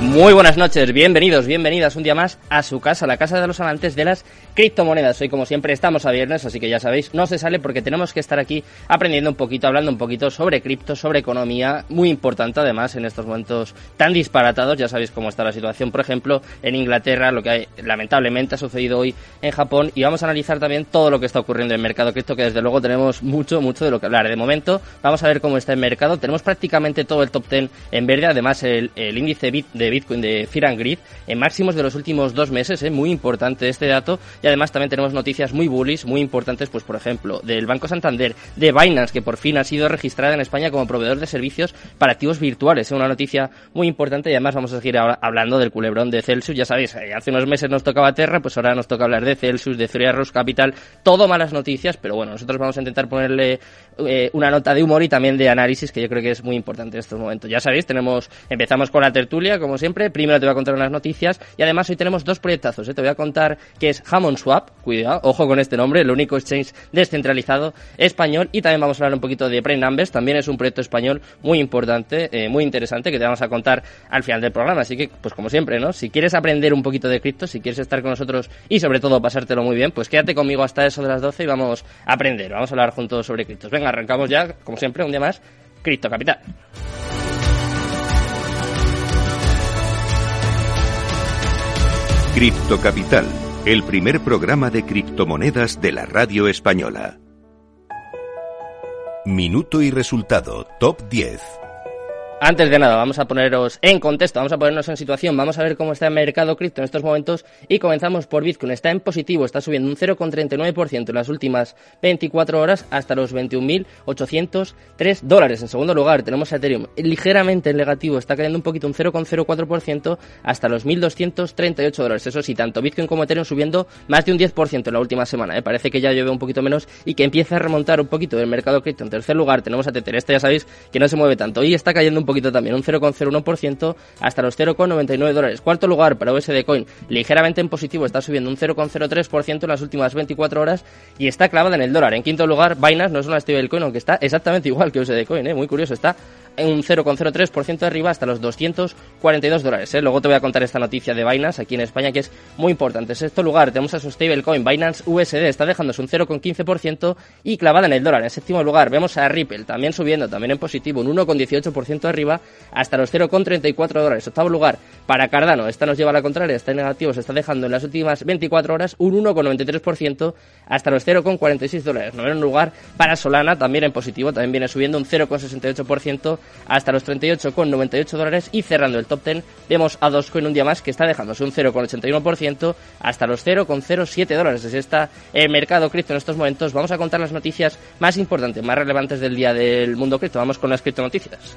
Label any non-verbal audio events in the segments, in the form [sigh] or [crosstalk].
Muy buenas noches, bienvenidos, bienvenidas un día más a su casa, la casa de los amantes de las criptomonedas. Hoy, como siempre, estamos a viernes, así que ya sabéis, no se sale porque tenemos que estar aquí aprendiendo un poquito, hablando un poquito sobre cripto, sobre economía, muy importante además en estos momentos tan disparatados. Ya sabéis cómo está la situación, por ejemplo, en Inglaterra, lo que lamentablemente ha sucedido hoy en Japón, y vamos a analizar también todo lo que está ocurriendo en el mercado cripto, que desde luego tenemos mucho, mucho de lo que hablar. De momento, vamos a ver cómo está el mercado. Tenemos prácticamente todo el top 10 en verde, además el, el índice de Bitcoin de Fear and Greed en máximos de los últimos dos meses, ¿eh? muy importante este dato. Y además también tenemos noticias muy bullish, muy importantes, pues por ejemplo, del Banco Santander, de Binance, que por fin ha sido registrada en España como proveedor de servicios para activos virtuales. Es una noticia muy importante y además vamos a seguir ahora hablando del culebrón de Celsius. Ya sabéis, eh, hace unos meses nos tocaba Terra, pues ahora nos toca hablar de Celsius, de Three Arrows Capital, todo malas noticias, pero bueno, nosotros vamos a intentar ponerle eh, una nota de humor y también de análisis que yo creo que es muy importante en estos momentos. Ya sabéis, tenemos, empezamos con la tertulia, como siempre. Primero te voy a contar unas noticias y además hoy tenemos dos proyectazos. ¿eh? Te voy a contar que es Hammond Swap, cuidado, ojo con este nombre, el único exchange descentralizado español. Y también vamos a hablar un poquito de Brain Numbers, también es un proyecto español muy importante, eh, muy interesante, que te vamos a contar al final del programa. Así que, pues como siempre, ¿no? Si quieres aprender un poquito de cripto, si quieres estar con nosotros y sobre todo pasártelo muy bien, pues quédate conmigo hasta eso de las 12 y vamos a aprender, vamos a hablar juntos sobre criptos. Venga, arrancamos ya, como siempre, un día más, Cripto Capital. Cripto Capital, el primer programa de criptomonedas de la radio española. Minuto y resultado, top 10. Antes de nada, vamos a poneros en contexto, vamos a ponernos en situación, vamos a ver cómo está el mercado cripto en estos momentos y comenzamos por Bitcoin. Está en positivo, está subiendo un 0,39% en las últimas 24 horas hasta los 21.803 dólares. En segundo lugar, tenemos Ethereum ligeramente en negativo, está cayendo un poquito, un 0,04% hasta los 1.238 dólares. Eso sí, tanto Bitcoin como Ethereum subiendo más de un 10% en la última semana. ¿eh? Parece que ya lleve un poquito menos y que empieza a remontar un poquito el mercado cripto. En tercer lugar, tenemos a Tether. Este ya sabéis que no se mueve tanto y está cayendo un poquito también, un 0,01% hasta los 0,99 dólares. Cuarto lugar para USD Coin, ligeramente en positivo, está subiendo un 0,03% en las últimas 24 horas y está clavada en el dólar. En quinto lugar, Binance no es una stablecoin, aunque está exactamente igual que USD Coin, ¿eh? muy curioso, está en un 0,03% de arriba hasta los 242 dólares. ¿eh? Luego te voy a contar esta noticia de Binance aquí en España que es muy importante. En sexto lugar tenemos a su stablecoin Binance USD, está dejándose un 0,15% y clavada en el dólar. En séptimo lugar vemos a Ripple también subiendo, también en positivo, un 1,18% de arriba hasta los 0,34 dólares. Octavo lugar para Cardano, esta nos lleva a la contraria, está en negativo, se está dejando en las últimas 24 horas un 1,93% hasta los 0,46 dólares. Noveno lugar para Solana, también en positivo, también viene subiendo un 0,68% hasta los 38,98 dólares y cerrando el top 10 vemos a Dogecoin un día más que está dejándose un 0,81% hasta los 0,07 dólares. Así está el mercado cripto en estos momentos. Vamos a contar las noticias más importantes, más relevantes del día del mundo cripto. Vamos con las criptonoticias.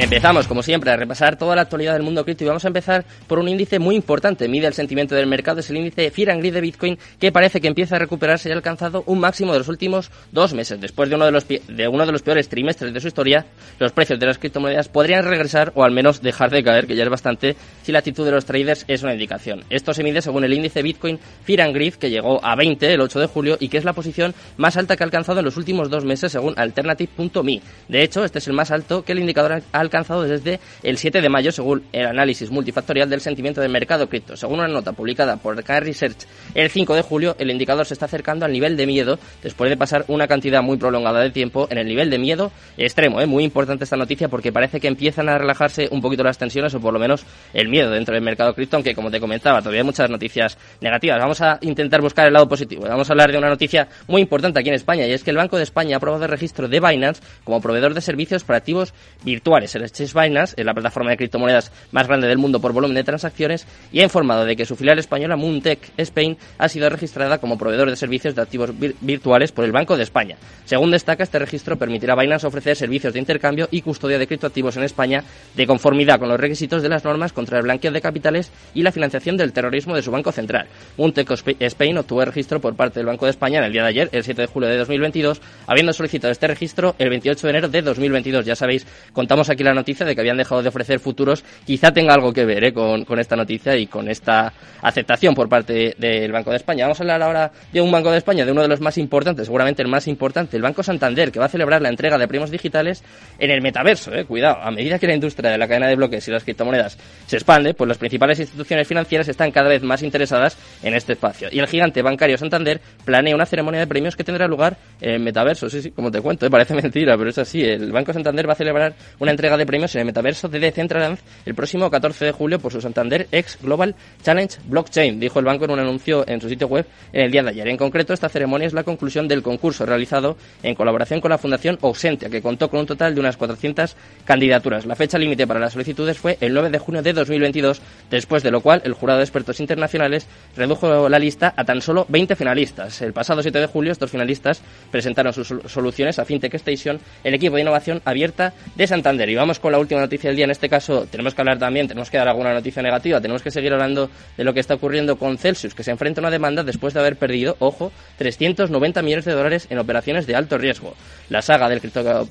Empezamos, como siempre, a repasar toda la actualidad del mundo cripto y vamos a empezar por un índice muy importante. Mide el sentimiento del mercado, es el índice Fear and Greed de Bitcoin, que parece que empieza a recuperarse y ha alcanzado un máximo de los últimos dos meses. Después de uno de los, de uno de los peores trimestres de su historia, los precios de las criptomonedas podrían regresar o al menos dejar de caer, que ya es bastante, si la actitud de los traders es una indicación. Esto se mide según el índice Bitcoin Fear and Greed, que llegó a 20 el 8 de julio y que es la posición más alta que ha alcanzado en los últimos dos meses según alternative.me. De hecho, este es el más alto que el indicador ha alcanzado desde el 7 de mayo, según el análisis multifactorial del sentimiento del mercado cripto. Según una nota publicada por Car Research el 5 de julio, el indicador se está acercando al nivel de miedo después de pasar una cantidad muy prolongada de tiempo en el nivel de miedo extremo. ¿eh? Muy importante esta noticia porque parece que empiezan a relajarse un poquito las tensiones o por lo menos el miedo dentro del mercado cripto, aunque como te comentaba, todavía hay muchas noticias negativas. Vamos a intentar buscar el lado positivo. Vamos a hablar de una noticia muy importante aquí en España y es que el Banco de España ha aprobado el registro de Binance como proveedor de servicios para activos virtuales. Exchange Binance, es la plataforma de criptomonedas más grande del mundo por volumen de transacciones, y ha informado de que su filial española Moontech Spain ha sido registrada como proveedor de servicios de activos virtuales por el Banco de España. Según destaca, este registro permitirá a Binance ofrecer servicios de intercambio y custodia de criptoactivos en España de conformidad con los requisitos de las normas contra el blanqueo de capitales y la financiación del terrorismo de su Banco Central. Moontech Spain obtuvo el registro por parte del Banco de España en el día de ayer, el 7 de julio de 2022, habiendo solicitado este registro el 28 de enero de 2022. Ya sabéis, contamos aquí la noticia de que habían dejado de ofrecer futuros. Quizá tenga algo que ver ¿eh? con, con, esta noticia y con esta aceptación por parte del Banco de España. Vamos a hablar ahora de un Banco de España, de uno de los más importantes, seguramente el más importante, el Banco Santander, que va a celebrar la entrega de premios digitales en el metaverso. ¿eh? Cuidado, a medida que la industria de la cadena de bloques y las criptomonedas se expande, pues las principales instituciones financieras están cada vez más interesadas en este espacio. Y el gigante bancario Santander planea una ceremonia de premios que tendrá lugar en metaverso. Sí, sí, como te cuento, ¿eh? parece [laughs] mentira, pero es así. El Banco Santander va a celebrar una entrega de premios en el metaverso de Decentraland el próximo 14 de julio por su Santander X Global Challenge Blockchain, dijo el banco en un anuncio en su sitio web en el día de ayer. En concreto, esta ceremonia es la conclusión del concurso realizado en colaboración con la Fundación Ausentia, que contó con un total de unas 400 candidaturas. La fecha límite para las solicitudes fue el 9 de junio de 2022, después de lo cual el jurado de expertos internacionales redujo la lista a tan solo 20 finalistas. El pasado 7 de julio, estos finalistas presentaron sus soluciones a FinTech Station, el equipo de innovación abierta de Santander. Vamos con la última noticia del día. En este caso, tenemos que hablar también, tenemos que dar alguna noticia negativa, tenemos que seguir hablando de lo que está ocurriendo con Celsius, que se enfrenta a una demanda después de haber perdido, ojo, 390 millones de dólares en operaciones de alto riesgo. La saga del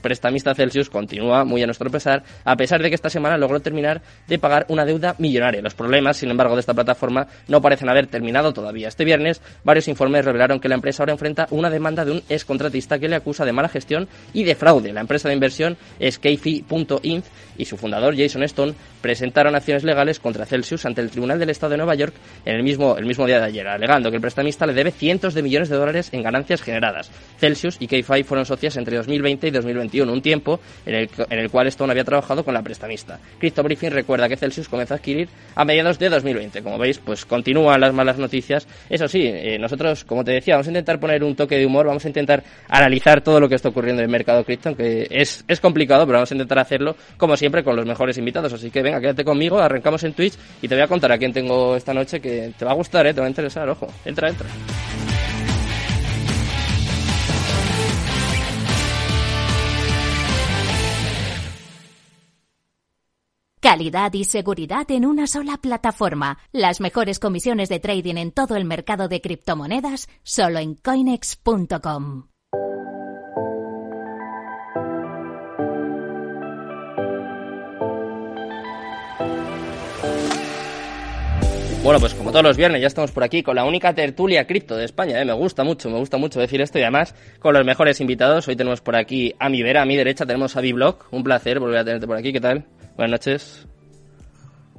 prestamista Celsius continúa muy a nuestro pesar, a pesar de que esta semana logró terminar de pagar una deuda millonaria. Los problemas, sin embargo, de esta plataforma no parecen haber terminado todavía. Este viernes, varios informes revelaron que la empresa ahora enfrenta una demanda de un excontratista que le acusa de mala gestión y de fraude. La empresa de inversión es Keyfi.inf y su fundador, Jason Stone, presentaron acciones legales contra Celsius ante el Tribunal del Estado de Nueva York en el mismo, el mismo día de ayer, alegando que el prestamista le debe cientos de millones de dólares en ganancias generadas. Celsius y Keyfi fueron socias entre 2020 y 2021, un tiempo en el, en el cual Stone había trabajado con la prestamista. Crypto Briefing recuerda que Celsius comenzó a adquirir a mediados de 2020. Como veis, pues continúan las malas noticias. Eso sí, eh, nosotros, como te decía, vamos a intentar poner un toque de humor, vamos a intentar analizar todo lo que está ocurriendo en el mercado cripto, que es, es complicado, pero vamos a intentar hacerlo, como siempre, con los mejores invitados. Así que venga, quédate conmigo, arrancamos en Twitch y te voy a contar a quién tengo esta noche que te va a gustar, ¿eh? te va a interesar, ojo. Entra, entra. Calidad y seguridad en una sola plataforma. Las mejores comisiones de trading en todo el mercado de criptomonedas solo en coinex.com. Bueno, pues como todos los viernes ya estamos por aquí con la única tertulia cripto de España. ¿eh? Me gusta mucho, me gusta mucho decir esto y además con los mejores invitados. Hoy tenemos por aquí a mi vera, a mi derecha tenemos a B-Block. Un placer volver a tenerte por aquí. ¿Qué tal? Buenas noches.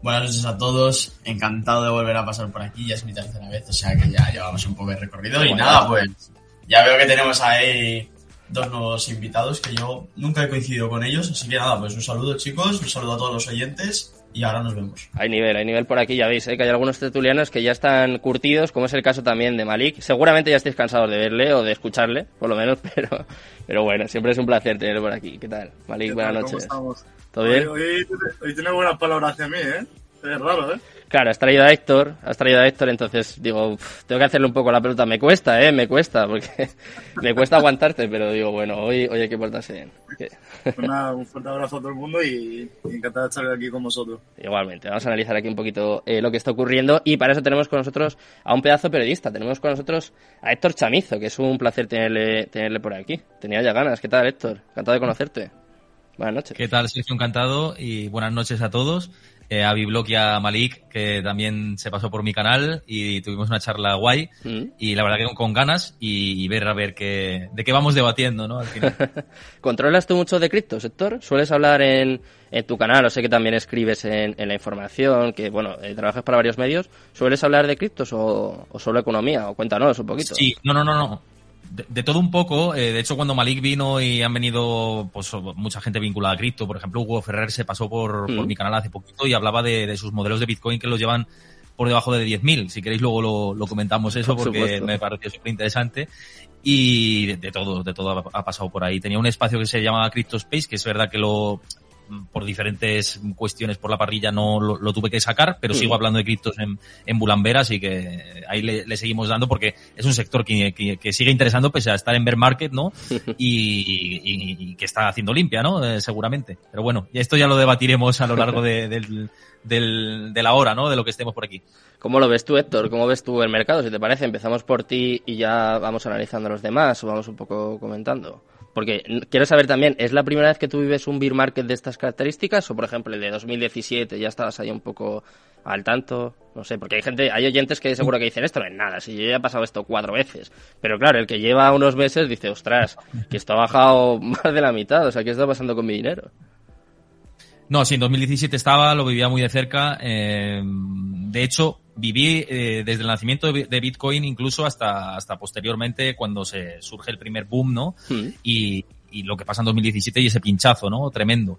Buenas noches a todos, encantado de volver a pasar por aquí, ya es mi tercera vez, o sea que ya llevamos un poco de recorrido y nada, pues ya veo que tenemos ahí dos nuevos invitados que yo nunca he coincidido con ellos, así que nada, pues un saludo chicos, un saludo a todos los oyentes y ahora nos vemos. Hay nivel, hay nivel por aquí, ya veis, ¿eh? que hay algunos tertulianos que ya están curtidos, como es el caso también de Malik. Seguramente ya estáis cansados de verle o de escucharle, por lo menos, [laughs] pero, pero bueno, siempre es un placer tenerlo por aquí. ¿Qué tal? Malik, buenas noches. ¿Todo bien? Hoy, hoy, tiene buenas palabras hacia mí, ¿eh? Es raro, ¿eh? Claro, has traído a Héctor, has traído a Héctor, entonces digo, tengo que hacerle un poco la pelota. Me cuesta, ¿eh? Me cuesta, porque [laughs] me cuesta aguantarte, pero digo, bueno, hoy, hoy hay que portarse bien. Pues un fuerte abrazo a todo el mundo y, encantado de estar aquí con vosotros. Igualmente, vamos a analizar aquí un poquito eh, lo que está ocurriendo y para eso tenemos con nosotros a un pedazo periodista. Tenemos con nosotros a Héctor Chamizo, que es un placer tenerle, tenerle por aquí. Tenía ya ganas. ¿Qué tal, Héctor? Encantado de conocerte. Buenas noches. ¿Qué tal, Sergio? Encantado y buenas noches a todos. Eh, a Biblock y a Malik, que también se pasó por mi canal y tuvimos una charla guay mm. y la verdad que con, ganas y, ver a ver qué, de qué vamos debatiendo, ¿no? Al final. [laughs] ¿Controlas tú mucho de cripto, sector? ¿Sueles hablar en, en tu canal? O sé que también escribes en, en la información, que bueno, eh, trabajas para varios medios. ¿Sueles hablar de criptos o, o solo economía? O cuéntanos un poquito. Sí, no, no, no, no de, todo un poco. Eh, de hecho, cuando Malik vino y han venido pues mucha gente vinculada a cripto, por ejemplo, Hugo Ferrer se pasó por, mm. mi canal hace poquito y hablaba de, sus modelos de Bitcoin que los llevan por debajo de 10.000. Si queréis luego lo, comentamos eso porque me pareció súper interesante. Y de, todo, de todo ha, pasado por ahí. Tenía un espacio que se llama Crypto Space, que es verdad que lo, por diferentes cuestiones por la parrilla no lo, tuve que sacar, pero sigo hablando de criptos en, en Bulambera, así que ahí le, seguimos dando porque es un sector que, que, sigue interesando pese a estar en bear market, ¿no? [laughs] Y, que está haciendo limpia, ¿no? Eh, seguramente. Pero bueno, esto ya lo debatiremos a lo largo de, del, del, de la hora, ¿no? De lo que estemos por aquí. ¿Cómo lo ves tú, Héctor? ¿Cómo ves tú el mercado? Si te parece, empezamos por ti y ya vamos analizando a los demás o vamos un poco comentando. Porque quiero saber también, ¿es la primera vez que tú vives un beer market de estas características? O, por ejemplo, el de 2017 ya estabas ahí un poco al tanto? No sé, porque hay gente, hay oyentes que seguro que dicen esto no es nada, si yo ya he pasado esto cuatro veces. Pero claro, el que lleva unos meses dice, ostras, que esto ha bajado [laughs] más de la mitad, o sea, ¿qué está pasando con mi dinero? No, sí, en 2017 estaba, lo vivía muy de cerca. Eh, de hecho, viví eh, desde el nacimiento de Bitcoin incluso hasta, hasta posteriormente cuando se surge el primer boom, ¿no? Hmm. Y, y lo que pasa en 2017 y ese pinchazo, ¿no? Tremendo.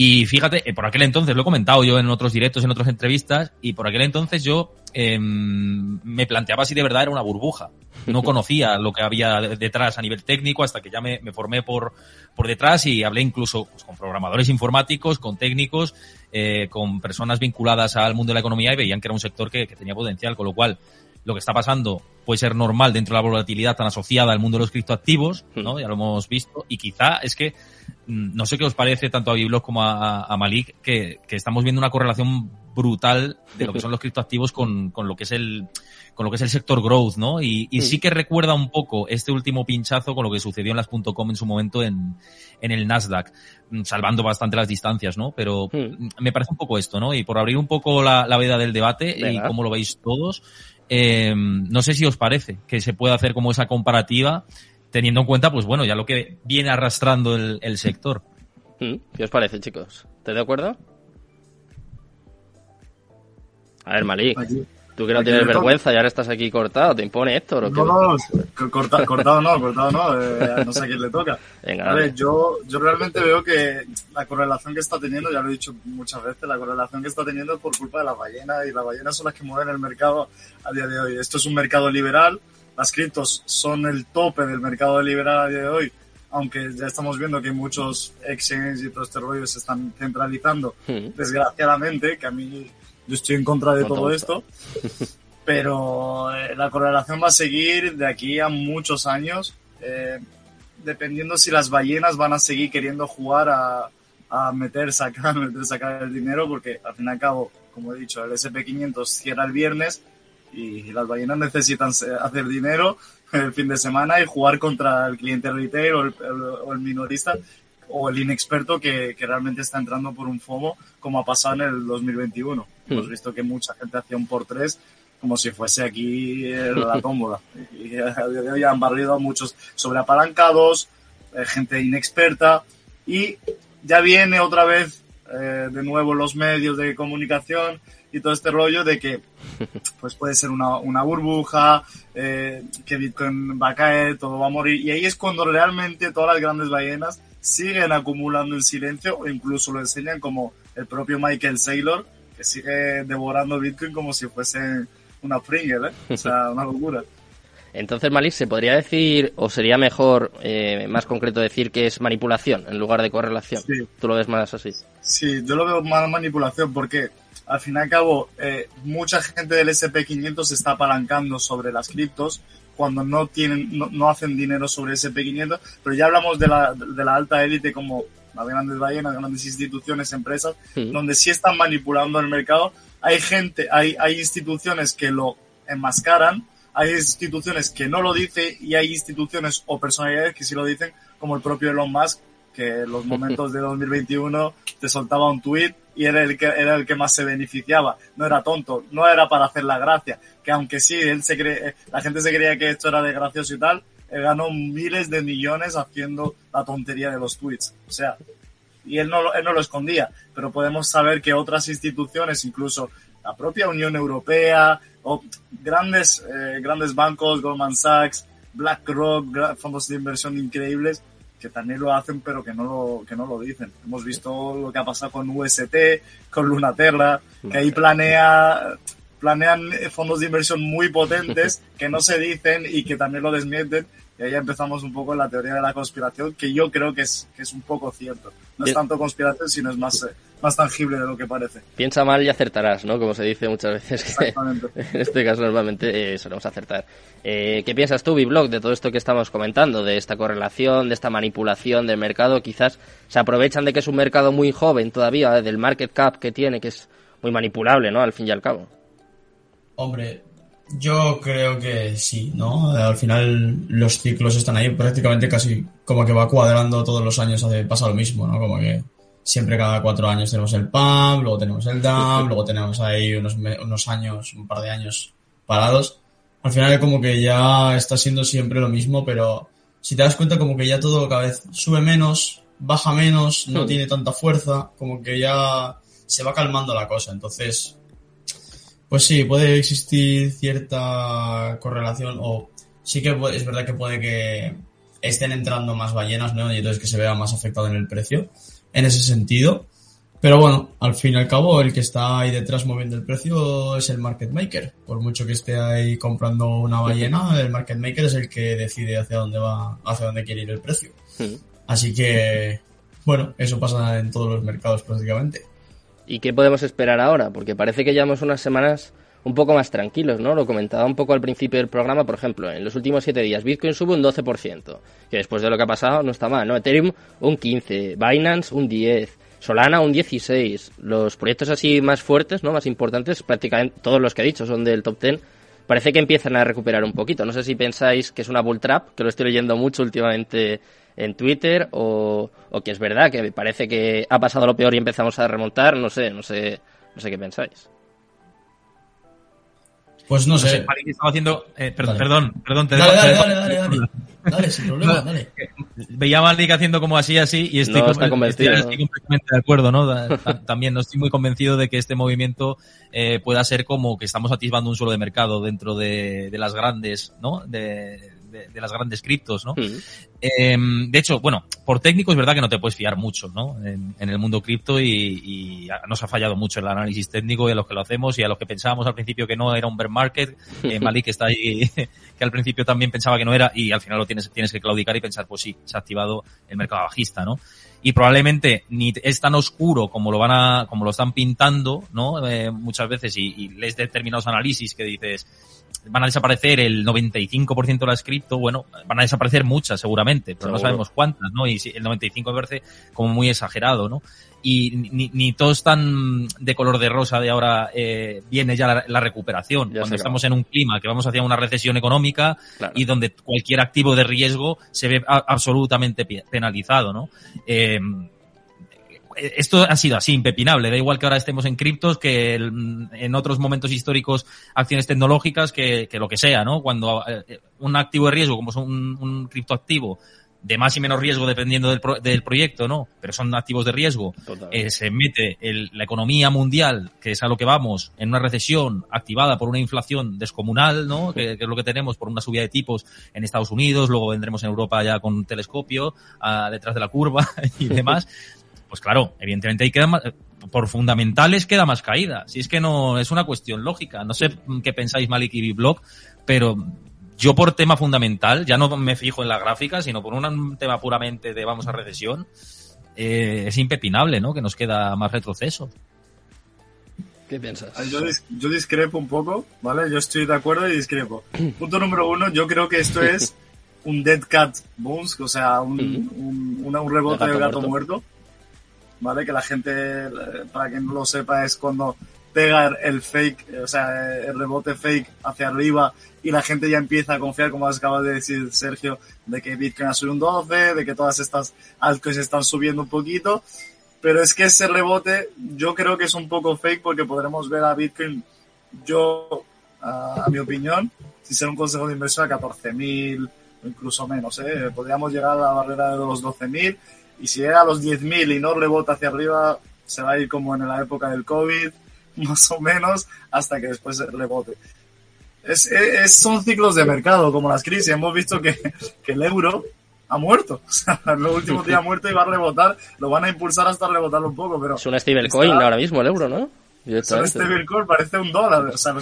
Y fíjate, eh, por aquel entonces, lo he comentado yo en otros directos, en otras entrevistas, y por aquel entonces yo eh, me planteaba si de verdad era una burbuja. No [laughs] conocía lo que había detrás a nivel técnico hasta que ya me, me formé por, por detrás y hablé incluso pues, con programadores informáticos, con técnicos, eh, con personas vinculadas al mundo de la economía y veían que era un sector que, que tenía potencial, con lo cual lo que está pasando puede ser normal dentro de la volatilidad tan asociada al mundo de los criptoactivos, ¿no? Ya lo hemos visto. Y quizá es que, mm, no sé qué os parece tanto a Biblos como a, Malik, que, estamos viendo una correlación brutal de lo que son los criptoactivos con, con lo que es el, con lo que es el sector growth, ¿no? Y, sí que recuerda un poco este último pinchazo con lo que sucedió en las .com en su momento en, en el Nasdaq, mm, salvando bastante las distancias, ¿no? Pero me parece un poco esto, ¿no? Y por abrir un poco la, la veda del debate y cómo lo veis todos, eh, no sé si os parece que se puede hacer como esa comparativa teniendo en cuenta, pues bueno, ya lo que viene arrastrando el, sector. Mm, ¿Qué os parece, chicos? ¿Estás de acuerdo? A ver, Malik. Tú que no tienes vergüenza y ahora estás aquí cortado, ¿te impone Héctor o qué? No, no, cortado no, cortado no, eh, no sé a quién le toca. a ver, yo, yo realmente veo que la correlación que está teniendo, ya lo he dicho muchas veces, la correlación que está teniendo es por culpa de las ballenas y las ballenas son las que mueven el mercado a día de hoy. Esto es un mercado liberal, las criptos son el tope del mercado liberal a día de hoy, aunque ya estamos viendo que muchos exchanges y todo este rollo se están centralizando, hmm. desgraciadamente, que a mí yo estoy en contra de todo esto, pero eh, la correlación va a seguir de aquí a muchos años, eh, dependiendo si las ballenas van a seguir queriendo jugar a, a meter, sacar, [laughs] meter, sacar el dinero, porque al fin y al cabo, como he dicho, el SP500 cierra el viernes y las ballenas necesitan hacer dinero el fin de semana y jugar contra el cliente retail o el, o el minorista o el inexperto que, que, realmente está entrando por un FOMO, como ha pasado en el 2021. Hmm. Hemos visto que mucha gente hacía un por tres como si fuese aquí la [laughs] tómbola. y hoy han barrido a muchos sobreapalancados, eh, gente inexperta, y ya viene otra vez eh, de nuevo los medios de comunicación y todo este rollo de que [laughs] pues puede ser una, una burbuja, eh, que Bitcoin va a caer, todo va a morir. Y ahí es cuando realmente todas las grandes ballenas siguen acumulando en silencio o incluso lo enseñan como el propio Michael Saylor, que sigue devorando Bitcoin como si fuese una Pringle, ¿eh? O sea, una locura. Entonces, Malik, ¿se podría decir, o sería mejor, eh, más concreto, decir que es manipulación en lugar de correlación? Sí. ¿Tú lo ves más así? Sí, yo lo veo más manipulación porque, al fin y al cabo, eh, mucha gente del SP500 se está apalancando sobre las criptos cuando no tienen, no, hacen dinero sobre ese P500, pero ya hablamos de la, de la alta élite como las grandes ballenas, grandes instituciones, empresas, donde sí están manipulando el mercado. Hay gente, hay, hay instituciones que lo enmascaran, hay instituciones que no lo dicen y hay instituciones o personalidades que sí lo dicen, como el propio Elon Musk, que en los momentos de 2021 te soltaba un tweet y era el que era el que más se beneficiaba. No era tonto, no era para hacer la gracia, que aunque sí él se cree, la gente se creía que esto era de gracioso y tal, él ganó miles de millones haciendo la tontería de los tweets. O sea, y él no, él no lo escondía, pero podemos saber que otras instituciones, incluso la propia Unión Europea o grandes, eh, grandes bancos, Goldman Sachs, BlackRock, fondos de inversión increíbles, que también lo hacen pero que no lo, que no lo dicen. Hemos visto lo que ha pasado con UST, con Lunaterra, que ahí planea, planean fondos de inversión muy potentes que no se dicen y que también lo desmienten, y ahí empezamos un poco la teoría de la conspiración, que yo creo que es, que es un poco cierto. No es tanto conspiración, sino es más, eh, más tangible de lo que parece. Piensa mal y acertarás, ¿no? Como se dice muchas veces. [laughs] en este caso normalmente eh, solemos acertar. Eh, ¿Qué piensas tú, Biblog, de todo esto que estamos comentando? De esta correlación, de esta manipulación del mercado. Quizás se aprovechan de que es un mercado muy joven todavía, del market cap que tiene, que es muy manipulable, ¿no? Al fin y al cabo. Hombre, yo creo que sí, ¿no? Al final los ciclos están ahí prácticamente casi como que va cuadrando todos los años, hace, pasa lo mismo, ¿no? Como que siempre cada cuatro años tenemos el PAM, luego tenemos el DAM, luego tenemos ahí unos, unos años, un par de años parados. Al final como que ya está siendo siempre lo mismo, pero si te das cuenta como que ya todo cada vez sube menos, baja menos, no hmm. tiene tanta fuerza, como que ya se va calmando la cosa. Entonces, pues sí, puede existir cierta correlación o sí que es verdad que puede que estén entrando más ballenas, ¿no? Y entonces que se vea más afectado en el precio en ese sentido. Pero bueno, al fin y al cabo, el que está ahí detrás moviendo el precio es el market maker. Por mucho que esté ahí comprando una ballena, el market maker es el que decide hacia dónde va, hacia dónde quiere ir el precio. Así que, bueno, eso pasa en todos los mercados prácticamente. ¿Y qué podemos esperar ahora? Porque parece que llevamos unas semanas un poco más tranquilos, ¿no? Lo comentaba un poco al principio del programa, por ejemplo, en los últimos siete días Bitcoin sube un 12%, que después de lo que ha pasado no está mal, ¿no? Ethereum un 15%, Binance un 10%, Solana un 16%. Los proyectos así más fuertes, ¿no? Más importantes, prácticamente todos los que he dicho son del top 10, parece que empiezan a recuperar un poquito. No sé si pensáis que es una bull trap, que lo estoy leyendo mucho últimamente en Twitter o, que es verdad que parece que ha pasado lo peor y empezamos a remontar, no sé, no sé, no sé qué pensáis. Pues no, sé. estaba haciendo. Eh, perdón, perdón, perdón, te dale, dale, dale, dale, dale, dale. sin problema, dale. Veía a Malik haciendo como así, así, y estoy, completamente de acuerdo, ¿no? También no estoy muy convencido de que este movimiento eh, pueda ser como que estamos atisbando un suelo de mercado dentro de, de las grandes, ¿no? De, de, las grandes criptos, ¿no? Em, de hecho, bueno, por técnico es verdad que no te puedes fiar mucho, ¿no? En, el mundo cripto y, nos ha fallado mucho el análisis técnico y a los que lo hacemos y a los que pensábamos al principio que no era un bear market. Eh, [laughs] Malik está ahí, [laughs] que al principio también pensaba que no era y al final lo tienes, tienes que claudicar y pensar, pues sí, se ha activado el mercado bajista, ¿no? y probablemente ni es tan oscuro como lo van a, como lo están pintando, ¿no? Eh, muchas veces y, y lees determinados análisis que dices, van a desaparecer el 95% de las cripto, bueno, van a desaparecer muchas seguramente, pero no sabemos cuántas, ¿no? Y el 95 me parece como muy exagerado, ¿no? Y ni, ni todo tan de color de rosa de ahora eh, viene ya la, recuperación. Cuando estamos en un clima que vamos hacia una recesión económica y donde cualquier activo de riesgo se ve absolutamente penalizado, ¿no? Eh, esto ha sido así, impepinable. Da igual que ahora estemos en criptos que en otros momentos históricos acciones tecnológicas que, lo que sea, ¿no? Cuando eh, un activo de riesgo, como es un, un criptoactivo, de más y menos riesgo dependiendo del, del proyecto, ¿no? Pero son activos de riesgo. Eh, se mete la economía mundial, que es a lo que vamos, en una recesión activada por una inflación descomunal, ¿no? Que, es lo que tenemos por una subida de tipos en Estados Unidos, luego vendremos en Europa ya con un telescopio detrás de la curva [laughs] y demás pues claro, evidentemente ahí queda más, por fundamentales queda más caída. Si es que no, es una cuestión lógica. No sé qué pensáis Malik y Blog, pero yo por tema fundamental, ya no me fijo en la gráfica, sino por un tema puramente de vamos a recesión, eh, es impepinable, ¿no? Que nos queda más retroceso. ¿Qué piensas? Yo, yo, discrepo un poco, ¿vale? Yo estoy de acuerdo y discrepo. [clears throat] Punto número uno, yo creo que esto es [laughs] un dead cat bounce, o sea, un, un, un, rebote de gato, muerto ¿vale? Que la gente, para quien no lo sepa, es cuando pega el fake, o sea, el rebote fake hacia arriba y la gente ya empieza a confiar, como acabas de decir Sergio, de que Bitcoin ha subido un 12, de que todas estas altcoins están subiendo un poquito. Pero es que ese rebote yo creo que es un poco fake porque podremos ver a Bitcoin, yo, a, mi opinión, si ser un consejo de inversión a 14.000 o incluso menos, ¿eh? Podríamos llegar a la barrera de los 12.000 y si llega a los 10.000 y no rebota hacia arriba, se va a ir como en la época del COVID, [laughs] más o menos, hasta que después rebote. Es, son ciclos de mercado, como las crisis. Hemos visto que, [laughs] el euro ha muerto. [laughs] O sea, en los últimos días ha muerto y va a rebotar. Lo van a impulsar hasta rebotarlo un poco, pero... Es una stablecoin ahora mismo el euro, ¿no? Es un stablecoin, parece un dólar. O sea,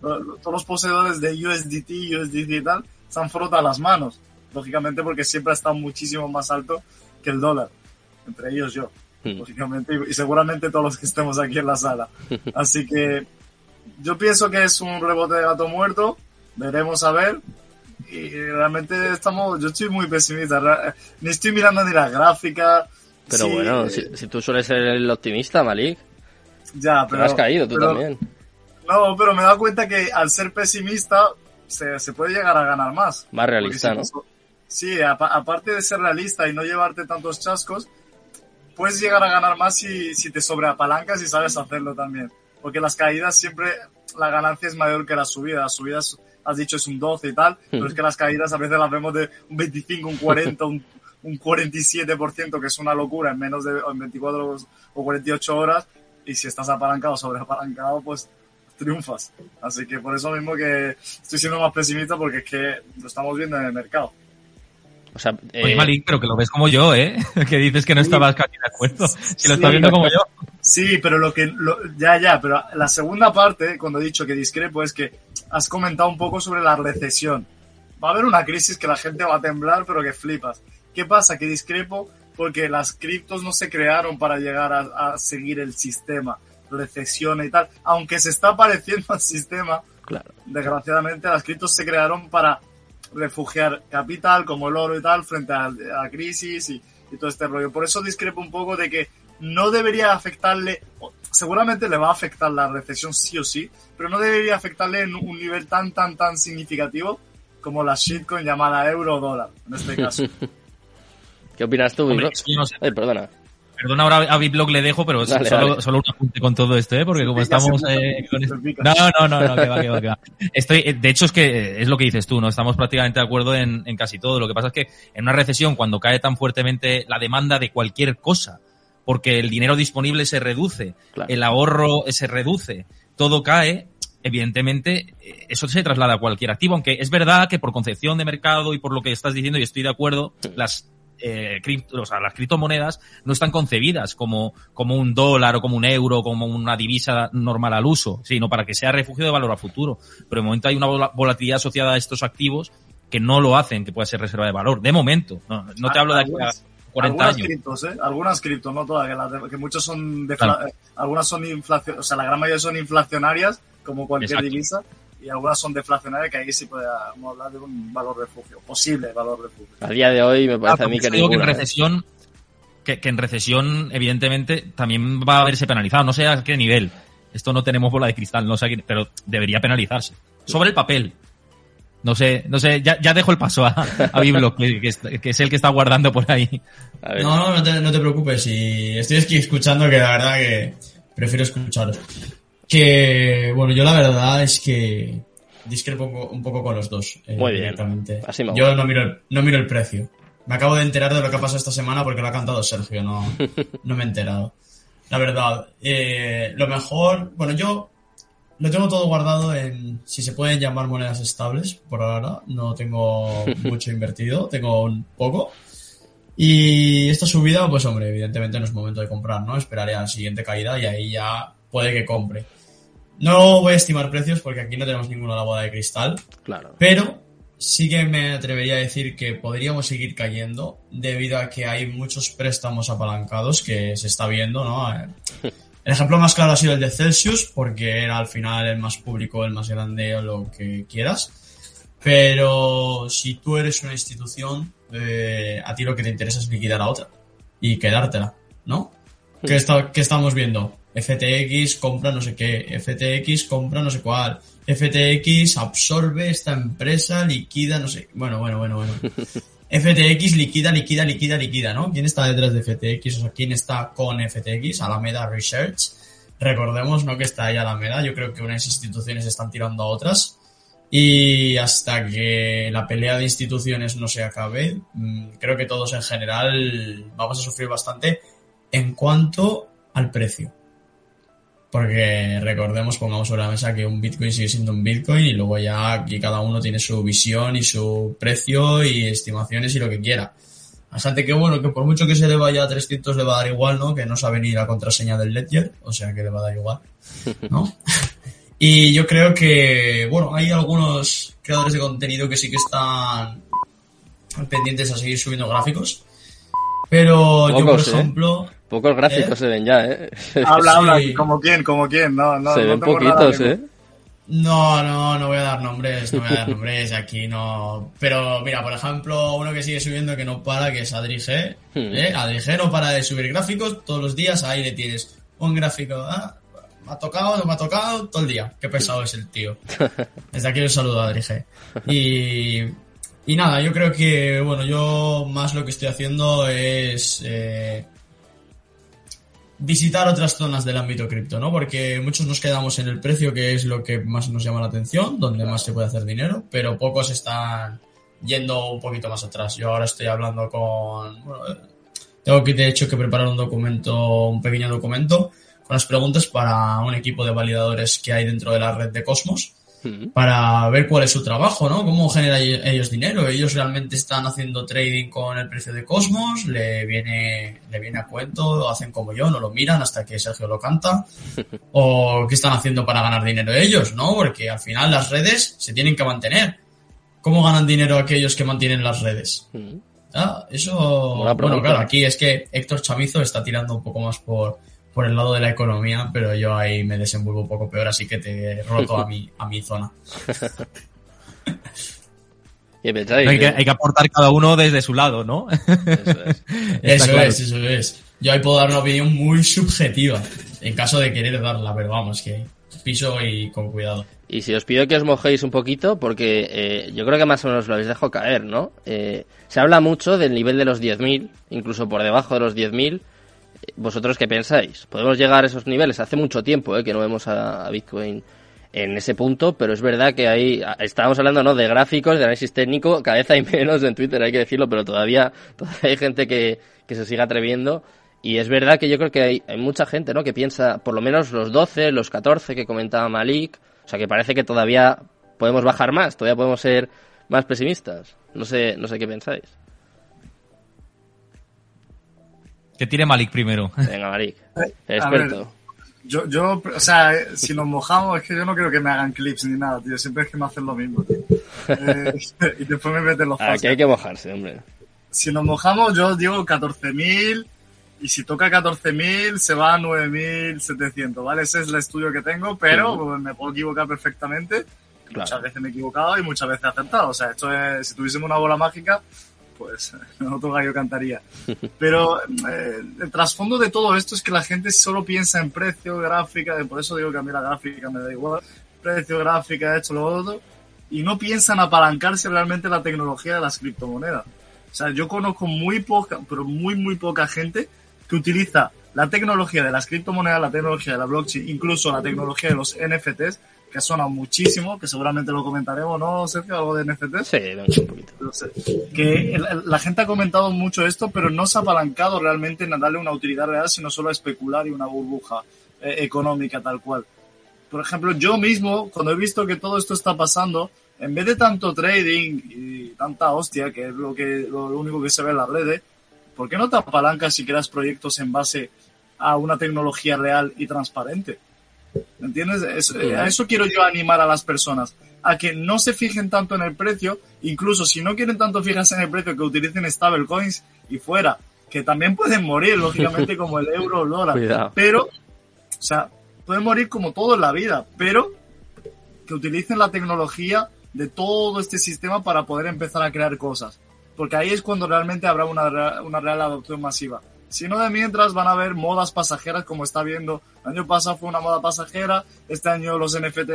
todos los poseedores de USDT, USDT y tal, se han frotado las manos. lógicamente porque siempre ha estado muchísimo más alto que el dólar, entre ellos yo, hmm. lógicamente, y seguramente todos los que estemos aquí en la sala. [laughs] Así que yo pienso que es un rebote de gato muerto, veremos a ver, y realmente estamos, yo estoy muy pesimista, ni estoy mirando ni la gráfica. Pero bueno, si, tú sueles ser el optimista, Malik. Ya, pero... has caído tú también. No, pero me he dado cuenta que al ser pesimista se, se puede llegar a ganar más. Más realista, ¿no? Sí, aparte de ser realista y no llevarte tantos chascos, puedes llegar a ganar más si, si te sobreapalancas y sabes hacerlo también. Porque las caídas siempre, la ganancia es mayor que la subida. Las subidas, has dicho, es un 12 y tal, pero es que las caídas a veces las vemos de un 25, un 40, un, un 47%, que es una locura en menos de 24 o 48 horas. Y si estás apalancado, sobreapalancado, pues triunfas. Así que por eso mismo que estoy siendo más pesimista porque es que lo estamos viendo en el mercado. O sea, eh... Malik, pero que lo ves como yo, ¿eh? [laughs] que dices que no estabas casi de acuerdo. Si lo estás viendo como yo. Sí, pero lo que. ya, ya, pero la segunda parte, cuando he dicho que discrepo, es que has comentado un poco sobre la recesión. Va a haber una crisis que la gente va a temblar, pero que flipas. ¿Qué pasa? Que discrepo porque las criptos no se crearon para llegar a seguir el sistema recesión y tal, aunque se está pareciendo al sistema, claro. desgraciadamente las criptos se crearon para refugiar capital como el oro y tal frente a la crisis y, todo este rollo. Por eso discrepo un poco de que no debería afectarle, seguramente le va a afectar la recesión sí o sí, pero no debería afectarle en un nivel tan, tan, tan significativo como la shitcoin llamada euro dólar, en este caso. [laughs] ¿Qué opinas tú, perdona. Perdona, ahora a Biblog le dejo, pero solo, un apunte con todo esto, ¿eh? Porque como estamos... Eh, no, no, no, no, que va, que va, que va. [laughs] Estoy, eh, de hecho, es que es lo que dices tú, ¿no? Estamos prácticamente de acuerdo en, en casi todo. Lo que pasa es que en una recesión, cuando cae tan fuertemente la demanda de cualquier cosa, porque el dinero disponible se reduce, el ahorro se reduce, todo cae, evidentemente eso se traslada a cualquier activo, aunque es verdad que por concepción de mercado y por lo que estás diciendo, y estoy de acuerdo, las eh, cripto, o sea, las criptomonedas no están concebidas como, como un dólar o como un euro, como una divisa normal al uso, sino para que sea refugio de valor a futuro. Pero de momento hay una volatilidad asociada a estos activos que no lo hacen que pueda ser reserva de valor. De momento, no, no te hablo de aquí a 40 algunas Criptos, ¿eh? Algunas criptos, no todas, que, muchos son, de, eh, algunas son inflacionarias, o sea, la gran mayoría son inflacionarias, como cualquier divisa y algunas son deflacionarias que ahí sí podemos hablar de un valor refugio, posible valor refugio. A día de hoy me parece a mí que, digo que en ¿eh? recesión que, en recesión evidentemente también va a verse penalizado, no sé a qué nivel. Esto no tenemos bola de cristal, no sé, pero debería penalizarse. Sobre el papel. No sé, no sé, ya, ya dejo el paso a, a Biblo, que, que, es el que está guardando por ahí. No, no, no te, no te preocupes. Y estoy aquí escuchando que la verdad que prefiero escucharos. Que, bueno, yo la verdad es que discrepo un poco, con los dos. Eh, Muy bien. Así yo no miro, el, no miro el precio. Me acabo de enterar de lo que ha pasado esta semana porque lo ha cantado Sergio, no, [laughs] no me he enterado. La verdad, eh, lo mejor, bueno, yo lo tengo todo guardado en, si se pueden llamar monedas estables, por ahora no tengo [laughs] mucho invertido, tengo un poco. Y esta subida, pues hombre, evidentemente no es momento de comprar, ¿no? Esperaré a la siguiente caída y ahí ya puede que compre. No voy a estimar precios porque aquí no tenemos ninguna la boda de cristal. Claro. Pero sí que me atrevería a decir que podríamos seguir cayendo debido a que hay muchos préstamos apalancados que se está viendo, ¿no? [laughs] El ejemplo más claro ha sido el de Celsius porque era al final el más público, el más grande o lo que quieras. Pero si tú eres una institución, eh, a ti lo que te interesa es liquidar a otra y quedártela, ¿no? ¿Qué, está, ¿Qué estamos viendo? FTX compra no sé qué, FTX compra no sé cuál, FTX absorbe esta empresa, liquida no sé, bueno, bueno, bueno, bueno. [laughs] FTX liquida, liquida, liquida, liquida, ¿no? ¿Quién está detrás de FTX? O sea, ¿quién está con FTX? Alameda Research. Recordemos, ¿no? Que está ahí Alameda. Yo creo que unas instituciones están tirando a otras. Y hasta que la pelea de instituciones no se acabe, mm, creo que todos en general vamos a sufrir bastante en cuanto al precio. Porque recordemos, pongamos sobre la mesa que un Bitcoin sigue siendo un Bitcoin y luego ya aquí cada uno tiene su visión y su precio y estimaciones y lo que quiera. Bastante que bueno, que por mucho que se le vaya a 300 le va a dar igual, ¿no? Que no sabe ni la contraseña del Ledger, o sea que le va a dar igual, ¿no? [laughs] y yo creo que, bueno, hay algunos creadores de contenido que sí que están pendientes a seguir subiendo gráficos. Pero yo, por ¿eh? Pocos gráficos se ven ya, ¿eh? [laughs] Habla, habla, como quién, como quién, no, no. Se ven poquitos, ¿eh? No, no, no voy a dar nombres, no voy a dar nombres aquí, no. Pero mira, por ejemplo, uno que sigue subiendo que no para, que es Adri G. ¿eh? Adri G no para de subir gráficos todos los días, ahí le tienes un gráfico, ah, me ha tocado, no me ha tocado, todo el día. Qué pesado es el tío. [laughs] Desde aquí un saludo a Adri G. Y, y nada, yo creo que, bueno, yo más lo que estoy haciendo es... Eh, visitar otras zonas del ámbito cripto, ¿no? Porque muchos nos quedamos en el precio, que es lo que más nos llama la atención, donde más se puede hacer dinero, pero pocos están yendo un poquito más atrás. Yo ahora estoy hablando con... Bueno, tengo que, de hecho, que preparar un documento, un pequeño documento, con las preguntas para un equipo de validadores que hay dentro de la red de Cosmos para ver cuál es su trabajo, ¿no? Cómo generan ellos dinero. Ellos realmente están haciendo trading con el precio de Cosmos, le viene, le viene a cuento, hacen como yo, no lo miran hasta que Sergio lo canta. [laughs] O qué están haciendo para ganar dinero ellos, ¿no? Porque al final las redes se tienen que mantener. ¿Cómo ganan dinero aquellos que mantienen las redes? Ah, eso, bueno, claro, aquí es que Héctor Chamizo está tirando un poco más por, por el lado de la economía, pero yo ahí me desenvuelvo un poco peor, así que te he roto a mi, a mi zona. [laughs] hay, que, hay que aportar cada uno desde su lado, ¿no? [laughs] Eso es. eso es, Yo ahí puedo dar una opinión muy subjetiva, en caso de querer darla, pero vamos, que piso y con cuidado. Y si os pido que os mojéis un poquito, porque eh, yo creo que más o menos lo habéis dejado caer, ¿no? Eh, se habla mucho del nivel de los 10.000, incluso por debajo de los 10.000, ¿Vosotros qué pensáis? Podemos llegar a esos niveles. Hace mucho tiempo ¿eh? que no vemos a, Bitcoin en ese punto, pero es verdad que ahí estábamos hablando ¿no? de gráficos, de análisis técnico, cada vez hay [laughs] menos en Twitter, hay que decirlo, pero todavía, hay gente que, se sigue atreviendo. Y es verdad que yo creo que hay, hay, mucha gente ¿no? que piensa por lo menos los 12, los 14 que comentaba Malik, o sea que parece que todavía podemos bajar más, todavía podemos ser más pesimistas. No sé, no sé qué pensáis. Que tire Malik primero. [laughs] Venga, Malik. Experto. yo, yo, o sea, si nos mojamos, es que yo no quiero que me hagan clips ni nada, tío. Siempre es que me hacen lo mismo, tío. [laughs] Eh, [laughs] y después me meten los Aquí hay que mojarse, hombre. Si nos mojamos, yo digo 14.000 y si toca 14.000 se va a 9.700, ¿vale? Ese es el estudio que tengo, pero me puedo equivocar perfectamente. Muchas veces me he equivocado y muchas veces he acertado. O sea, esto es, si tuviésemos una bola mágica, pues [laughs] otro gallo cantaría. Pero eh, el trasfondo de todo esto es que la gente solo piensa en precio, gráfica, por eso digo que a mí la gráfica me da igual, precio, gráfica, esto, lo otro, y no piensan apalancarse realmente la tecnología de las criptomonedas. O sea, yo conozco muy poca, pero muy, muy poca gente que utiliza la tecnología de las criptomonedas, la tecnología de la blockchain, incluso la tecnología de los NFTs, que suena muchísimo, que seguramente lo comentaremos, ¿no, Sergio? Algo de NFT. Sí, un poquito. Que la gente ha comentado mucho esto, pero no se ha apalancado realmente en darle una utilidad real, sino solo a especular y una burbuja eh, económica tal cual. Por ejemplo, yo mismo, cuando he visto que todo esto está pasando, en vez de tanto trading y tanta hostia, que es lo, que, lo único que se ve en las redes, ¿por qué no te apalancas y creas proyectos en base a una tecnología real y transparente? ¿Me entiendes? a eso quiero yo animar a las personas, a que no se fijen tanto en el precio, incluso si no quieren tanto fijarse en el precio, que utilicen stablecoins y fuera, que también pueden morir, lógicamente, [laughs] como el euro o el dólar. Pero, o sea, pueden morir como todo en la vida, pero que utilicen la tecnología de todo este sistema para poder empezar a crear cosas. Porque ahí es cuando realmente habrá una, una real adopción masiva sino de mientras van a haber modas pasajeras como está viendo. El año pasado fue una moda pasajera, este año los NFT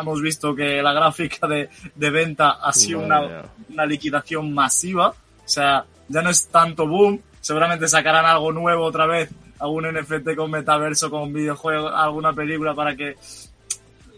hemos visto que la gráfica de, de venta ha sido una, una, liquidación masiva, o sea, ya no es tanto boom, seguramente sacarán algo nuevo otra vez, algún NFT con metaverso, con videojuego, alguna película para que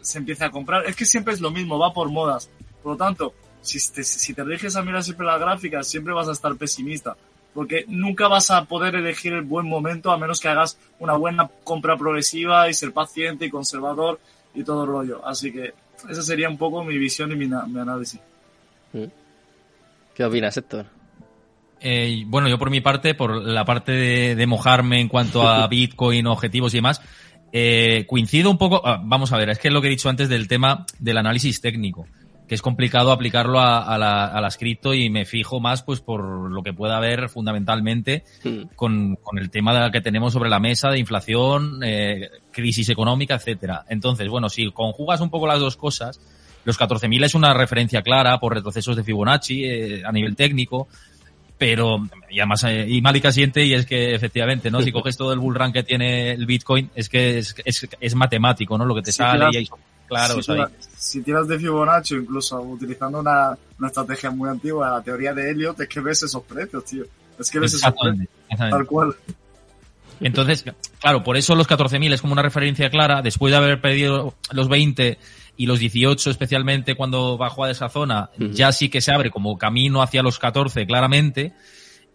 se empiece a comprar. Es que siempre es lo mismo, va por modas. Por lo tanto, si te, si te riges a mirar siempre las gráficas, siempre vas a estar pesimista porque nunca vas a poder elegir el buen momento a menos que hagas una buena compra progresiva y ser paciente y conservador y todo el rollo. Así que esa sería un poco mi visión y mi, análisis. Mm. ¿Qué opinas, Héctor? Eh, bueno, yo por mi parte, por la parte de, mojarme en cuanto a [laughs] Bitcoin, objetivos y demás, eh, coincido un poco. Ah, vamos a ver, es que es lo que he dicho antes del tema del análisis técnico. Que es complicado aplicarlo a, la, a las cripto y me fijo más pues por lo que pueda haber fundamentalmente hmm. con, con, el tema que tenemos sobre la mesa de inflación, eh, crisis económica, etcétera. Entonces, bueno, si conjugas un poco las dos cosas, los 14.000 es una referencia clara por retrocesos de Fibonacci eh, a nivel técnico, pero y además eh, y Malika siente y es que efectivamente no si [laughs] coges todo el bull run que tiene el Bitcoin es que es, es, es matemático no lo que te sale y claro. Si, tiras de Fibonacci incluso utilizando una, una, estrategia muy antigua la teoría de Elliot es que ves esos precios tío. Es que ves esos precios. tal cual. Entonces claro por eso los 14.000 es como una referencia clara después de haber perdido los 20 y los 18 especialmente cuando bajó a esa zona, ya sí que se abre como camino hacia los 14 claramente.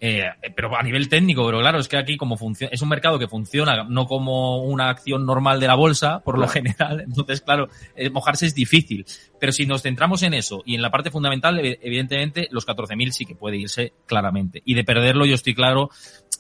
Eh, pero a nivel técnico, pero claro, es que aquí como funciona, es un mercado que funciona no como una acción normal de la bolsa, por lo general, [laughs] entonces claro, eh, mojarse es difícil. Pero si nos centramos en eso y en la parte fundamental, evidentemente los 14.000 sí que puede irse claramente. Y de perderlo yo estoy claro,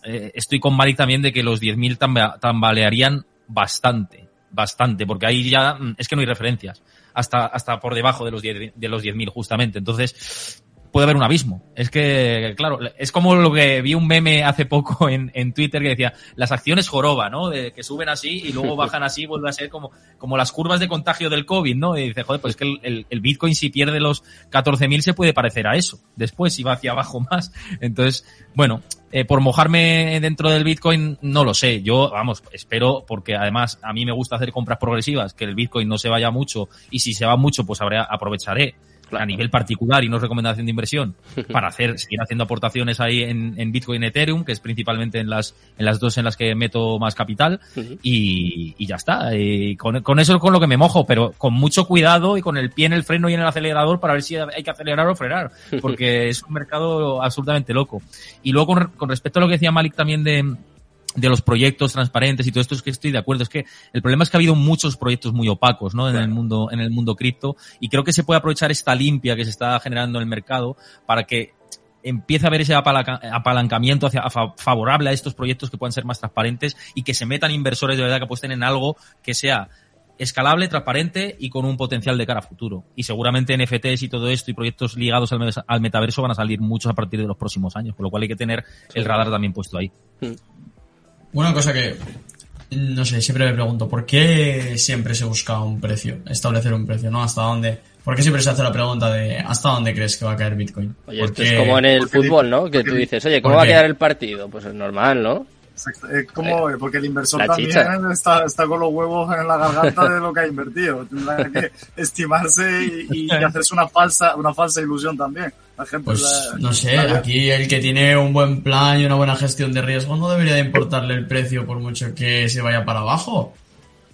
eh, estoy con Malik también de que los 10.000 tambalearían bastante bastante, porque ahí ya mm, es que no hay referencias, hasta, hasta por debajo de los 10.000 de los 10.000 justamente. Entonces, puede haber un abismo. Es que, claro, es como lo que vi un meme hace poco [laughs] en, en Twitter que decía, las acciones joroba, ¿no? De que suben así y luego [laughs] bajan así, vuelve a ser como, como las curvas de contagio del COVID, ¿no? Y dice, joder, pues es que el, el, Bitcoin si pierde los 14.000 se puede parecer a eso. Después, si va hacia abajo [laughs] más. Entonces, bueno, eh, por mojarme dentro del Bitcoin, no lo sé. Yo, vamos, espero, porque además a mí me gusta hacer compras progresivas, que el Bitcoin no se vaya mucho y si se va mucho, pues aprovecharé a nivel particular y no recomendación de inversión [laughs] para hacer seguir haciendo aportaciones ahí en, en Bitcoin Ethereum que es principalmente en las en las dos en las que meto más capital y, y, ya está. Y con, con, eso es con lo que me mojo pero con mucho cuidado y con el pie en el freno y en el acelerador para ver si hay que acelerar o frenar [laughs] porque es un mercado absolutamente loco. Y luego con, con respecto a lo que decía Malik también de de los proyectos transparentes y todo esto es que estoy de acuerdo. Es que el problema es que ha habido muchos proyectos muy opacos, ¿no? En el mundo, en el mundo cripto. Y creo que se puede aprovechar esta limpia que se está generando en el mercado para que empiece a haber ese apalancamiento hacia, favorable a estos proyectos que puedan ser más transparentes y que se metan inversores de verdad que apuesten en algo que sea escalable, transparente y con un potencial de cara a futuro. Y seguramente NFTs y todo esto y proyectos ligados al, metaverso van a salir muchos a partir de los próximos años, con lo cual hay que tener el radar también puesto ahí. Una cosa que, no sé, siempre me pregunto, ¿por qué siempre se busca un precio? Establecer un precio, ¿no? ¿Hasta dónde? ¿Por qué siempre se hace la pregunta de ¿hasta dónde crees que va a caer Bitcoin? Oye, esto es como en el fútbol, ¿no? Que tú dices, oye, ¿cómo va a quedar el partido? Pues es normal, ¿no? Como, porque el inversor también está, está, con los huevos en la garganta de lo que ha invertido. Tendrá que estimarse y, y, [laughs] hacerse una falsa, una falsa ilusión también. pues, no sé, aquí el que tiene un buen plan y una buena gestión de riesgo no debería de importarle el precio por mucho que se vaya para abajo.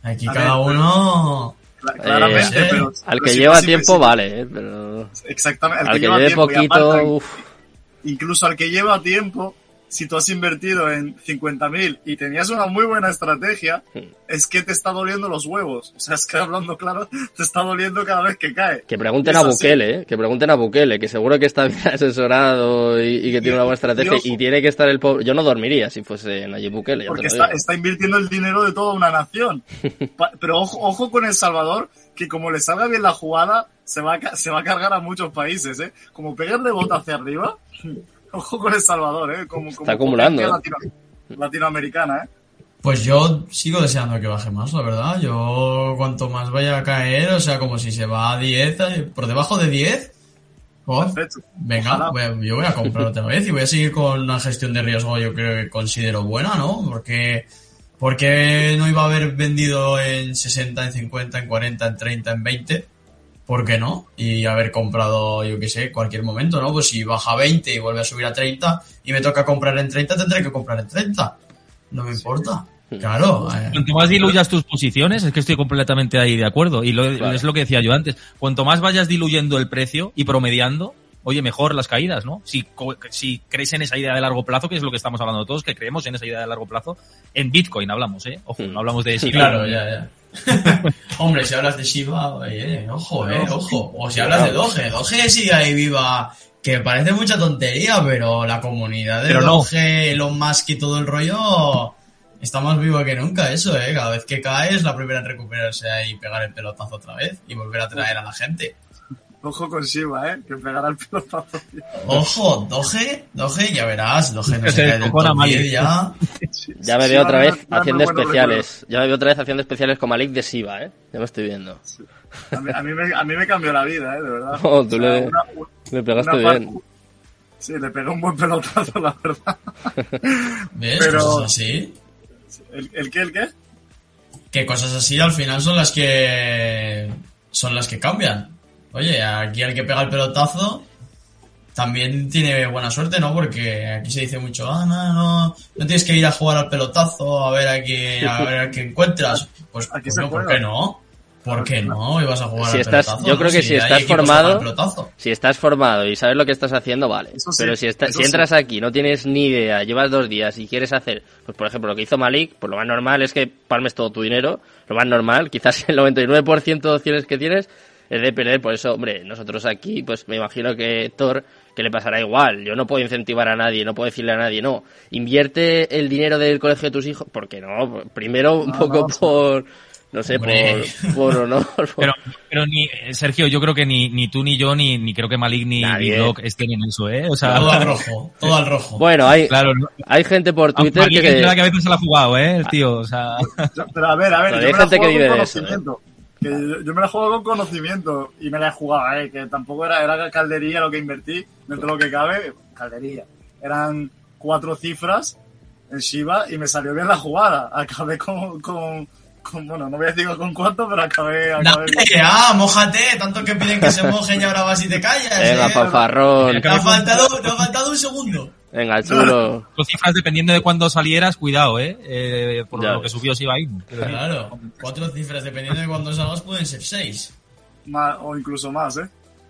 Aquí cada uno... Claramente, eh, pero, al que lleva tiempo vale, eh, pero exactamente, al, que, lleva tiempo, poquito, incluso al que lleva tiempo, si tú has invertido en 50.000 y tenías una muy buena estrategia, es que te está doliendo los huevos. O sea, es que hablando claro, te está doliendo cada vez que cae. Que pregunten a Bukele, ¿eh? que pregunten a Bukele, que seguro que está bien [laughs] asesorado y, que tiene una buena estrategia y tiene que estar el pobre. Yo no dormiría si fuese Nayib Bukele. Porque está, está, invirtiendo el dinero de toda una nación. [laughs] Pero ojo, ojo con El Salvador, que como le salga bien la jugada, se va a, se va a cargar a muchos países, ¿eh? Como pegarle bota hacia arriba. Ojo con El Salvador, ¿eh? Como, Está acumulando. ¿eh? latinoamericana, ¿eh? Pues yo sigo deseando que baje más, la verdad. Yo, cuanto más vaya a caer, o sea, como si se va a 10, eh, por debajo de 10, venga, yo voy a comprar otra vez y voy a seguir con una gestión de riesgo, yo creo que considero buena, ¿no? Porque, porque no iba a haber vendido en 60, en 50, en 40, en 30, en 20 ¿por qué no? Y haber comprado, yo qué sé, cualquier momento, ¿no? Pues si baja a 20 y vuelve a subir a 30 y me toca comprar en 30, tendré que comprar en 30. No me importa. Claro. Eh. Cuanto más diluyas tus posiciones, es que estoy completamente ahí de acuerdo. Y es lo que decía yo antes. Cuanto más vayas diluyendo el precio y promediando, oye, mejor las caídas, ¿no? Si, si crees en esa idea de largo plazo, que es lo que estamos hablando todos, que creemos en esa idea de largo plazo, en Bitcoin hablamos, ¿eh? Ojo, no hablamos de... Sí, claro, ya, ya. [laughs] Hombre, si hablas de Shiba, oye, ojo, eh, ojo. O si hablas de Doge, Doge sigue ahí viva, que parece mucha tontería, pero la comunidad de Doge, Elon Musk y todo el rollo está más vivo que nunca eso, eh. Cada vez que cae es la primera en recuperarse y pegar el pelotazo otra vez y volver a traer a la gente. Ojo con Shiva, ¿eh? Que pegará el pelotazo. Ojo, Doge, Doge, ya verás. Doge no [laughs] se cae del top 10 ya. [laughs] Ya me veo otra vez haciendo especiales. Ya me veo otra vez haciendo especiales con Malik de Shiva, ¿eh? Ya me estoy viendo. A, mí, a, mí me, a, mí, me, cambió la vida, ¿eh? De verdad. [laughs] Oh, tú o sea, le, una, le, pegaste bien. Sí, le pegó un buen pelotazo, la verdad. ¿Ves? Pero... Cosas así. ¿El, ¿El qué? ¿El qué? Que cosas así al final son las que... Son las que cambian. Oye, aquí el que pega el pelotazo también tiene buena suerte, ¿no? Porque aquí se dice mucho, ah, no, no, no tienes que ir a jugar al pelotazo a ver a qué, a ver a qué encuentras. Pues, aquí pues no, ¿por qué no? ¿Por qué no? Ibas a jugar si al estás, pelotazo. Yo creo que si si estás formado, si estás formado y sabes lo que estás haciendo, vale. Sí, Pero si, está, si entras aquí, no tienes ni idea, llevas dos días y quieres hacer, pues por ejemplo, lo que hizo Malik, pues lo más normal es que palmes todo tu dinero, lo más normal, quizás [laughs] el 99% de opciones que tienes es de perder, por eso, hombre, nosotros aquí, pues me imagino que Thor, que le pasará igual. Yo no puedo incentivar a nadie, no puedo decirle a nadie, no, invierte el dinero del colegio de tus hijos, porque no, primero un No, poco no. por, no sé, Hombre. por, por honor. [laughs] por- Pero, pero ni, Sergio, yo creo que ni, ni tú ni yo, ni, ni creo que Malik ni Nadie. Block estén en eso, ¿eh? O sea, Todo al rojo, todo al rojo. Bueno, hay, claro, hay gente por Twitter Malik que, que a veces se la ha jugado, ¿eh? El tío, o sea... Pero a ver, a ver, Pero yo hay me la gente que vive de eso. Que yo, yo me la juego con conocimiento y me la he jugado, ¿eh? que tampoco era, era caldería lo que invertí, dentro de lo que cabe, caldería. Eran cuatro cifras en Shiba y me salió bien la jugada. Acabé con, con, con- bueno, no voy a decir con cuánto, pero acabé, acabé Dale, ah, mójate, tanto que piden que se mojen y ahora vas y te callas. venga, eh. fanfarrón, Te ha faltado, te ha faltado un segundo. Venga, chulo. [laughs] Con cifras dependiendo de cuándo salieras, cuidado, ¿eh? eh por Ya lo que subió Sibaín. Claro, cuatro cifras, dependiendo de cuándo salgas, pueden ser seis. más, o incluso más, ¿eh?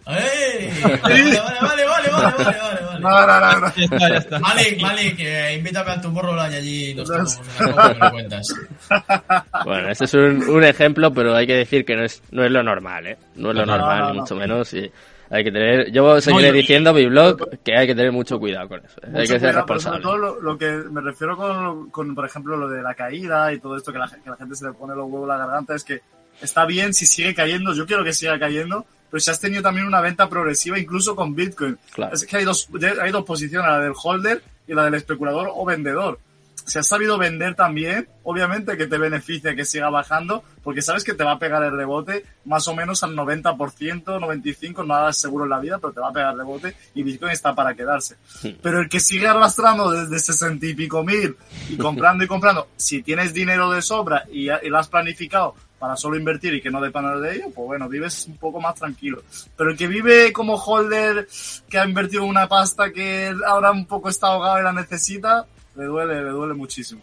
¡Ey! [laughs] Vale, vale, vale, vale, vale, vale, vale, vale. No, no, no, no. Ya está, ya está. Malik, Malik, eh, invítame a tu morro y allí nos tomamos una cuentas. [laughs] Bueno, este es un, un ejemplo, pero hay que decir que no es, no es lo normal, ¿eh? No es lo No, normal, no, ni no. mucho menos. Y hay que tener, yo seguiré No, y- diciendo mi blog que hay que tener mucho cuidado con eso. Hay que ser cuidado, sobre responsable. todo lo, lo que me refiero con, con, por ejemplo, lo de la caída y todo esto que la, que la gente se le pone los huevos a la garganta es que está bien si sigue cayendo, yo quiero que siga cayendo, pero si has tenido también una venta progresiva incluso con Bitcoin. Claro. Es que hay dos, hay dos posiciones, la del holder y la del especulador o vendedor. Si has sabido vender también, obviamente que te beneficia que siga bajando, porque sabes que te va a pegar el rebote más o menos al 90%, 95%, nada es seguro en la vida, pero te va a pegar el rebote y Bitcoin está para quedarse. Pero el que sigue arrastrando desde 60 y pico mil y comprando y comprando, si tienes dinero de sobra y, y lo has planificado para solo invertir y que no dependas de ello, pues bueno, vives un poco más tranquilo. Pero el que vive como holder, que ha invertido una pasta que ahora un poco está ahogado y la necesita, le duele, le duele muchísimo.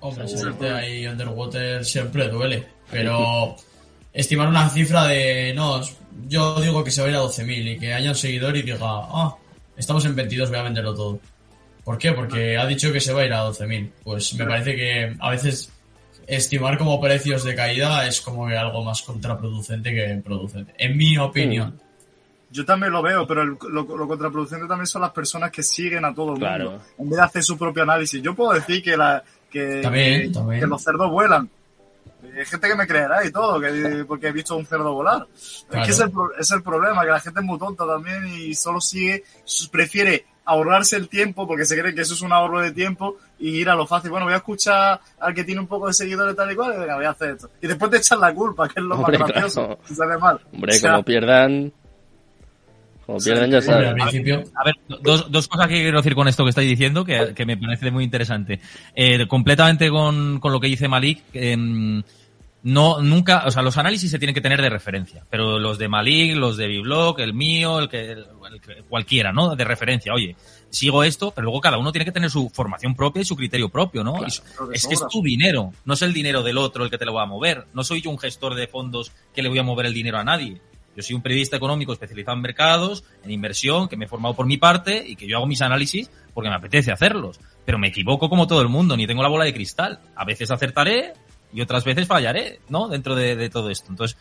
Hombre, seguramente ahí Underwater siempre duele, pero estimar una cifra de, no, yo digo que se va a ir a 12.000 y que haya un seguidor y diga, ah, estamos en 22, voy a venderlo todo. ¿Por qué? Porque ha dicho que se va a ir a 12.000. Pues me parece que a veces estimar como precios de caída es como que algo más contraproducente que producente, en mi opinión. Yo también lo veo, pero el- lo, lo contraproducente también son las personas que siguen a todo el Claro. mundo. En vez de hacer su propio análisis. Yo puedo decir que, la, que, También, que, también. que los cerdos vuelan. Hay gente que me creerá y todo, que, porque he visto un cerdo volar. Claro. Es que es el, pro- es el problema, que la gente es muy tonta también y solo sigue, prefiere ahorrarse el tiempo porque se cree que eso es un ahorro de tiempo y ir a lo fácil. Bueno, voy a escuchar al que tiene un poco de seguidores tal y cual y venga, voy a hacer esto. Y después te echan la culpa, que es lo Hombre, más gracioso. claro. Si sale mal. Hombre, O sea, como pierdan, como ya A ver, dos, dos cosas que quiero decir con esto que estáis diciendo, que, que me parece muy interesante. Eh, completamente con, con lo que dice Malik, em, no, nunca, o sea, los análisis se tienen que tener de referencia, pero los de Malik, los de Biblock, el mío, el que, el cualquiera, ¿no? De referencia. Oye, sigo esto, pero luego cada uno tiene que tener su formación propia y su criterio propio, ¿no? Claro, es que es tu dinero, no es el dinero del otro el que te lo va a mover. No soy yo un gestor de fondos que le voy a mover el dinero a nadie. Yo soy un periodista económico especializado en mercados, en inversión, que me he formado por mi parte y que yo hago mis análisis porque me apetece hacerlos. Pero me equivoco como todo el mundo, ni tengo la bola de cristal. A veces acertaré y otras veces fallaré, ¿no? Dentro de, todo esto. Entonces,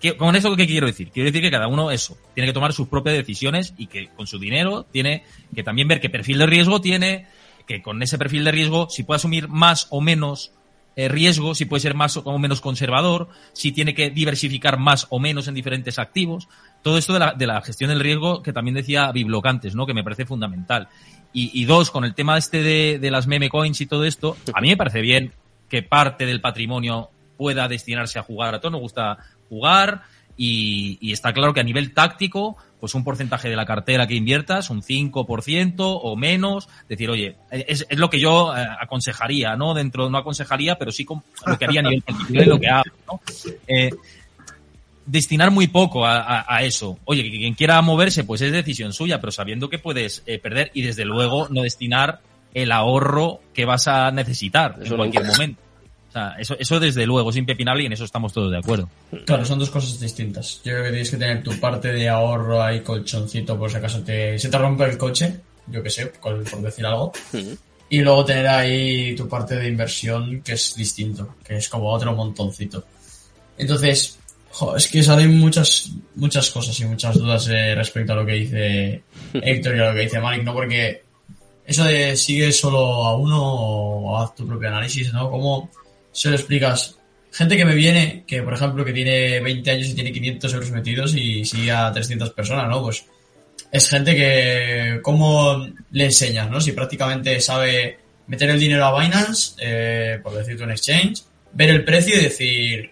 ¿qué- ¿con eso qué quiero decir? Quiero decir que cada uno eso, tiene que tomar sus propias decisiones y que con su dinero tiene que también ver qué perfil de riesgo tiene, que con ese perfil de riesgo, si puede asumir más o menos eh, riesgo, si puede ser más o menos conservador, si tiene que diversificar más o menos en diferentes activos. Todo esto de la, de la gestión del riesgo que también decía Biblocantes, ¿no? Que me parece fundamental. Y, dos, con el tema este de, de las meme coins y todo esto, a mí me parece bien que parte del patrimonio pueda destinarse a jugar. A todos nos gusta jugar y, y está claro que a nivel táctico pues un porcentaje de la cartera que inviertas, un 5% o menos, decir, oye, es, es lo que yo eh, aconsejaría, ¿no? Dentro, no aconsejaría, pero sí lo que haría a nivel particular y lo que hago, ¿no? Eh, destinar muy poco a, a, eso. Oye, que quien quiera moverse, pues es decisión suya, pero sabiendo que puedes eh, perder y desde luego no destinar el ahorro que vas a necesitar en cualquier momento. O sea, eso, eso desde luego es impepinable y en eso estamos todos de acuerdo. Claro, son dos cosas distintas. Yo creo que tienes que tener tu parte de ahorro ahí, colchoncito, por si acaso te, se te rompe el coche, yo que sé, por, decir algo. Y luego tener ahí tu parte de inversión que es distinto, que es como otro montoncito. Entonces, es que salen muchas, muchas cosas y muchas dudas eh, respecto a lo que dice Héctor y a lo que dice Malik, ¿no? Porque eso de sigue solo a uno o haz tu propio análisis, ¿no? Como se lo explicas. Gente que me viene, que por ejemplo que tiene 20 años y tiene 500 euros metidos y sigue a 300 personas, ¿no? Pues es gente que, ¿cómo le enseñas, no? Si prácticamente sabe meter el dinero a Binance, eh, por decirte un exchange, ver el precio y decir,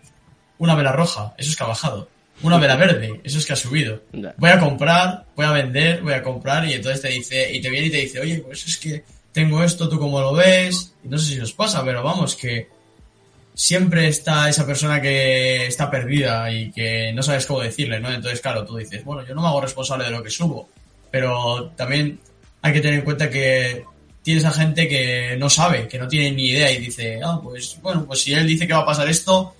una vela roja, eso es que ha bajado. Una vela verde, eso es que ha subido. Voy a comprar, voy a vender, voy a comprar y entonces te dice, y te viene y te dice, oye, pues es que tengo esto, tú cómo lo ves. Y no sé si os pasa, pero vamos, que siempre está esa persona que está perdida y que no sabes cómo decirle, ¿no? Entonces, claro, tú dices, bueno, yo no me hago responsable de lo que subo, pero también hay que tener en cuenta que tienes a gente que no sabe, que no tiene ni idea y dice, ah, pues bueno, pues si él dice que va a pasar esto,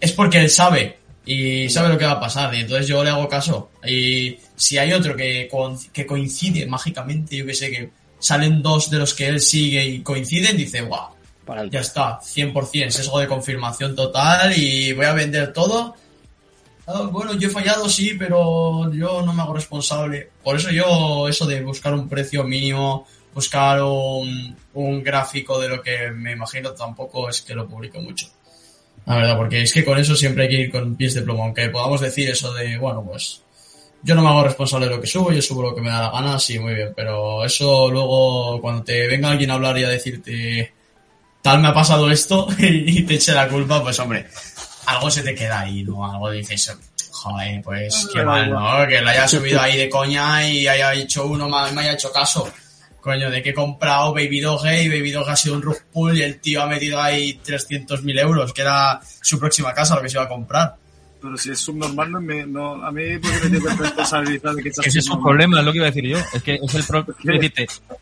es porque él sabe y sabe lo que va a pasar y entonces yo le hago caso. Y si hay otro que, que coincide mágicamente, yo que sé, que salen dos de los que él sigue y coinciden, dice, guau, ya está, 100%, sesgo de confirmación total y voy a vender todo. Ah, bueno, yo he fallado, sí, pero yo no me hago responsable. Por eso yo, eso de buscar un precio mínimo, buscar un, un gráfico de lo que me imagino, tampoco es que lo publico mucho. La verdad, porque es que con eso siempre hay que ir con pies de plomo. Aunque podamos decir eso de, bueno, pues yo no me hago responsable de lo que subo, yo subo lo que me da la gana, sí, muy bien. Pero eso luego, cuando te venga alguien a hablar y a decirte, tal me ha pasado esto [laughs] y te eche la culpa, pues hombre, algo se te queda ahí, ¿no? Algo dices, joder, pues qué mal, ¿no? Que le haya subido ahí de coña y haya hecho uno, me haya hecho caso. Coño, de que he comprado Baby Doge y Baby Doge ha sido un rug pull y el tío ha metido ahí 300.000 euros, que era su próxima casa lo que se iba a comprar. Pero si es subnormal, no, me, no a mí ¿por qué me tiene que responsabilizar de que Ese es un problema, es lo que iba a decir yo. Es que es el problema. [laughs]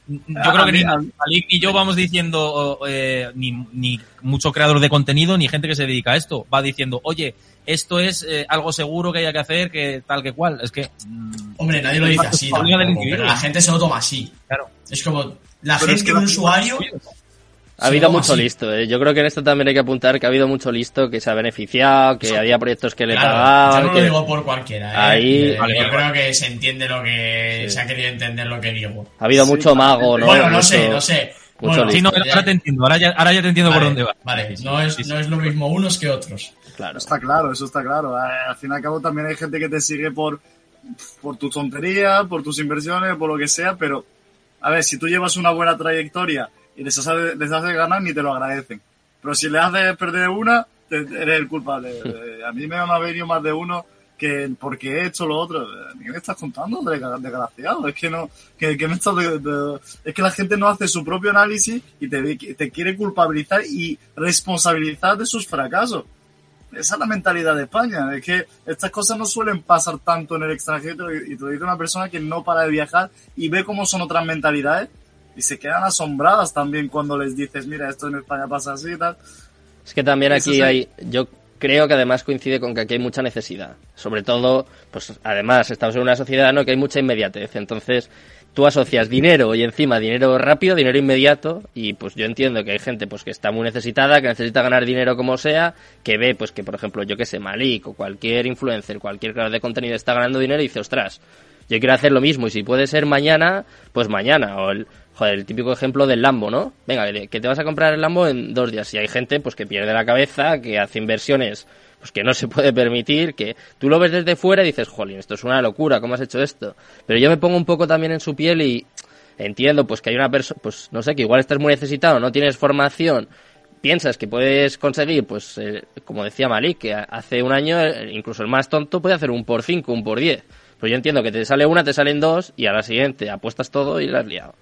Yo creo que ni Ali ni yo vamos diciendo, eh, ni, ni mucho creador de contenido, ni gente que se dedica a esto, va diciendo, oye, esto es eh, algo seguro que haya que hacer, que tal que cual. Es que. Mm, Hombre, nadie lo dice así, pero la gente se lo toma así. Claro. Es como, la gente, es que un usuario. Ha habido mucho listo, ¿eh? yo creo que en esto también hay que apuntar que ha habido mucho listo que se ha beneficiado, que había proyectos que le pagaban. Yo no lo digo por cualquiera, ¿eh? Ahí, yo creo que se entiende lo que se ha querido entender lo que digo. Ha habido mucho mago, ¿no? Bueno, no sé, no sé. Bueno, sí, no, ahora te entiendo, ahora ya, ahora ya te entiendo por dónde va. Vale, no es, no es lo mismo unos que otros. Claro. Está claro, eso está claro. Al fin y al cabo también hay gente que te sigue por, por tu tontería, por tus inversiones, por lo que sea, pero a ver, si tú llevas una buena trayectoria y les haces, les ganar ni te lo agradecen. Pero si le haces perder una, eres el culpable. [laughs] A mí me han venido más de uno que porque he hecho lo otro. ¿Qué me estás contando, desgraciado? Es que no, que, me estás es que la gente no hace su propio análisis y te, te quiere culpabilizar y responsabilizar de sus fracasos. Esa es la mentalidad de España. Es que estas cosas no suelen pasar tanto en el extranjero y te lo dice una persona que no para de viajar y ve cómo son otras mentalidades y se quedan asombradas también cuando les dices, mira, esto en España pasa así y tal. Es que también aquí hay, yo creo que además coincide con que aquí hay mucha necesidad. Sobre todo, pues además estamos en una sociedad ¿no? que hay mucha inmediatez. Entonces, tú asocias dinero y encima dinero rápido, dinero inmediato, y pues yo entiendo que hay gente pues que está muy necesitada, que necesita ganar dinero como sea, que ve pues que por ejemplo, yo que sé, Malik o cualquier influencer, cualquier creador de contenido está ganando dinero y dice, ostras, yo quiero hacer lo mismo y si puede ser mañana, pues mañana. O el, joder, el típico ejemplo del Lambo, ¿no? Venga, que te vas a comprar el Lambo en dos días. Y hay gente pues que pierde la cabeza, que hace inversiones pues que no se [laughs] puede permitir, que tú lo ves desde fuera y dices, jolín, esto es una locura, ¿cómo has hecho esto? Pero yo me pongo un poco también en su piel y entiendo pues que hay una persona, pues no sé, que igual estás muy necesitado, no tienes formación, piensas que puedes conseguir, pues eh, como decía Malik, que hace un año eh, incluso el más tonto puede hacer un por 5, un por 10. Pues yo entiendo que te sale una, te salen dos y a la siguiente apuestas todo y la has liado.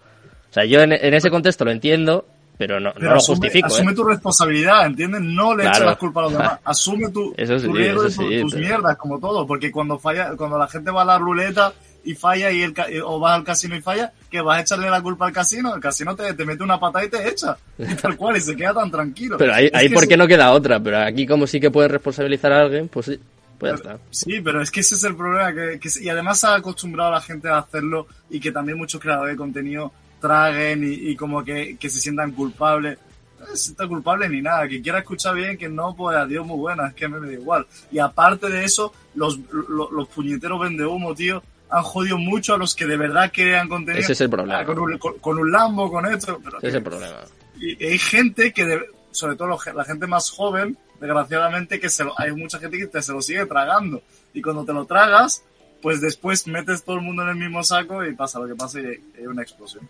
O sea, yo en, ese contexto lo entiendo, pero no, pero asume, lo justifico. Asume ¿eh? tu responsabilidad, ¿entiendes? No le claro. eches la culpa a los demás. [laughs] Asume tu, eso sí, tu riesgo eso y tus mierdas, como todo, porque cuando falla, cuando la gente va a la ruleta y falla y el, eh, o vas al casino y falla, que vas a echarle la culpa al casino, el casino te, mete una patada y te echa, tal cual, y se queda tan tranquilo. Pero ahí, ahí porque no queda otra, pero aquí como sí que puedes responsabilizar a alguien, pues sí. Pues sí, pero es que ese es el problema. Que, y además se ha acostumbrado a la gente a hacerlo y que también muchos creadores de contenido traguen y, como que, se sientan culpables. No se sienta culpable ni nada. Que quiera escuchar bien, que no, pues adiós, muy buena. Es que me, da igual. Y aparte de eso, los, los, puñeteros vende humo, tío, han jodido mucho a los que de verdad crean contenido. Ese es el problema. Con un, con, un Lambo, con esto. Ese es el problema. Y hay gente que, sobre todo la gente más joven, desgraciadamente que se hay mucha gente que te, se lo sigue tragando. Y cuando te lo tragas, pues después metes todo el mundo en el mismo saco y pasa lo que pasa y hay una explosión.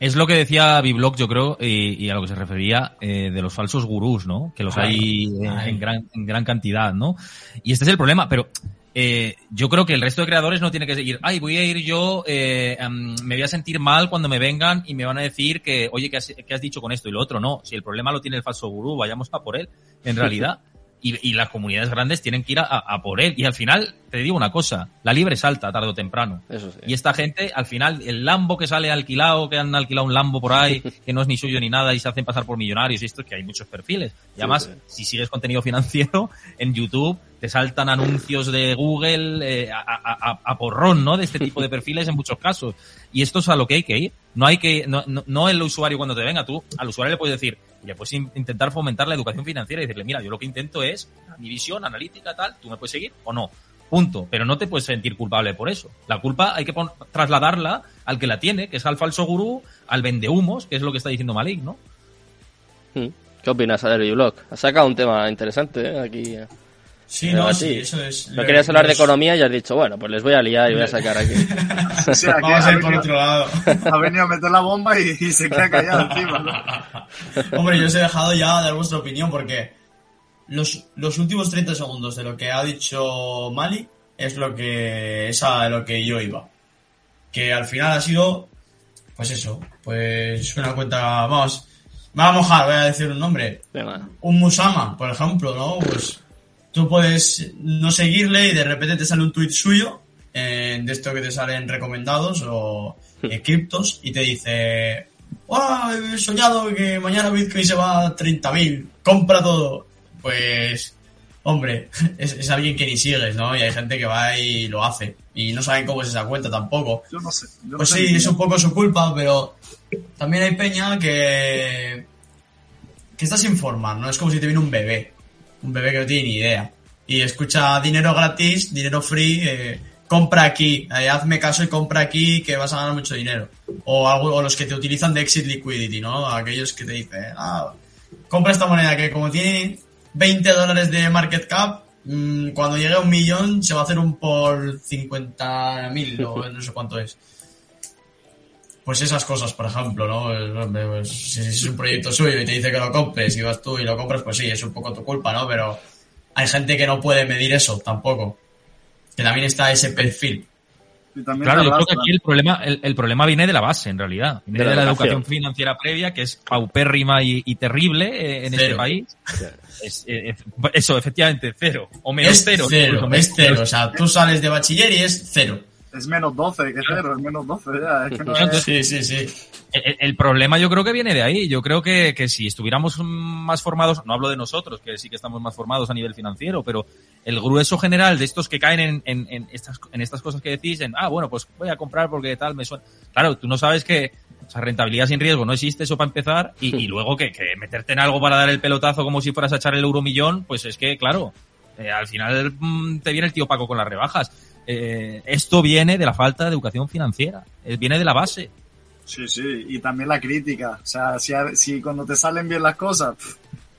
Es lo que decía Biblock, yo creo, y, a lo que se refería eh, de los falsos gurús, ¿no? Que los hay en, gran, en gran cantidad, ¿no? Y este es el problema, pero eh, yo creo que el resto de creadores no tiene que seguir, ay, voy a ir yo, eh, me voy a sentir mal cuando me vengan y me van a decir que, oye, ¿qué has, ¿qué has dicho con esto y lo otro? No, si el problema lo tiene el falso gurú, vayamos a por él, en [laughs] realidad. Y, las comunidades grandes tienen que ir a, por él. Y al final, te digo una cosa, la libre salta tarde o temprano. Y esta gente, al final, el Lambo que sale alquilado, que han alquilado un Lambo por ahí, [laughs] que no es ni suyo ni nada y se hacen pasar por millonarios y esto, que hay muchos perfiles. Y además, si sigues contenido financiero [laughs] en YouTube, te saltan anuncios de Google eh, a, porrón, ¿no? De este tipo de [laughs] perfiles en muchos casos. Y esto es a lo que hay que ir. No hay que, no, no el usuario cuando te venga, tú al usuario le puedes decir, ya puedes intentar fomentar la educación financiera y decirle, mira, yo lo que intento es mi visión analítica, tal, tú me puedes seguir o no. Punto. Pero no te puedes sentir culpable por eso. La culpa hay que trasladarla al que la tiene, que es al falso gurú, al vendehumos, que es lo que está diciendo Malik, ¿no? Hmm. ¿Qué opinas, Adri Block? Has sacado un tema interesante ¿eh? aquí. Sí, no, sí, eso es. No querías hablar de economía y has dicho, bueno, pues les voy a liar y voy a [laughs] sacar aquí. [laughs] sí, [laughs] aquí Vamos a ir por otro lado. Ha venido a meter la bomba y, se queda callado encima. Hombre, yo os he dejado ya dar vuestra opinión porque los, los últimos 30 segundos de lo que ha dicho Mali es lo que es a lo que yo iba. Que al final ha sido, pues eso, pues una cuenta, vamos, me va a mojar, voy a decir un nombre. Un Musama, por ejemplo, ¿no? Pues tú puedes no seguirle y de repente te sale un tweet suyo de esto que te salen recomendados o eh, criptos y te dice ¡Oh, he soñado que mañana Bitcoin se va a 30.000, compra todo. Pues, hombre, [laughs] es, alguien que ni sigues, ¿no? Y hay gente que va y lo hace. Y no saben cómo es esa cuenta tampoco. Yo no sé. pues sí, es un poco su culpa, pero también hay peña que... que está sin forma, ¿no? Es como si te viene un bebé un bebé que no tiene ni idea. Y escucha dinero gratis, dinero free, eh, compra aquí, eh, hazme caso y compra aquí que vas a ganar mucho dinero. O, algo, o los que te utilizan de exit liquidity, ¿no? Aquellos que te dicen, ah, compra esta moneda que como tiene 20 dólares de market cap, mm, cuando llegue a un millón se va a hacer un por 50 mil o [laughs] no sé cuánto es. Pues esas cosas, por ejemplo, ¿no? Si es un proyecto suyo y te dice que lo compres y vas tú y lo compras, pues sí, es un poco tu culpa, ¿no? Pero hay gente que no puede medir eso tampoco. Que también está ese perfil. Claro, yo creo que aquí el problema, el, problema viene de la base, en realidad. Viene de, la, educación financiera previa, que es paupérrima y, terrible eh, en este país. Eh, eso, efectivamente, cero. O menos es cero. cero es cero. O sea, tú sales de bachiller y es cero es menos 12, que cero, es menos 12 ya. Es que no es... Sí, sí, sí. El, problema yo creo que viene de ahí. Yo creo que, que si estuviéramos más formados, no hablo de nosotros, que sí que estamos más formados a nivel financiero, pero el grueso general de estos que caen en, en, en estas, en estas cosas que decís, en, ah, bueno, pues voy a comprar porque tal me suena. Claro, tú no sabes que o sea, rentabilidad sin riesgo no existe eso para empezar y, y [laughs] luego que, que, meterte en algo para dar el pelotazo como si fueras a echar el euro millón, pues es que, claro, eh, al final mm, te viene el tío Paco con las rebajas eh, esto viene de la falta de educación financiera, eh, viene de la base. Sí, sí, y también la crítica. O sea, si, si cuando te salen bien las cosas,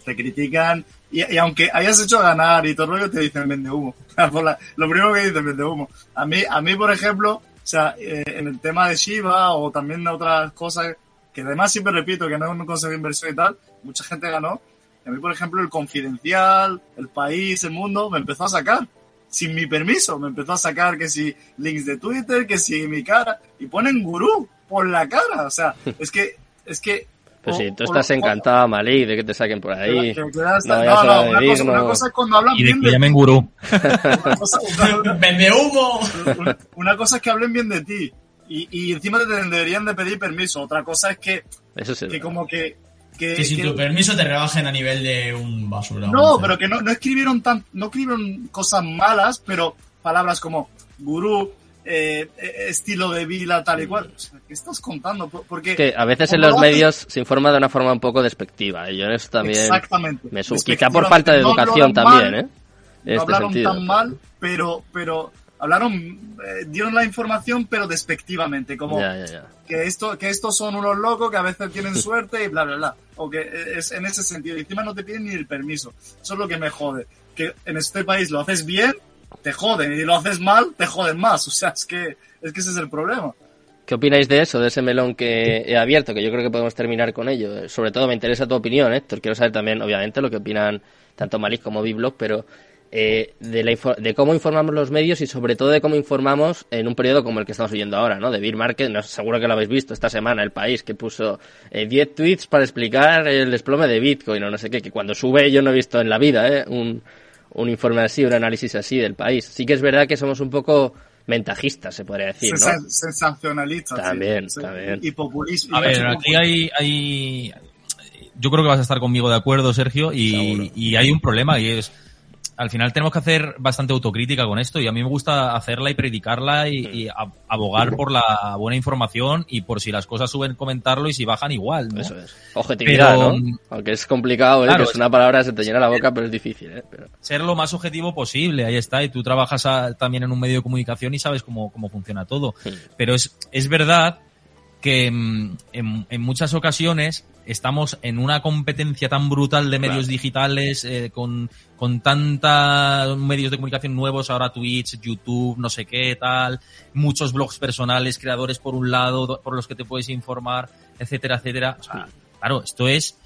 te critican y, aunque hayas hecho ganar y todo lo que te dicen vende humo. [laughs] lo primero que dicen vende humo. A mí, a mí, por ejemplo, o sea, eh, en el tema de Shiba o también de otras cosas, que además siempre repito que no es un consejo de inversión y tal, mucha gente ganó. a mí, por ejemplo, el Confidencial, el País, el Mundo, me empezó a sacar sin mi permiso. Me empezó a sacar que si links de Twitter, que si mi cara, y ponen gurú por la cara. O sea, [laughs] es que, es que. Pues sí, tú estás encantado, Malí, de que te saquen por ahí. no, no, una, cosa, es cuando hablan y de bien que llamen gurú. [laughs] ¡Vende humo! Una cosa es que hablen bien de ti. Y, y encima te deberían de pedir permiso. Otra cosa es que, Eso sí, que como que que, sin tu permiso te rebajen a nivel de un basura. No, pero que no, no escribieron tan, no escribieron cosas malas, pero palabras como gurú, eh, eh, estilo de vida, tal y cual. ¿Qué estás contando? Porque que a veces en los medios se informa de una forma un poco despectiva. Y yo en eso también Exactamente. me Quizá por falta de educación también, ¿eh? No este hablaron tan mal, pero, pero hablaron, eh, dieron la información, pero despectivamente, como que esto, que estos son unos locos que a veces tienen suerte y bla bla bla. O que es en ese sentido. Y encima no te piden ni el permiso. Eso es lo que me jode. Que en este país lo haces bien, te joden, y lo haces mal, te joden más. O sea, es que, es que ese es el problema. ¿Qué opináis de eso, de ese melón que he abierto? Que yo creo que podemos terminar con ello. Sobre todo me interesa tu opinión, Héctor. Quiero saber también, obviamente, lo que opinan tanto Malik como Biblog, pero eh, de, cómo informamos los medios y sobre todo de cómo informamos en un periodo como el que estamos viviendo ahora, ¿no? De Beer Market, no, seguro que lo habéis visto esta semana, el país que puso 10 eh, tweets para explicar el desplome de Bitcoin o no sé qué, que cuando sube yo no he visto en la vida, ¿eh? Un, un informe así, un análisis así del país. Sí que es verdad que somos un poco ventajistas, se podría decir, ¿no? Sensacionalistas. También, también. Y populistas. A ver, aquí hay, hay, yo creo que vas a estar conmigo de acuerdo, Sergio, y, y hay un problema y es al final tenemos que hacer bastante autocrítica con esto y a mí me gusta hacerla y predicarla y, abogar por la buena información y por si las cosas suben comentarlo y si bajan igual. ¿no? Eso es. Objetividad, ¿no? Aunque es complicado, ¿eh? que es una palabra se te llena la boca, pero es difícil. ¿eh? Ser lo más objetivo posible, ahí está. Y tú trabajas también en un medio de comunicación y sabes cómo, cómo funciona todo. Pero es, es verdad que mm, en, en, muchas ocasiones estamos en una competencia tan brutal de medios digitales, eh, con, con tantos medios de comunicación nuevos, ahora Twitch, YouTube, no sé qué, tal, muchos blogs personales, creadores por un lado, por los que te puedes informar, etcétera, etcétera. O sea, claro, esto es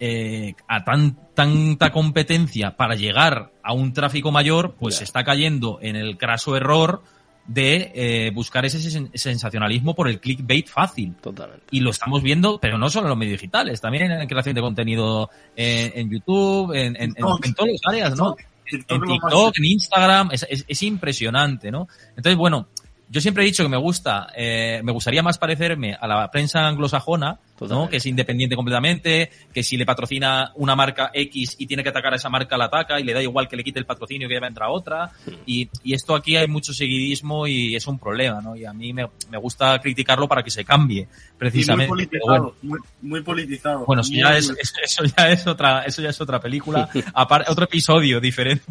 eh, a tan, tanta competencia para llegar a un tráfico mayor, pues se está cayendo en el craso error de eh, buscar ese sensacionalismo por el clickbait fácil. Totalmente. Y lo estamos viendo, pero no solo en los medios digitales, también en la creación de contenido en, en YouTube, en, en, en, todas las áreas, ¿no? en TikTok, en Instagram, es, es, es, impresionante, ¿no? Entonces, bueno, yo siempre he dicho que me gusta, eh, me gustaría más parecerme a la prensa anglosajona, ¿no? Que es independiente completamente, que si le patrocina una marca X y tiene que atacar a esa marca, la ataca y le da igual que le quite el patrocinio que va a entrar otra. Y, y, esto aquí hay mucho seguidismo y es un problema, ¿no? Y a mí me, me gusta criticarlo para que se cambie, precisamente. muy politizado, muy, muy, politizado. Bueno, eso ya, es, [laughs] eso ya es otra, eso ya es otra película, otro episodio diferente.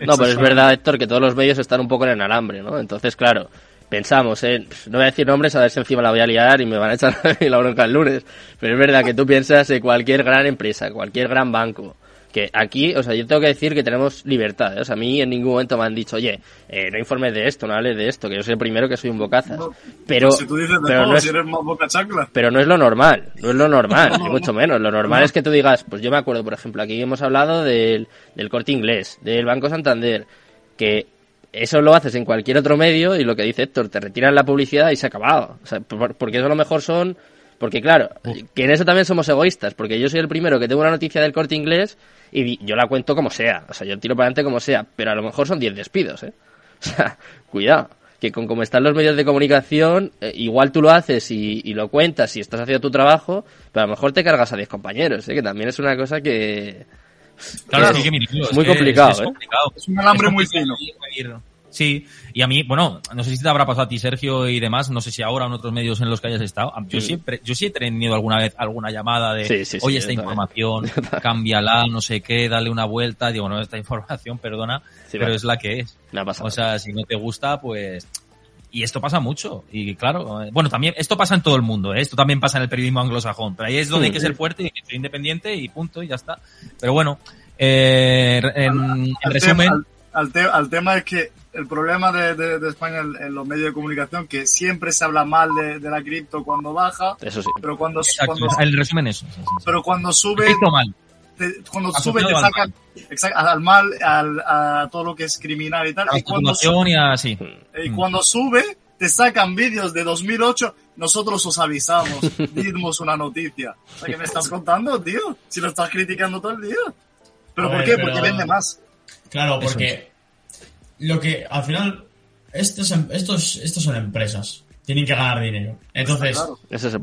No, pero es verdad, Héctor, que todos los medios están un poco en el alambre, ¿no? Entonces, claro, pensamos, ¿eh? no voy a decir nombres a ver si encima la voy a liar y me van a echar [laughs] la bronca el lunes, pero es verdad que tú piensas en cualquier gran empresa, cualquier gran banco, que aquí, o sea, yo tengo que decir que tenemos libertad, ¿eh? o sea, a mí en ningún momento me han dicho, oye, eh, no informes de esto, no hables de esto, que yo soy el primero que soy un bocazas. pero, pero, no es, pero no es lo normal, no es lo normal, [laughs] ni mucho menos. Lo normal es que tú digas, pues yo me acuerdo, por ejemplo, aquí hemos hablado del, del corte inglés, del Banco Santander, que eso lo haces en cualquier otro medio y lo que dice Héctor, te retiran la publicidad y se ha acabado. O sea, porque eso a lo mejor son... Porque claro, que en eso también somos egoístas, porque yo soy el primero que tengo una noticia del corte inglés y yo la cuento como sea. O sea, yo tiro para adelante como sea, pero a lo mejor son 10 despidos, ¿eh? [laughs] O sea, cuidado. Que con como están los medios de comunicación, eh, igual tú lo haces y, y, lo cuentas y estás haciendo tu trabajo, pero a lo mejor te cargas a 10 compañeros, ¿eh? Que también es una cosa que Claro, es, muy complicado, es, ¿eh? Es un alambre muy fino. Sí, y a mí, bueno, no sé si te habrá pasado a ti, Sergio, y demás, no sé si ahora en otros medios en los que hayas estado. Yo siempre, yo sí he tenido alguna vez alguna llamada de, oye, esta información, [laughs] cámbiala, no sé qué, dale una vuelta. Digo, no, esta [laughs] información, perdona, pero es la que es. O sea, si no te gusta, pues y esto pasa mucho. Y claro, eh, bueno, también, esto pasa en todo el mundo, ¿eh? esto también pasa en el periodismo anglosajón, pero ahí es donde hay que ser fuerte y que ser independiente y punto, y ya está. Pero bueno, eh, en, resumen. al, tema es que el problema de, de, España en, los medios de comunicación que siempre se habla mal de, la cripto cuando baja. Eso sí. Pero cuando, el resumen es eso. Pero cuando sube. mal. Cuando sube te sacan al mal, al, a todo lo que es criminal y tal. y cuando, sube, y así. y cuando sube, te sacan vídeos de 2008. Nosotros os avisamos, [laughs] dimos una noticia. O sea, ¿qué me estás contando, tío? Si lo estás criticando todo el día. ¿Pero por qué? Porque vende más. Claro, porque lo que al final estos, em, estos, estos son empresas, tienen que ganar dinero. Entonces,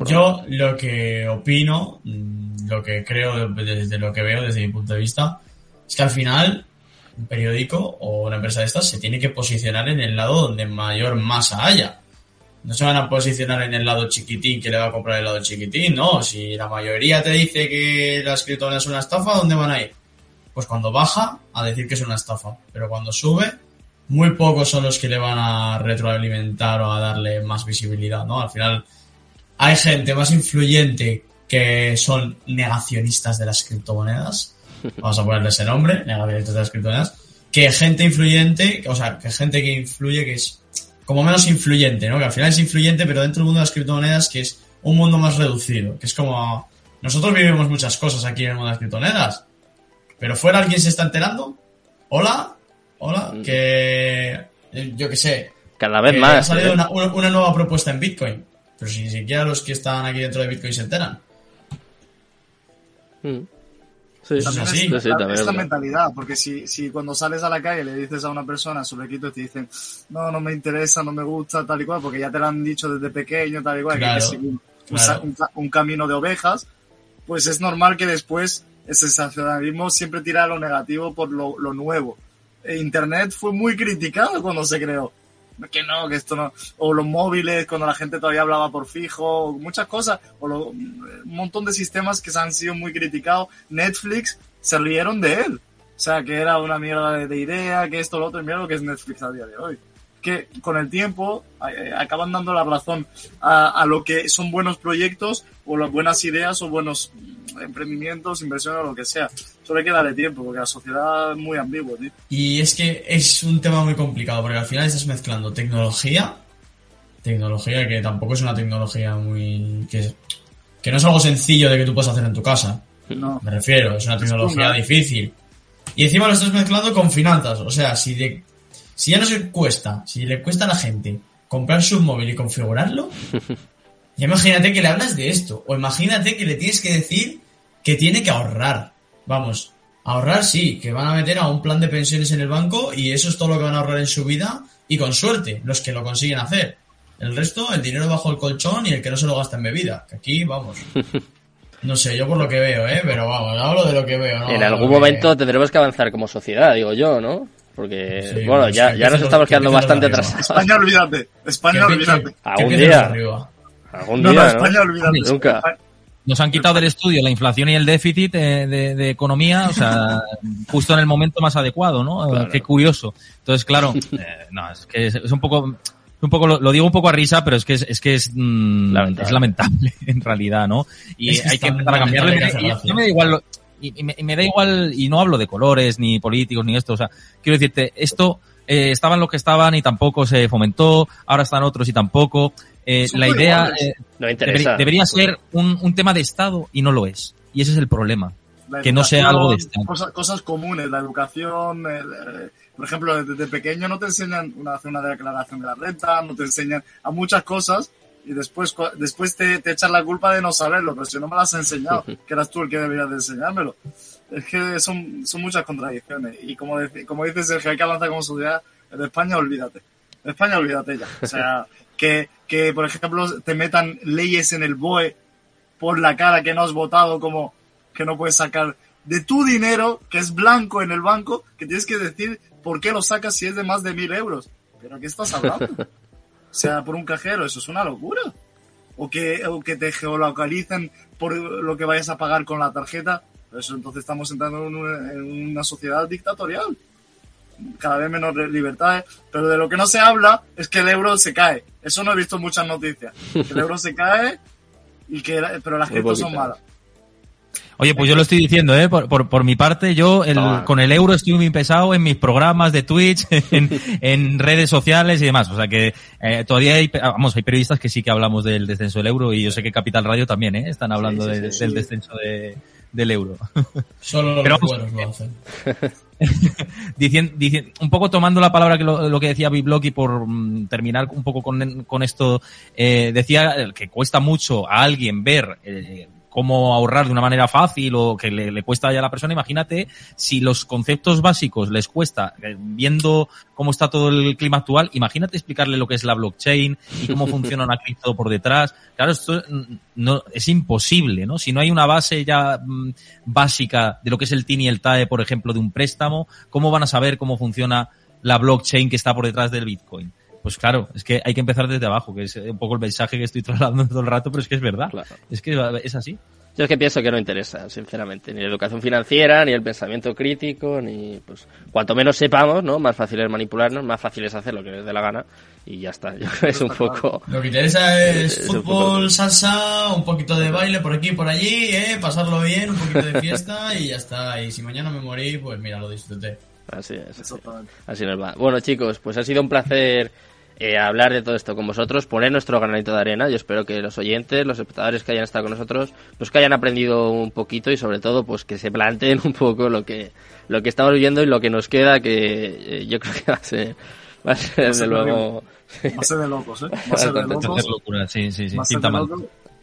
yo lo que opino, mm, lo que creo desde lo que veo, desde mi punto de vista, es que al final un periódico o una empresa de estas se tiene que posicionar en el lado donde mayor masa haya. No se van a posicionar en el lado chiquitín que le va a comprar el lado chiquitín, no. Si la mayoría te dice que la escritora es una estafa, ¿dónde van a ir? Pues cuando baja, a decir que es una estafa. Pero cuando sube, muy pocos son los que le van a retroalimentar o a darle más visibilidad, ¿no? Al final hay gente más influyente que son negacionistas de las criptomonedas, [laughs] vamos a ponerle ese nombre, negacionistas de las criptomonedas, que gente influyente, o sea, que gente que influye que es como menos influyente, ¿no? Que al final es influyente, pero dentro del mundo de las criptomonedas que es un mundo más reducido, que es como nosotros vivimos muchas cosas aquí en el mundo de las criptomonedas, pero fuera alguien se está enterando, hola, Hola, que eh, yo que sé. Cada vez más. Ha salido ¿eh? una, nueva propuesta en Bitcoin. Pero si ni siquiera los que están aquí dentro de Bitcoin se enteran. Mm. Sí, es así. es, la mentalidad, porque si, si cuando sales a la calle le dices a una persona sobre cripto te dicen, no, no me interesa, no me gusta, tal y cual, porque ya te lo han dicho desde pequeño, tal y cual, que es un, camino de ovejas, pues es normal que después el sensacionalismo siempre tira a lo negativo por lo, lo nuevo. Internet fue muy criticado cuando se creó. Que no, que esto no. O los móviles, cuando la gente todavía hablaba por fijo, muchas cosas. O un montón de sistemas que se han sido muy criticados. Netflix se rieron de él. O sea, que era una mierda de, idea, que esto, lo otro, y mira lo que es Netflix a día de hoy. Que con el tiempo eh, acaban dando la razón a, a lo que son buenos proyectos o las buenas ideas o buenos emprendimientos, inversiones o lo que sea. Solo hay que darle tiempo porque la sociedad es muy ambigua, tío. Y es que es un tema muy complicado porque al final estás mezclando tecnología, tecnología que tampoco es una tecnología muy... que, que no es algo sencillo de que tú puedas hacer en tu casa. No. Me refiero, es una tecnología difícil. Y encima lo estás mezclando con finanzas. O sea, si, de, si ya no se cuesta, si le cuesta a la gente comprar su móvil y configurarlo, [laughs] imagínate que le hablas de esto. O imagínate que le tienes que decir que tiene que ahorrar. Vamos, ahorrar sí, que van a meter a un plan de pensiones en el banco y eso es todo lo que van a ahorrar en su vida y con suerte, los que lo consiguen hacer. El resto, el dinero bajo el colchón y el que no se lo gasta en bebida. Que aquí, vamos. [laughs] No sé, yo por lo que veo, ¿eh? Pero vamos, hablo de lo que veo. En algún momento tendremos que avanzar como sociedad, digo yo, ¿no? Porque, bueno, ya, ya nos estamos quedando bastante atrás. España, olvídate. España, olvídate. Algún día. Algún día. No, España, olvídate. Nunca. Nos han quitado del estudio la inflación y el déficit eh, de, economía, o sea, [laughs] justo en el momento más adecuado, ¿no? Qué curioso. Entonces, claro, [laughs] eh, no, es que es, un poco, un poco lo, digo un poco a risa, pero es que es, es que es, mm, lamentable. es lamentable [laughs] en realidad, ¿no? Y hay que empezar a cambiarlo. Y, me da igual, y, me, da igual, y no hablo de colores, ni políticos, ni esto, o sea, quiero decirte, esto eh, estaban lo que estaban y tampoco se fomentó, ahora están otros y tampoco. Eh, la idea eh, debería, ser un, un, tema de Estado y no lo es. Y ese es el problema. Que no sea algo de Estado. Cosas, comunes, la educación, eh, por ejemplo, desde pequeño no te enseñan una, hacer una declaración de la renta, no te enseñan a muchas cosas y después, después te, te echan la culpa de no saberlo, pero si no me lo has enseñado, que eras tú el que deberías de enseñármelo. Es que son, son muchas contradicciones y como, como dices, el que hay que avanzar como sociedad, en España olvídate. En España olvídate ya. O sea, [laughs] que, que, por ejemplo, te metan leyes en el BOE por la cara que no has votado, como que no puedes sacar de tu dinero, que es blanco en el banco, que tienes que decir por qué lo sacas si es de más de mil euros. ¿pero qué estás hablando? [laughs] sea, por un cajero, eso es una locura. O que, o que te geolocalicen por lo que vayas a pagar con la tarjeta. Eso entonces estamos entrando en una, sociedad dictatorial. Cada vez menos libertades. Pero de lo que no se habla es que el euro se cae. Eso no he visto muchas noticias. el euro se cae y que, pero las criptos son malas. Oye, pues yo lo estoy diciendo, ¿eh? Por, por, por mi parte, yo el, con el euro estoy muy pesado en mis programas de Twitch, [laughs] en, en redes sociales y demás. O sea que eh, todavía hay, vamos, hay periodistas que sí que hablamos del descenso del euro y yo sé que Capital Radio también, ¿eh? Están hablando del descenso de, del euro. [laughs] Solo los buenos lo hacen. [laughs] diciendo, diciendo, un poco tomando la palabra que lo, lo que decía Biblock y por mm, terminar un poco con, con esto, eh, decía que cuesta mucho a alguien ver eh, cómo ahorrar de una manera fácil o que le, cuesta ya a la persona, imagínate si los conceptos básicos les cuesta, eh, viendo cómo está todo el clima actual, imagínate explicarle lo que es la blockchain y cómo [laughs] funciona una cripto por detrás. Claro, esto no, es imposible, ¿no? Si no hay una base ya mm, básica de lo que es el TIN y el TAE, por ejemplo, de un préstamo, ¿cómo van a saber cómo funciona la blockchain que está por detrás del Bitcoin? Pues claro, es que hay que empezar desde abajo, que es un poco el mensaje que estoy [laughs] trasladando todo el rato, pero es que es verdad. Es que es así. Yo es que pienso que no interesa, sinceramente, ni la educación financiera, ni el pensamiento crítico, ni pues cuanto menos sepamos, ¿no? Más fácil es manipularnos, más fácil es hacer lo que les dé la gana y ya está. [laughs] Yo creo es un poco. Lo que interesa es fútbol, salsa, un poquito de baile por aquí, por allí, ¿eh? pasarlo bien, un poquito de fiesta y ya está. Y si mañana me morí, pues mira, lo disfruté. Así es. Así, así nos va. Bueno, chicos, pues ha sido un placer eh, hablar de todo esto con vosotros, poner nuestro granito de arena. Yo espero que los oyentes, los espectadores que hayan estado con nosotros, pues que hayan aprendido un poquito y sobre todo pues que se planteen [laughs] un poco lo que lo que estamos viviendo y lo que nos queda, que eh, yo creo que va a ser, va a ser, de luego... [laughs] Va a ser de locos, ¿eh? Va a ser de locos. locura, sí, sí, sí. Pinta mal.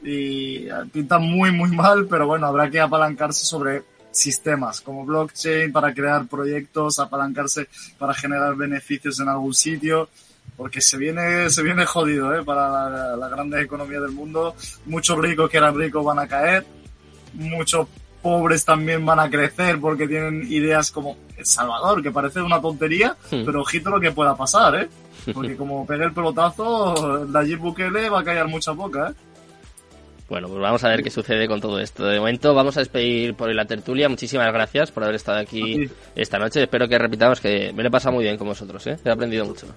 Y pinta muy, muy mal, pero bueno, habrá que apalancarse sobre sistemas como blockchain para crear proyectos, apalancarse para generar beneficios en algún sitio porque se viene, se viene jodido ¿eh? para la, la grande economía del mundo. Muchos ricos que eran ricos van a caer, muchos pobres también van a crecer porque tienen ideas como El Salvador, que parece una tontería, hmm. pero ojito lo que pueda pasar, ¿eh? Porque [laughs] como pegue el pelotazo, Nayib Bukele va a callar mucha boca, ¿eh? Bueno, pues vamos a ver qué sucede con todo esto. De momento vamos a despedir por hoy la tertulia. Muchísimas gracias por haber estado aquí esta noche. Espero que repitamos que me lo he pasado muy bien con vosotros, ¿eh? He aprendido mucho.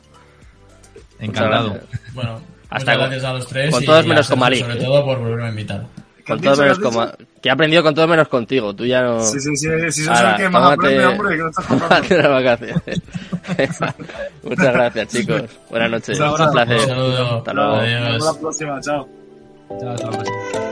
Encantado. Bueno, [laughs] hasta gracias a los tres. Con todos menos con Mari. Sobre todo por volverme a invitar. Con todos menos con Que he aprendido con todos menos contigo. Tú ya no. Sí, sí, sí. Si sos el que más aprende, hombre, que no estás [laughs] contando. [laughs] Muchas gracias, chicos. Buenas noches. Un, placer. Un saludo. Hasta luego. Adiós. Hasta la próxima. Chao. Chao, hasta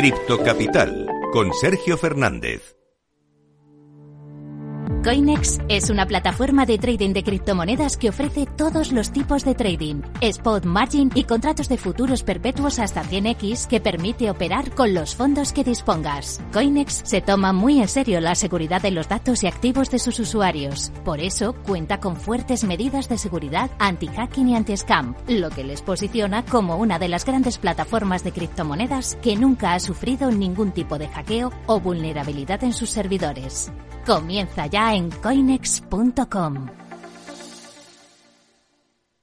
Cripto Capital con Sergio Fernández. Coinex es una plataforma de trading de criptomonedas que ofrece todos los tipos de trading, spot margin y contratos de futuros perpetuos hasta 100x que permite operar con los fondos que dispongas. Coinex se toma muy en serio la seguridad de los datos y activos de sus usuarios. Por eso cuenta con fuertes medidas de seguridad anti-hacking y anti-scam, lo que les posiciona como una de las grandes plataformas de criptomonedas que nunca ha sufrido ningún tipo de hackeo o vulnerabilidad en sus servidores. Comienza ya en coinex.com.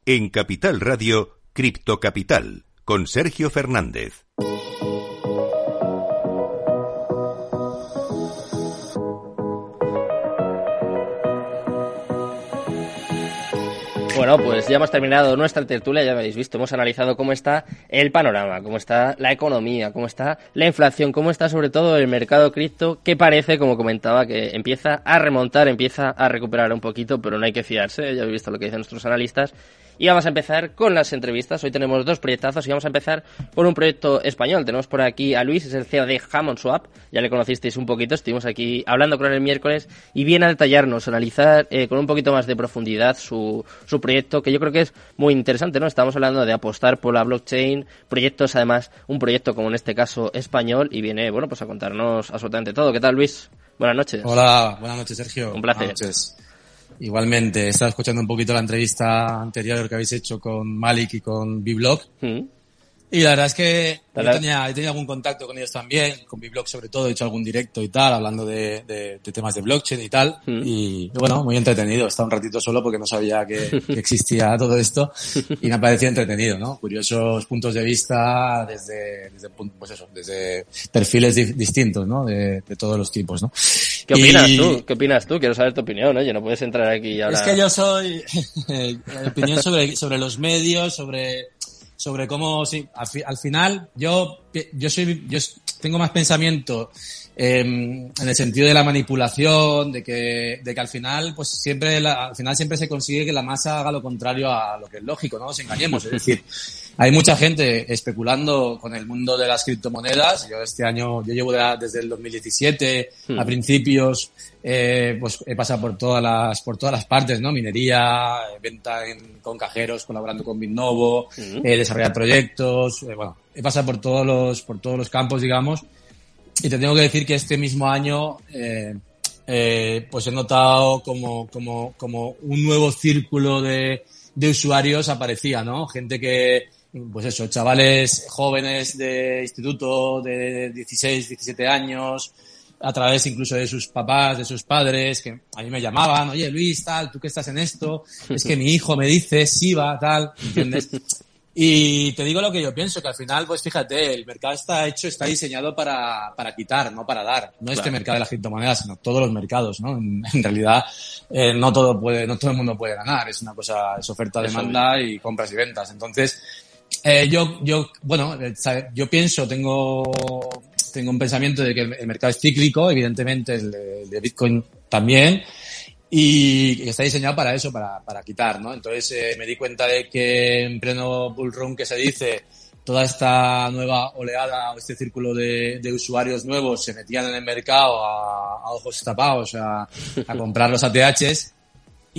En Capital Radio, Cripto Capital, con Sergio Fernández. Bueno, pues ya hemos terminado nuestra tertulia, ya habéis visto, hemos analizado cómo está el panorama, cómo está la economía, cómo está la inflación, cómo está sobre todo el mercado cripto, que parece, como comentaba, que empieza a remontar, empieza a recuperar un poquito, pero no hay que fiarse, ya habéis visto lo que dicen nuestros analistas, y vamos a empezar con las entrevistas. Hoy tenemos dos proyectazos y vamos a empezar por un proyecto español. Tenemos por aquí a Luis, es el CEO de Hammond Swap. Ya le conocisteis un poquito, estuvimos aquí hablando con él el miércoles y viene a detallarnos, analizar eh, con un poquito más de profundidad su, su proyecto, que yo creo que es muy interesante, ¿no? Estamos hablando de apostar por la blockchain, proyectos además, un proyecto como en este caso español y viene, bueno, pues a contarnos absolutamente todo. ¿Qué tal, Luis? Buenas noches. Hola, buenas noches, Sergio. Un placer. Buenas noches. Igualmente, estaba escuchando un poquito la entrevista anterior que habéis hecho con Malik y con B-Blog. Mm. Y la verdad es que yo tenía, he algún contacto con ellos también, con mi blog sobre todo, he hecho algún directo y tal, hablando de, de, de temas de blockchain y tal. Mm. Y bueno, muy entretenido. Estaba un ratito solo porque no sabía que, [laughs] que existía todo esto [laughs] y me parecía entretenido, ¿no? Curiosos puntos de vista desde, desde pues eso, desde perfiles distintos, ¿no? De, de, todos los tipos, ¿no? ¿Qué opinas tú? ¿Qué opinas tú? Quiero saber tu opinión, oye, no puedes entrar aquí y ahora... Es que yo soy, [laughs] opinión sobre, sobre los medios, sobre sobre cómo, sí, al, final yo, yo soy, yo tengo más pensamiento em, en el sentido de la manipulación, de que, de que al final, pues siempre, al final siempre se consigue que la masa haga lo contrario a lo que es lógico, no nos engañemos. Es decir, hay mucha gente especulando con el mundo de las criptomonedas. Yo este año, yo llevo desde el 2017 a hmm. principios, eh, pues he pasado por todas las, por todas las partes, ¿no? Minería, eh, venta en, con cajeros, colaborando con Bitnovo, hmm. eh, desarrollar proyectos, eh, bueno, he pasado por todos los, por todos los campos, digamos. Y te tengo que decir que este mismo año, pues he notado como, como, como un nuevo círculo de, de usuarios aparecía, ¿no? Gente que, pues eso, chavales jóvenes de instituto de 16, 17 años, a través incluso de sus papás, de sus padres, que a mí me llamaban, oye Luis, tal, tú que estás en esto, es que mi hijo me dice, sí va, tal, ¿entiendes? [laughs] Y te digo lo que yo pienso, que al final, pues fíjate, el mercado está hecho, está diseñado para, para quitar, no para dar. No este mercado de las criptomonedas, sino todos los mercados, ¿no? En, realidad, eh, no todo puede, no todo el mundo puede ganar. Es una cosa, es oferta, demanda y compras y ventas. Entonces, eh, yo, yo, bueno, eh, yo pienso, tengo, tengo un pensamiento de que el, mercado es cíclico, evidentemente el de, Bitcoin también, y está diseñado para eso, para, para quitar, ¿no? Entonces eh, me di cuenta de que en pleno bull run que se dice, toda esta nueva oleada o este círculo de, usuarios nuevos se metían en el mercado a, a ojos tapados a, a comprar los ATHs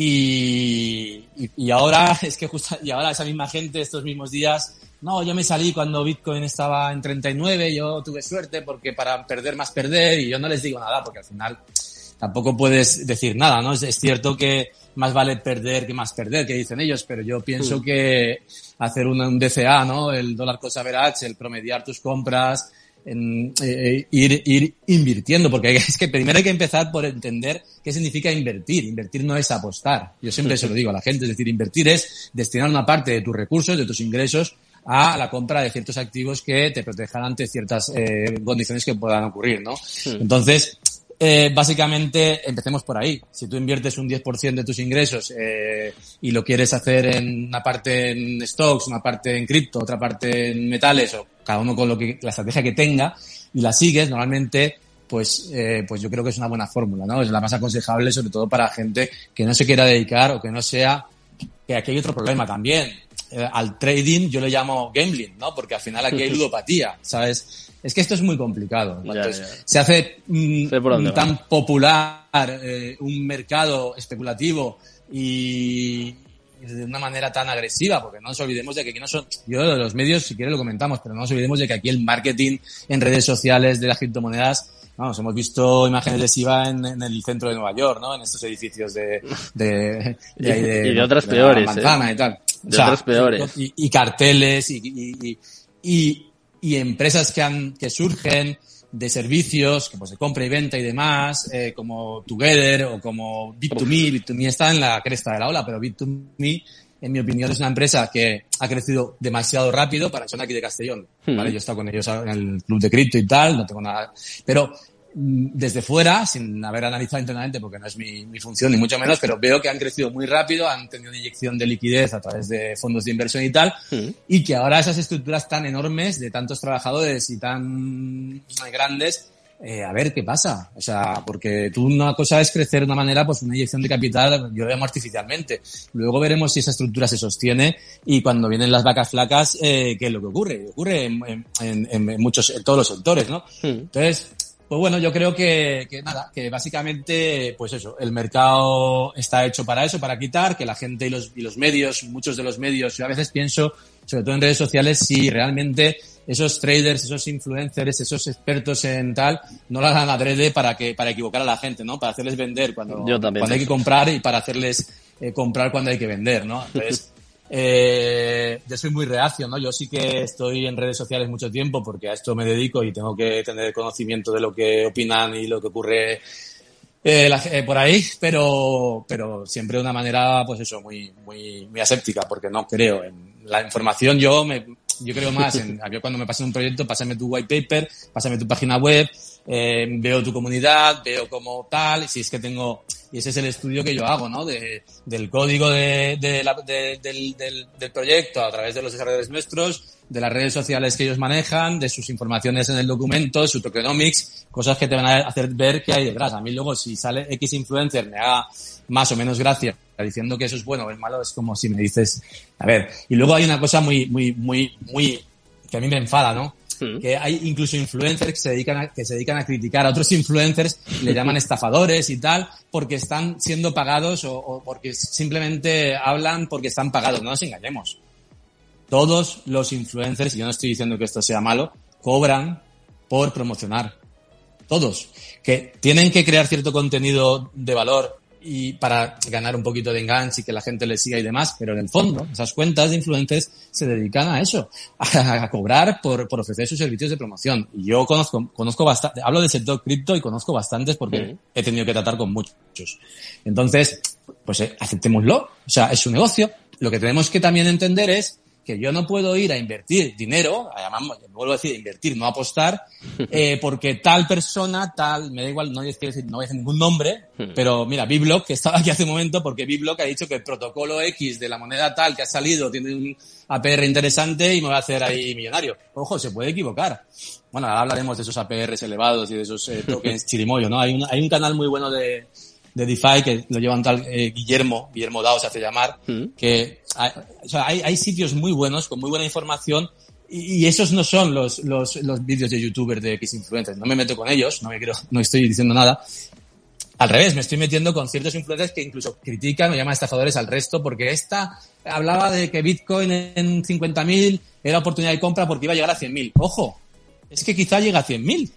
y, y, ahora [laughs] es que justo, y ahora esa misma gente estos mismos días, no, yo me salí cuando Bitcoin estaba en 39, yo tuve suerte porque para perder más perder y yo no les digo nada porque al final tampoco puedes decir nada, ¿no? Es, cierto que más vale perder que más perder, que dicen ellos, pero yo pienso que hacer un, un DCA, ¿no? El dólar cost average, el promediar tus compras, en, eh, ir, ir invirtiendo, porque [laughs] es que primero hay que empezar por entender qué significa invertir. Invertir no es apostar. Yo siempre se lo digo a la gente, es decir, invertir es destinar una parte de tus recursos, de tus ingresos, a la compra de ciertos activos que te protejan ante ciertas eh, condiciones que puedan ocurrir, ¿no? Entonces, eh, básicamente, empecemos por ahí. Si tú inviertes un 10% de tus ingresos eh, y lo quieres hacer en una parte en stocks, una parte en cripto, otra parte en metales, o cada uno con lo que la estrategia que tenga, y la sigues, normalmente, pues, eh, pues yo creo que es una buena fórmula, ¿no? Es la más aconsejable, sobre todo para gente que no se quiera dedicar o que no sea, que aquí hay otro problema también. Eh, al trading yo le llamo gambling, ¿no? Porque al final aquí hay [laughs] ludopatía, ¿sabes? Es que esto es muy complicado. Se hace mm, tan popular eh, un mercado especulativo y, de una manera tan agresiva, porque no nos olvidemos de que aquí no son, yo de los medios si quiere lo comentamos, pero no nos olvidemos de que aquí el marketing en redes sociales de las criptomonedas Vamos, hemos visto imágenes de SIVA en, el centro de Nueva York, ¿no? En estos edificios de, de, de, y de otras peores. manzana ¿eh? y tal. De otras peores. Y, y carteles y, y, y empresas que, han, que surgen de servicios, que pues de compra y venta y demás, eh, como Together o como Bit2Me. Bit2Me está en la cresta de la ola, pero Bit2Me, en mi opinión, es una empresa que ha crecido demasiado rápido para son aquí de Castellón. ¿vale? Hmm. Yo he estado con ellos en el club de cripto y tal, no tengo nada. Pero desde fuera, sin haber analizado internamente, porque no es mi, mi, función, ni mucho menos, pero veo que han crecido muy rápido, han tenido una inyección de liquidez a través de fondos de inversión y tal, mm. y que ahora esas estructuras tan enormes, de tantos trabajadores y tan grandes, eh, a ver qué pasa. O sea, porque tú una cosa es crecer de una manera, pues una inyección de capital, yo lo llamo artificialmente. Luego veremos si esa estructura se sostiene y cuando vienen las vacas flacas, eh, ¿qué es lo que ocurre? Ocurre en, en, en, muchos, en todos los sectores, ¿no? Mm. Entonces, pues bueno, yo creo que, que, nada, que básicamente, pues eso, el mercado está hecho para eso, para quitar, que la gente y los, y los medios, muchos de los medios, yo a veces pienso, sobre todo en redes sociales, si realmente esos traders, esos influencers, esos expertos en tal, no lo hagan adrede para que, para equivocar a la gente, ¿no? Para hacerles vender cuando, cuando hay que comprar y para hacerles eh, comprar cuando hay que vender, ¿no? Entonces, [laughs] Eh, yo soy muy reacio, ¿no? Yo sí que estoy en redes sociales mucho tiempo porque a esto me dedico y tengo que tener conocimiento de lo que opinan y lo que ocurre eh, por ahí, pero, pero siempre de una manera, pues eso, muy, muy, muy aséptica, porque no creo en la información. Yo me, yo creo más en, cuando me pasen un proyecto, pásame tu white paper, pásame tu página web, eh, veo tu comunidad, veo como tal, si es que tengo, y ese es el estudio que yo hago, ¿no? De, del código de, de la, del, del, proyecto a través de los desarrolladores nuestros, de las redes sociales que ellos manejan, de sus informaciones en el documento, su tokenomics, cosas que te van a hacer ver qué hay detrás. A mí luego si sale X influencer me haga más o menos gracia diciendo que eso es bueno o es malo, es como si me dices, a ver, y luego hay una cosa muy, muy, muy, muy, que a mí me enfada, ¿no? Que hay incluso influencers que se dedican a, que se dedican a criticar a otros influencers, le llaman [laughs] estafadores y tal, porque están siendo pagados o, o, porque simplemente hablan porque están pagados. No nos engañemos. Todos los influencers, y yo no estoy diciendo que esto sea malo, cobran por promocionar. Todos. Que tienen que crear cierto contenido de valor y para ganar un poquito de enganche y que la gente le siga y demás, pero en el fondo esas cuentas de influencers se dedican a eso, [laughs] a, cobrar por, por, ofrecer sus servicios de promoción. Y yo conozco, conozco bastante, hablo del sector cripto y conozco bastantes porque he tenido que tratar con muchos. Entonces, pues eh, aceptémoslo, o sea, es su negocio. Lo que tenemos que también entender es que yo no puedo ir a invertir dinero, además, vuelvo a decir, invertir, no apostar, [laughs] eh, porque tal persona, tal, me da igual, no voy a decir, no voy a decir ningún nombre, hmm. pero mira, Biblock, que estaba aquí hace un momento, porque Biblock ha dicho que el protocolo X de la moneda tal que ha salido tiene un APR interesante y me va a hacer ahí millonario. Ojo, se puede equivocar. Bueno, ahora hablaremos de esos APRs elevados y de esos eh, tokens [laughs] chirimoyo, ¿no? Hay un, hay un canal muy bueno de, de DeFi que lo llevan tal eh, Guillermo, Guillermo Dao se hace llamar, mm. que hay, o sea, hay, hay, sitios muy buenos, con muy buena información, y, esos no son los, los, los vídeos de youtubers de X influencers. No me meto con ellos, no me quiero, no estoy diciendo nada. Al revés, me estoy metiendo con ciertos influencers que incluso critican o llaman estafadores al resto, porque esta hablaba de que Bitcoin en 50.000 era oportunidad de compra porque iba a llegar a 100.000. Ojo, es que quizá llega a 100.000.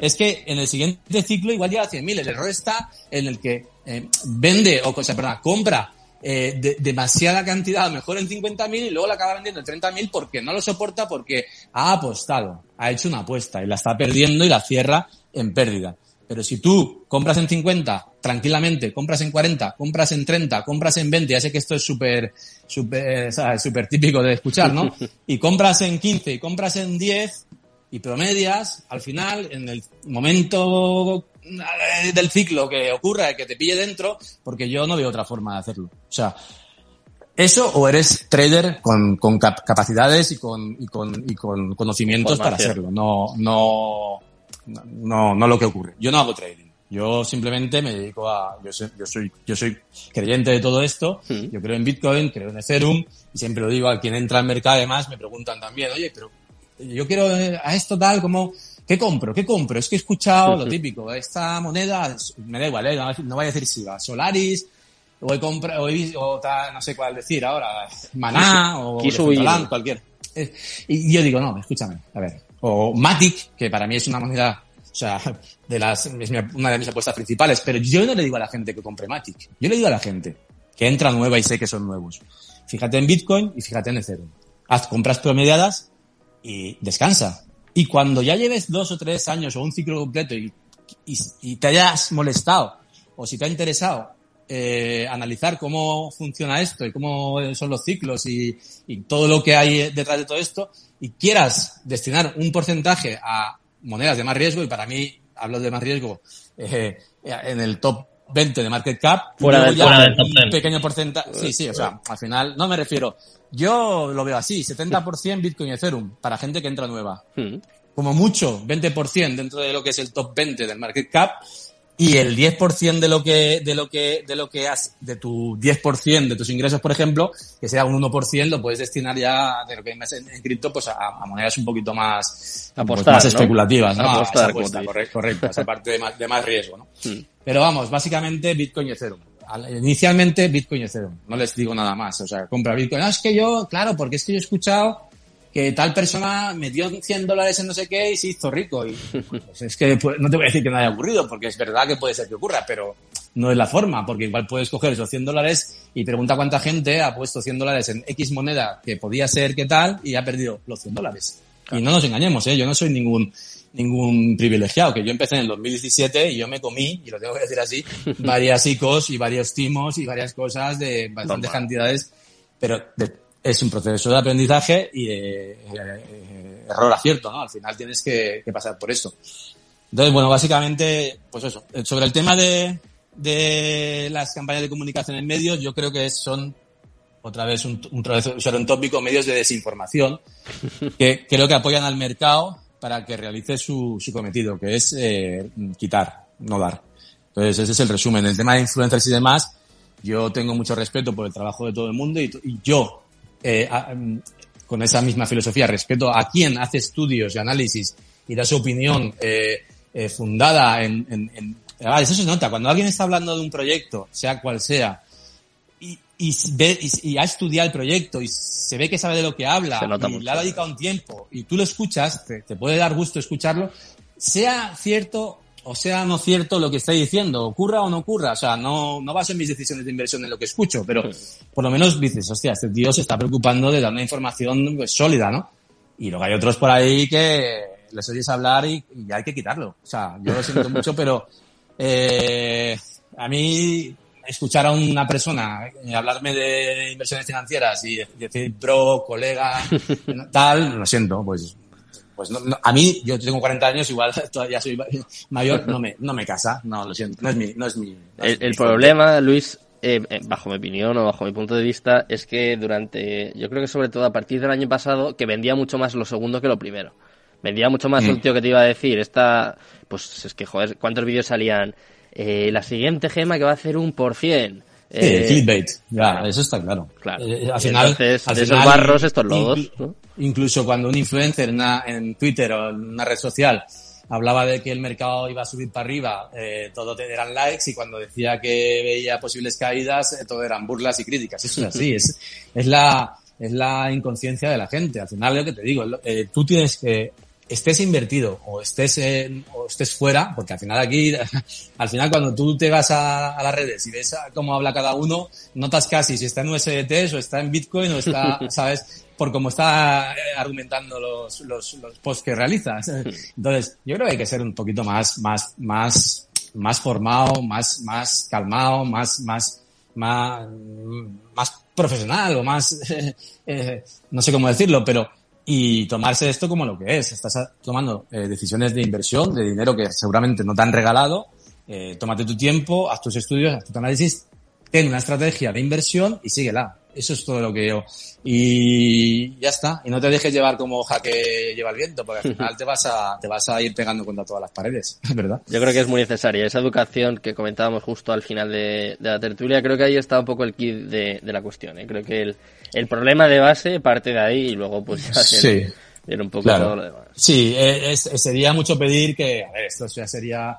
Es que en el siguiente ciclo igual llega a 100.000. El error está en el que eh, vende, o sea, perdón, compra eh, de, demasiada cantidad, a lo mejor en 50.000 y luego la acaba vendiendo en 30.000 porque no lo soporta porque ha apostado, ha hecho una apuesta y la está perdiendo y la cierra en pérdida. Pero si tú compras en 50, tranquilamente, compras en 40, compras en 30, compras en 20, ya sé que esto es súper, súper, súper típico de escuchar, ¿no? [laughs] Y compras en 15 y compras en 10, y promedias, al final, en el momento eh, del ciclo que ocurra, que te pille dentro, porque yo no veo otra forma de hacerlo. O sea, eso o eres trader con, con capacidades y con, y con, y con conocimientos para hacerlo, no, no, no, no lo que ocurre. Yo no hago trading. Yo simplemente me dedico a, yo soy, yo soy, yo soy creyente de todo esto, hmm. yo creo en Bitcoin, creo en Ethereum, y siempre lo digo a quien entra al mercado además, me preguntan también, oye, pero yo quiero eh, a esto tal como, ¿qué compro? ¿Qué compro? Es que he escuchado lo típico, esta moneda, me da igual, ¿eh? no, voy a decir si va, Solaris, o he comprado, o, tal, no sé cuál decir ahora, Maná, o cualquier. Eh, y yo digo, no, escúchame, a ver, o Matic, que para mí es una moneda, o sea, de las, es una de mis apuestas principales, pero yo no le digo a la gente que compre Matic, yo le digo a la gente que entra nueva y sé que son nuevos. Fíjate en Bitcoin y fíjate en Ethereum. Haz compras promediadas y descansa. Y cuando ya lleves dos o tres años o un ciclo completo y, y, te hayas molestado o si te ha interesado eh, analizar cómo funciona esto y cómo son los ciclos y, y, todo lo que hay detrás de todo esto y quieras destinar un porcentaje a monedas de más riesgo y para mí hablo de más riesgo eh, en el top 20 de market cap, fuera del, un pequeño porcentaje. Sí, sí, o sea, al final no me refiero. Yo lo veo así, 70% Bitcoin y Ethereum para gente que entra nueva. Hmm. Como mucho, 20% dentro de lo que es el top 20 del market cap y el 10% de lo que, de lo que, de lo que has, de tu 10% de tus ingresos, por ejemplo, que sea un 1%, lo puedes destinar ya de lo que hay en, cripto, pues a, monedas un poquito más, pues más especulativas, ¿no? Apostar, correcto, correcto, esa parte de más, de más riesgo, ¿no? Hmm. Pero vamos, básicamente Bitcoin y Ethereum. Inicialmente Bitcoin y Ethereum. No les digo nada más. O sea, compra Bitcoin. No, es que yo, claro, porque es que yo he escuchado que tal persona metió 100 dólares en no sé qué y se hizo rico. Y pues es que pues, no te voy a decir que no haya ocurrido, porque es verdad que puede ser que ocurra, pero no es la forma, porque igual puedes coger esos 100 dólares y pregunta cuánta gente ha puesto 100 dólares en X moneda que podía ser qué tal y ha perdido los 100 dólares. Y no nos engañemos, ¿eh? yo no soy ningún ningún privilegiado, que yo empecé en el 2017 y yo me comí, y lo tengo que decir así, [laughs] varias ICOs y varios timos y varias cosas de bastantes cantidades, pero es un proceso de aprendizaje y de eh, error acierto, ¿no? Al final tienes que, pasar por eso. Entonces, bueno, básicamente, pues eso. Sobre el tema de, de las campañas de comunicación en medios, yo creo que son otra vez un, un, un tópico, medios de desinformación, [laughs] que creo que apoyan al mercado para que realice su, su cometido, que es eh, quitar, no dar. Entonces, ese es el resumen. El tema de influencers y demás, yo tengo mucho respeto por el trabajo de todo el mundo y, yo, eh, mm, con esa misma filosofía, respeto a quien hace estudios y análisis y da su opinión eh, eh fundada en, en, en ah, eso se nota. Cuando alguien está hablando de un proyecto, sea cual sea, y, ve, y, ha estudiado el proyecto y se ve que sabe de lo que habla y le ha dedicado un tiempo y tú lo escuchas, te, puede dar gusto escucharlo, sea cierto o sea no cierto lo que está diciendo, ocurra o no ocurra, o sea, no, no baso en mis decisiones de inversión en lo que escucho, pero por lo menos dices, hostia, este tío se está preocupando de dar una información pues, sólida, ¿no? Y luego hay otros por ahí que les oyes hablar y, y hay que quitarlo. O sea, yo lo siento mucho, pero eh, a mí escuchar a una persona hablarme de inversiones financieras y decir bro, colega, [laughs] tal, lo siento, pues pues no, a mí, yo tengo 40 años, igual [laughs] todavía soy mayor, no me, no me casa, no, lo siento, no es mi, no es mi. el, problema, Luis, eh, eh, bajo mi opinión o bajo mi punto de vista, es que durante, yo creo que sobre todo a partir del año pasado, que vendía mucho más lo segundo que lo primero. Vendía mucho más mm. un tío que te iba a decir, esta, pues es que, joder, ¿cuántos vídeos salían? Eh, la siguiente gema que va a hacer un por cien. Sí, eh, clickbait, ya, eso está claro. Claro. Eh, al final, Entonces, al de esos barros, estos lodos. Incluso cuando un influencer en, en, Twitter o en una red social hablaba de que el mercado iba a subir para arriba, eh, todo eran likes y cuando decía que veía posibles caídas, eh, todo eran burlas y críticas. Eso es así, es, es la es la inconsciencia de la gente. Al final, lo que te digo, eh, tú tienes que estés invertido o estés en, o estés fuera, porque al final aquí, [laughs] al final cuando tú te vas a, las redes y ves cómo habla cada uno, notas casi si está en USDT o está en Bitcoin o está, [laughs] sabes, por cómo está eh, argumentando los, los, los posts que realizas. Entonces, yo creo que hay que ser un poquito más, más, más, más formado, más, más calmado, más, más, más, más profesional o más, [laughs] eh, no sé cómo decirlo, pero y tomarse esto como lo que es. Estás tomando eh, decisiones de inversión, de dinero que seguramente no te han regalado. Eh, tómate tu tiempo, haz tus estudios, haz tu análisis, ten una estrategia de inversión y síguela. Eso es todo lo que yo. Y ya está. Y no te dejes llevar como hoja que lleva el viento, porque al final te vas a, te vas a ir pegando contra todas las paredes, [laughs] ¿verdad? Yo creo que es muy necesaria. Esa educación que comentábamos justo al final de, la tertulia, creo que ahí está un poco el kit de, la cuestión. ¿eh? Creo que el, el problema de base parte de ahí y luego pues ya sí. un poco todo lo demás. Sí, eh, sería mucho pedir que, a ver, esto ya sería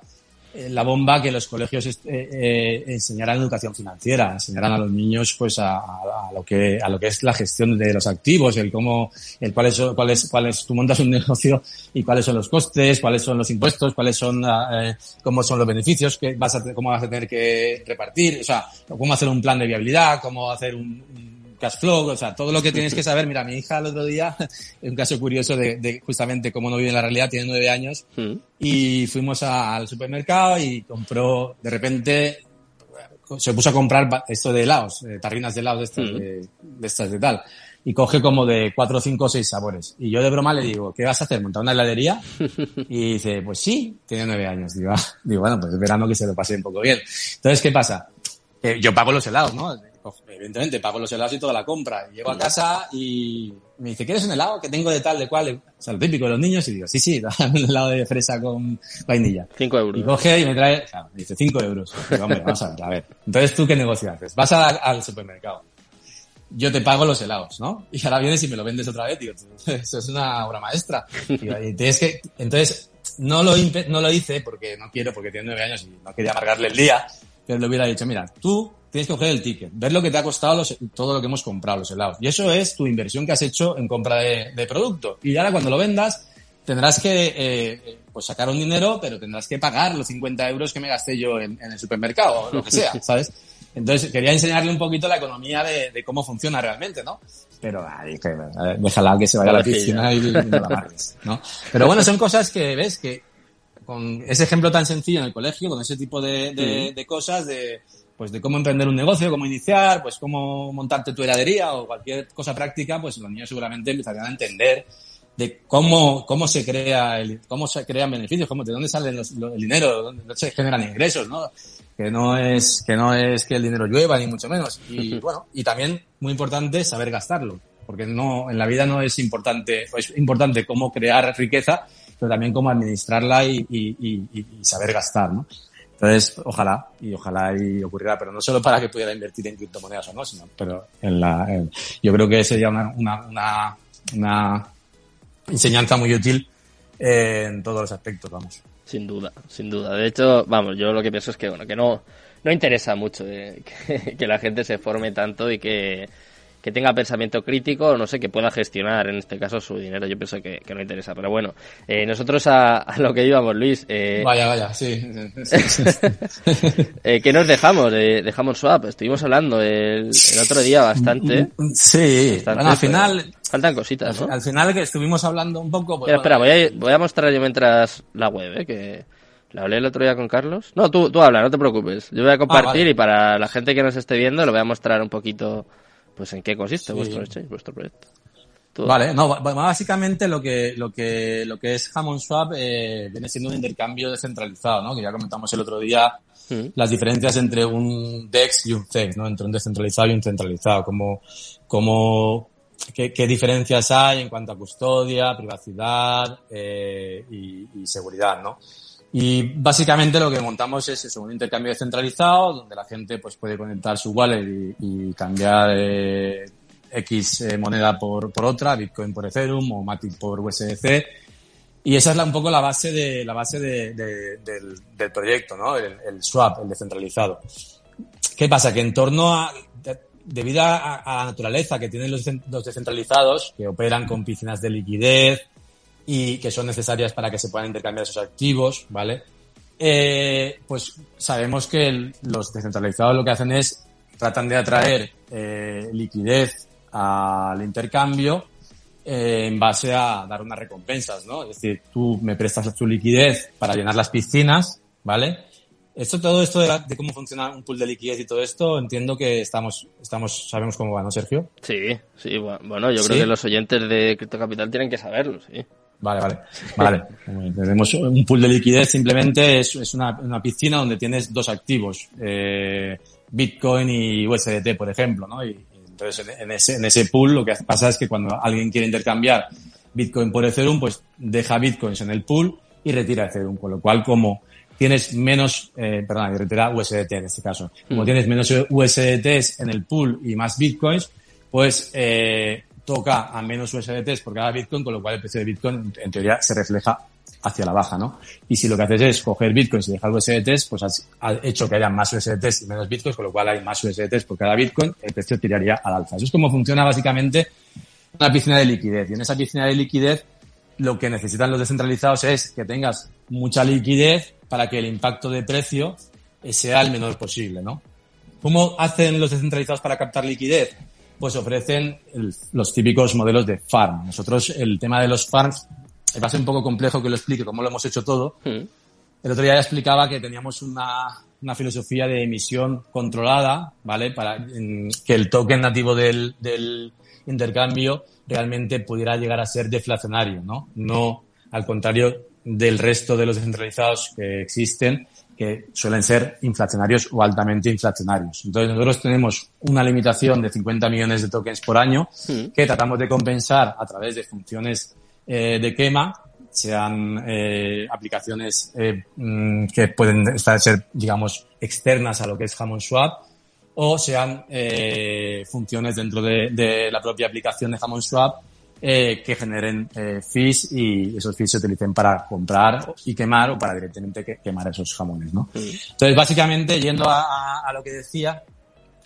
la bomba que los colegios eh, eh, enseñaran educación financiera, enseñaran a los niños pues a, lo que a lo que es la gestión de los activos, el cómo, el cuál es, cuál es, cuál es, tú montas un [laughs] negocio y cuáles son los costes, cuáles son los impuestos, cuáles son, eh, cómo son los beneficios que vas a, cómo vas a tener que repartir, o sea, cómo hacer un plan de viabilidad, cómo hacer un cash flow, o sea, todo lo que tienes que saber. Mira, mi hija el otro día, [laughs] un caso curioso de, de justamente cómo no vive en la realidad, tiene nueve años, mm. y fuimos al supermercado y compró, de repente, se puso a comprar esto de helados, tarrinas de helados de estas, mm. de, estas de tal. Y coge como de cuatro, cinco, seis sabores. Y yo de broma le digo, ¿qué vas a hacer? ¿Montar una heladería? [laughs] Y dice, pues sí, tiene nueve años. Digo, ah", digo bueno, pues verano que se lo pase un poco bien. Entonces, ¿qué pasa? yo pago los helados, ¿no? Evidentemente pago los helados y toda la compra. llego a casa y me dice, ¿quieres un helado que tengo de tal, de cual? O sea, lo típico de los niños y digo, sí, sí, [laughs] dame un helado de fresa con vainilla. Cinco euros. Y coge y me trae, o sea, me dice, cinco euros. Digo, hombre, vamos a ver, a ver. Entonces, ¿tú qué negocio haces? Vas al supermercado. Yo te pago los helados, ¿no? Y ahora vienes y me lo vendes otra vez, digo, [laughs] eso es una obra maestra. Y, tienes que, entonces, no lo, no lo hice porque no quiero, porque tiene nueve años y no quería amargarle el día, pero le hubiera dicho, mira, tú tienes que coger el ticket, ver lo que te ha costado todo lo que hemos comprado, los helados. Y eso es tu inversión que has hecho en compra de, producto. Y ahora cuando lo vendas, tendrás que eh, pues sacar un dinero, pero tendrás que pagar los 50 euros que me gasté yo en, el supermercado o lo que sea, [laughs] ¿sabes? Entonces quería enseñarle un poquito la economía de, cómo funciona realmente, ¿no? Pero ay, que, déjala que se vaya a la piscina y, no la amarres, ¿no? Pero bueno, son cosas que ves que con ese ejemplo tan sencillo en el colegio, con ese tipo de, de cosas, de pues de cómo emprender un negocio, cómo iniciar, pues cómo montarte tu heladería o cualquier cosa práctica, pues los niños seguramente empezarían a entender de cómo, cómo se crea el, cómo se crean beneficios, cómo, de dónde sale el dinero, dónde se generan ingresos, ¿no? Que no es, que no es que el dinero llueva, ni mucho menos. Y [laughs] bueno, y también, muy importante, saber gastarlo. Porque no, en la vida no es importante, es importante cómo crear riqueza, pero también cómo administrarla y, y, y, y saber gastar, ¿no? Entonces, ojalá, y ojalá y ocurrirá, pero no solo para que pudiera invertir en criptomonedas o no, sino, pero en la, yo creo que sería una, una, una, una enseñanza muy útil en todos los aspectos, vamos. Sin duda, sin duda. De hecho, vamos, yo lo que pienso es que, bueno, que no, no interesa mucho eh, [laughs] que, la gente se forme tanto y que, que tenga pensamiento crítico, no sé, que pueda gestionar en este caso su dinero. Yo pienso que, no interesa. Pero bueno, eh, nosotros a, lo que íbamos, Luis. Eh, vaya, vaya, sí. [laughs] eh, ¿Qué nos dejamos? dejamos Swap. Estuvimos hablando el, otro día bastante. Sí, al final. Faltan cositas, ¿no? Al final que estuvimos hablando un poco. Pues, espera, voy a, voy a mostrar yo mientras la web, ¿eh? que. ¿La hablé el otro día con Carlos? No, tú, tú habla, no te preocupes. Yo voy a ah, compartir y para la gente que nos esté viendo lo voy a mostrar un poquito pues en qué consiste vuestro exchange, vuestro proyecto. Vale, no, básicamente lo que, lo que, lo que es Hammond Swap eh, viene siendo un intercambio descentralizado, ¿no? Que ya comentamos el otro día mm. las diferencias entre un DEX y un CEX, ¿no? Entre un descentralizado y un centralizado, como, como, qué, qué diferencias hay en cuanto a custodia, privacidad eh, y, y seguridad, ¿no? Y básicamente lo que montamos es eso, un intercambio descentralizado donde la gente pues puede conectar su wallet y, cambiar eh, X eh, moneda por, por otra, Bitcoin por Ethereum o Matic por USDC. Y esa es la, un poco la base de la base de, del, del, proyecto, ¿no? El, swap, el descentralizado. ¿Qué pasa? Que en torno a, debido a, a la naturaleza que tienen los, los descentralizados, que operan con piscinas de liquidez, y que son necesarias para que se puedan intercambiar esos activos, ¿vale? Eh, pues sabemos que los descentralizados lo que hacen es tratan de atraer eh, liquidez al intercambio eh, en base a dar unas recompensas, ¿no? Es decir, tú me prestas tu liquidez para llenar las piscinas, ¿vale? Esto, todo esto de, cómo funciona un pool de liquidez y todo esto, entiendo que estamos, estamos, sabemos cómo va, ¿no, Sergio? Sí, sí, bueno, yo creo que los oyentes de Crypto Capital tienen que saberlo, sí. Vale, vale. Vale. [laughs] Tenemos un pool de liquidez simplemente es, es una, una, piscina donde tienes dos activos, eh, Bitcoin y USDT, por ejemplo, ¿no? Y, entonces en, ese, en ese pool lo que pasa es que cuando alguien quiere intercambiar Bitcoin por Ethereum, pues deja Bitcoins en el pool y retira Ethereum, con lo cual como tienes menos, eh, perdón, y retira USDT en este caso, como mm. tienes menos USDTs en el pool y más Bitcoins, pues eh, toca a menos USDTs por cada Bitcoin, con lo cual el precio de Bitcoin en teoría se refleja hacia la baja, ¿no? Y si lo que haces es coger Bitcoins y dejar USDTs, pues has, hecho que haya más USDTs y menos Bitcoins, con lo cual hay más USDTs por cada Bitcoin, el precio tiraría al alza. Eso es como funciona básicamente una piscina de liquidez. Y en esa piscina de liquidez, lo que necesitan los descentralizados es que tengas mucha liquidez para que el impacto de precio sea el menor posible, ¿no? ¿Cómo hacen los descentralizados para captar liquidez? Pues ofrecen los típicos modelos de farm. Nosotros el tema de los farms va a ser un poco complejo que lo explique cómo lo hemos hecho todo. Hmm. El otro día ya explicaba que teníamos una, una filosofía de emisión controlada, ¿vale? Para que el token nativo del, del intercambio realmente pudiera llegar a ser deflacionario, ¿no? No al contrario del resto de los descentralizados que existen, que suelen ser inflacionarios o altamente inflacionarios. Entonces nosotros tenemos una limitación de 50 millones de tokens por año que tratamos de compensar a través de funciones eh, de quema, sean eh, aplicaciones eh, mm, que pueden estar, ser, digamos, externas a lo que es Hammond Swap, o sean funciones dentro de, de, la propia aplicación de Hammond Swap eh, que generen eh, fees y esos fees se utilicen para comprar y quemar o para directamente quemar esos jamones, ¿no? Entonces, básicamente, yendo a, a, lo que decía,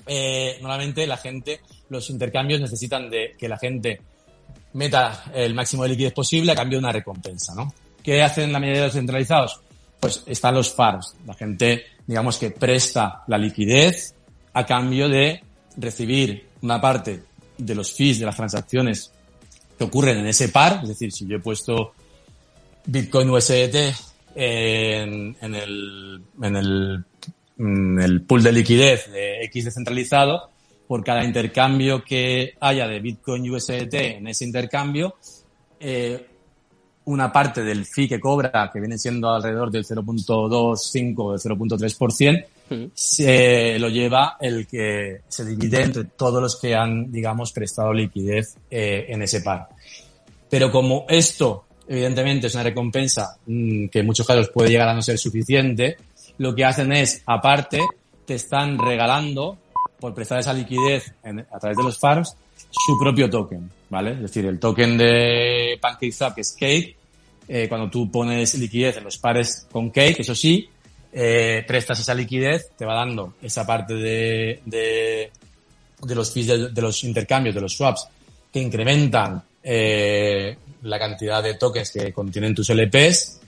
eh, normalmente la gente, los intercambios necesitan de que la gente meta el máximo de liquidez posible a cambio de una recompensa, ¿no? ¿Qué hacen la mayoría de los centralizados? Pues están los FARs. La gente, digamos que presta la liquidez a cambio de recibir una parte de los fees de las transacciones que ocurren en ese par, es decir, si yo he puesto Bitcoin USDT en, el, en, el, el pool de liquidez de X descentralizado, por cada intercambio que haya de Bitcoin USDT en ese intercambio, eh, una parte del fee que cobra, que viene siendo alrededor del 0.25 o del 0.3%, se lo lleva el que se divide entre todos los que han, digamos, prestado liquidez eh, en ese par. Pero como esto, evidentemente, es una recompensa mm, que en muchos casos puede llegar a no ser suficiente, lo que hacen es, aparte, te están regalando, por prestar esa liquidez a través de los farms, su propio token, ¿vale? Es decir, el token de PancakeSwap, que es Cake, eh, cuando tú pones liquidez en los pares con Cake, eso sí, eh, prestas esa liquidez, te va dando esa parte de, de, de los fees de, los intercambios, de los swaps, que incrementan eh, la cantidad de tokens que contienen tus LPs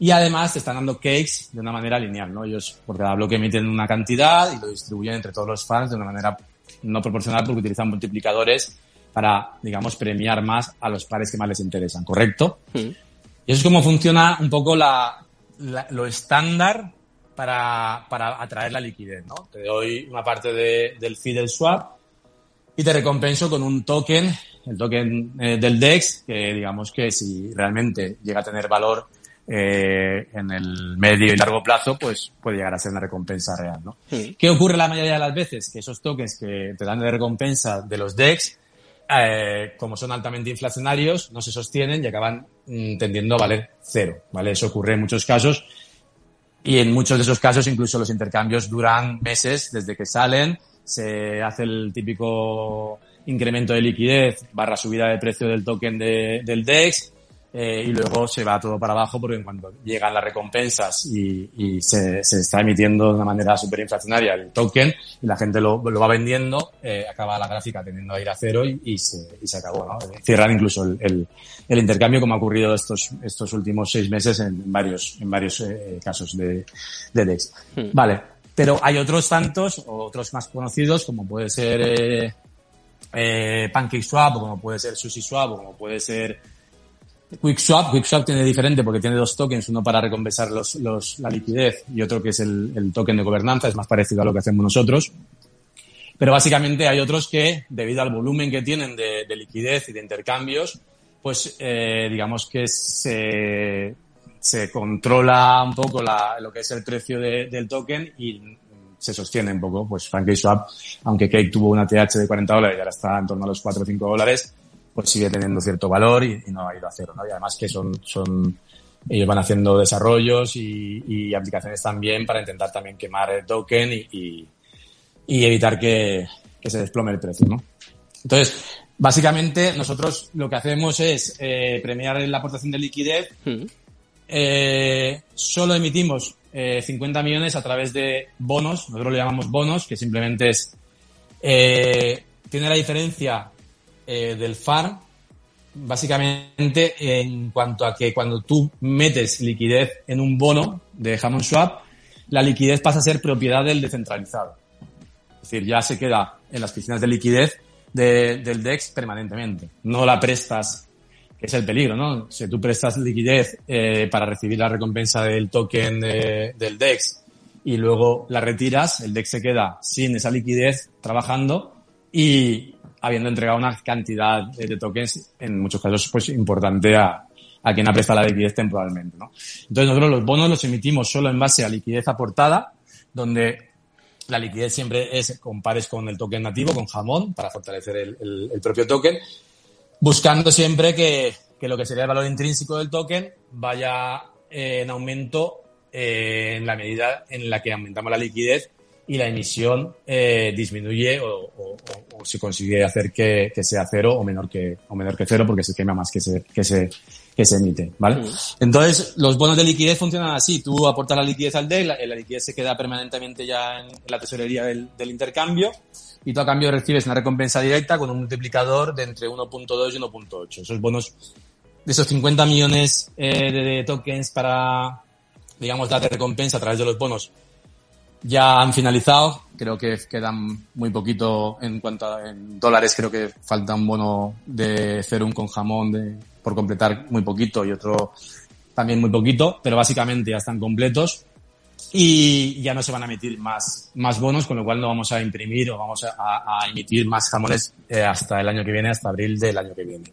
y además te están dando cakes de una manera lineal, ¿no? Ellos por cada bloque emiten una cantidad y lo distribuyen entre todos los fans de una manera no proporcional porque utilizan multiplicadores para, digamos, premiar más a los pares que más les interesan, ¿correcto? Mm. Y eso es como funciona un poco la, lo estándar para, para atraer la liquidez, ¿no? Te doy una parte de, del fee del swap y te recompenso con un token, el token eh, del DEX, que digamos que si realmente llega a tener valor eh, en el medio y largo plazo, pues puede llegar a ser una recompensa real, ¿no? ¿Qué ocurre la mayoría de las veces? Que esos tokens que te dan de recompensa de los DEX, eh, como son altamente inflacionarios, no se sostienen y acaban mm, tendiendo a valer cero, ¿vale? Eso ocurre en muchos casos y en muchos de esos casos incluso los intercambios duran meses desde que salen, se hace el típico incremento de liquidez barra subida de precio del token de, del DEX eh, y luego se va todo para abajo porque cuando llegan las recompensas y, y se, se, está emitiendo de una manera superinflacionaria el token y la gente lo, lo va vendiendo, eh, acaba la gráfica teniendo a ir a cero y, y, se, y se acabó. ¿no? Cierran incluso el, el, el, intercambio como ha ocurrido estos, estos últimos seis meses en varios, en varios eh, casos de, de DEX. Hmm. Vale, pero hay otros tantos, otros más conocidos como puede ser eh, eh, PancakeSwap o como puede ser SushiSwap o como puede ser QuickSwap, QuickSwap tiene diferente porque tiene dos tokens, uno para recompensar los, los, la liquidez y otro que es el, el, token de gobernanza, es más parecido a lo que hacemos nosotros. Pero básicamente hay otros que, debido al volumen que tienen de, de liquidez y de intercambios, pues eh, digamos que se, se controla un poco la, lo que es el precio de, del token y se sostiene un poco. Pues PancakeSwap, aunque Cake tuvo una TH de 40 dólares y ahora está en torno a los 4 o 5 dólares, pues sigue teniendo cierto valor y, y, no ha ido a cero, ¿no? Y además que son, son, ellos van haciendo desarrollos y, y aplicaciones también para intentar también quemar el token y, y, y evitar que, que, se desplome el precio, ¿no? Entonces, básicamente nosotros lo que hacemos es eh, premiar la aportación de liquidez. Mm. Eh, solo emitimos eh, 50 millones a través de bonos, nosotros lo llamamos bonos, que simplemente es, eh, tiene la diferencia eh, del FAR, básicamente en cuanto a que cuando tú metes liquidez en un bono de Hammond Swap, la liquidez pasa a ser propiedad del descentralizado. Es decir, ya se queda en las piscinas de liquidez de, del DEX permanentemente. No la prestas, que es el peligro, ¿no? Si tú prestas liquidez eh, para recibir la recompensa del token de, del DEX y luego la retiras, el DEX se queda sin esa liquidez trabajando y habiendo entregado una cantidad de tokens, en muchos casos, pues importante a, a quien ha prestado la liquidez temporalmente, ¿no? Entonces nosotros los bonos los emitimos solo en base a liquidez aportada, donde la liquidez siempre es con pares con el token nativo, con jamón, para fortalecer el, el, propio token, buscando siempre que, que, lo que sería el valor intrínseco del token vaya en aumento eh, en la medida en la que aumentamos la liquidez y la emisión eh, disminuye o, o, o, se consigue hacer que, que, sea cero o menor que, o menor que cero porque se quema más que se, que se, que se emite, ¿vale? Entonces, los bonos de liquidez funcionan así. Tú aportas la liquidez al DEC, la, la liquidez se queda permanentemente ya en, en la tesorería del, del, intercambio y tú a cambio recibes una recompensa directa con un multiplicador de entre 1.2 y 1.8. Esos bonos, de esos 50 millones eh, de, de tokens para, digamos, darte recompensa a través de los bonos, ya han finalizado, creo que quedan muy poquito en cuanto a en dólares, creo que falta un bono de Cerum con jamón de, por completar muy poquito y otro también muy poquito, pero básicamente ya están completos y ya no se van a emitir más, más bonos, con lo cual no vamos a imprimir o vamos a, a emitir más jamones eh, hasta el año que viene, hasta abril del año que viene.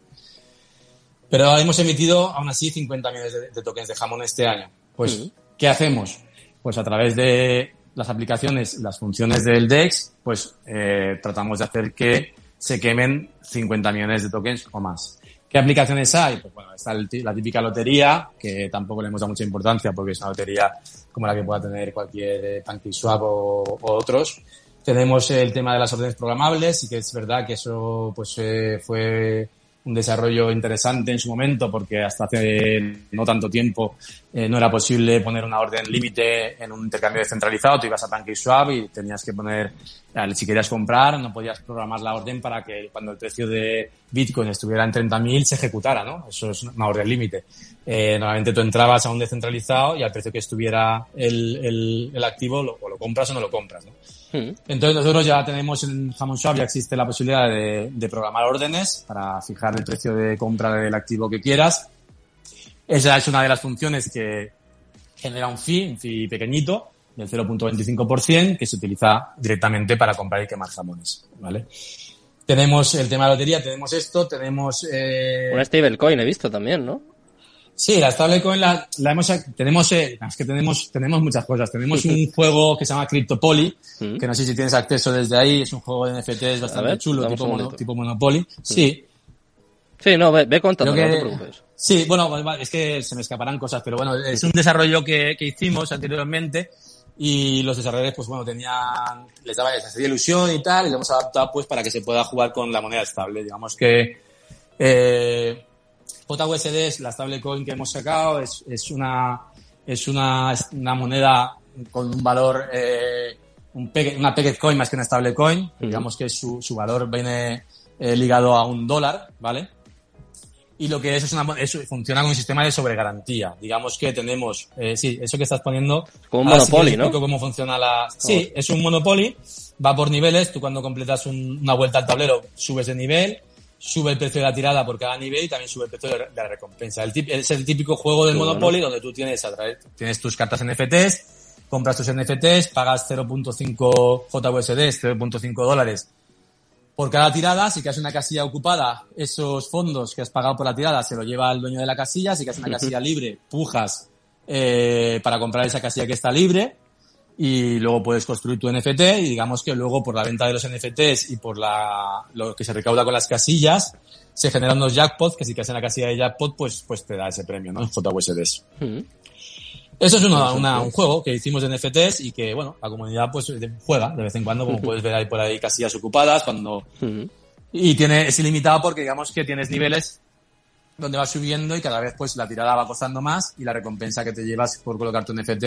Pero hemos emitido aún así 50 millones de, tokens de jamón este año. Pues, ¿qué hacemos? Pues a través de las aplicaciones, las funciones del DEX, pues eh, tratamos de hacer que se quemen 50 millones de tokens o más. ¿Qué aplicaciones hay? Pues bueno, está la típica lotería, que tampoco le hemos dado mucha importancia porque es una lotería como la que pueda tener cualquier eh, PancakeSwap o, o otros. Tenemos el tema de las órdenes programables y que es verdad que eso pues eh, fue un desarrollo interesante en su momento porque hasta hace no tanto tiempo eh, no era posible poner una orden límite en un intercambio descentralizado. Tú ibas a PancakeSwap y tenías que poner, si querías comprar, no podías programar la orden para que cuando el precio de Bitcoin estuviera en 30.000 se ejecutara, ¿no? Eso es una orden límite. Eh, normalmente tú entrabas a un descentralizado y al precio que estuviera el, el, el activo lo, o lo compras o no lo compras, ¿no? Hmm. Entonces nosotros ya tenemos en Swap ya existe la posibilidad de, de, programar órdenes para fijar el precio de compra del activo que quieras. Esa es una de las funciones que genera un fee, un fee pequeñito, del 0.25%, que se utiliza directamente para comprar y quemar jamones, ¿vale? Tenemos el tema de lotería, tenemos esto, tenemos... Eh... Una stablecoin he visto también, ¿no? Sí, la stablecoin la, la hemos, tenemos, eh, es que tenemos, tenemos muchas cosas. Tenemos un juego que se llama CryptoPoly, que no sé si tienes acceso desde ahí, es un juego de NFTs bastante chulo, tipo, tipo, Monopoly. Sí. Sí, no, ve, ve contando, no te preocupes. Sí, bueno, es que se me escaparán cosas, pero bueno, es un desarrollo que, que hicimos anteriormente y los desarrolladores, pues bueno, tenían, les daba esa ilusión y tal, y lo hemos adaptado pues para que se pueda jugar con la moneda estable. Digamos que, eh, JUSD es la stablecoin que hemos sacado, es, es una, es una, una moneda con un valor, eh, un una pegged coin más que una stablecoin. Digamos que su, su valor viene eh, ligado a un dólar, ¿vale? Y lo que es es una, eso funciona con un sistema de sobregarantía. Digamos que tenemos, eh, sí, eso que estás poniendo. Como un monopoly, ¿no? cómo funciona la, sí, es un monopoly, va por niveles, tú cuando completas una vuelta al tablero subes de nivel, sube el precio de la tirada por cada nivel y también sube el precio de la recompensa. El es el típico juego del Monopoly donde tú tienes, a través, tienes tus cartas NFTs, compras tus NFTs, pagas 0.5 JUSD, 0.5 dólares por cada tirada. Si que una casilla ocupada, esos fondos que has pagado por la tirada se lo lleva el dueño de la casilla. Si que una [laughs] casilla libre, pujas eh, para comprar esa casilla que está libre y luego puedes construir tu NFT y digamos que luego por la venta de los NFTs y por la, lo que se recauda con las casillas se generan unos jackpots que si que hacen la casilla de jackpot pues, pues te da ese premio, ¿no? JUSDs. Mm. Eso es una, una, un juego que hicimos de NFTs y que, bueno, la comunidad pues juega de vez en cuando, como puedes ver ahí por ahí casillas ocupadas, cuando... Y tiene, es ilimitado porque digamos que tienes niveles donde va subiendo y cada vez pues la tirada va costando más y la recompensa que te llevas por colocar tu NFT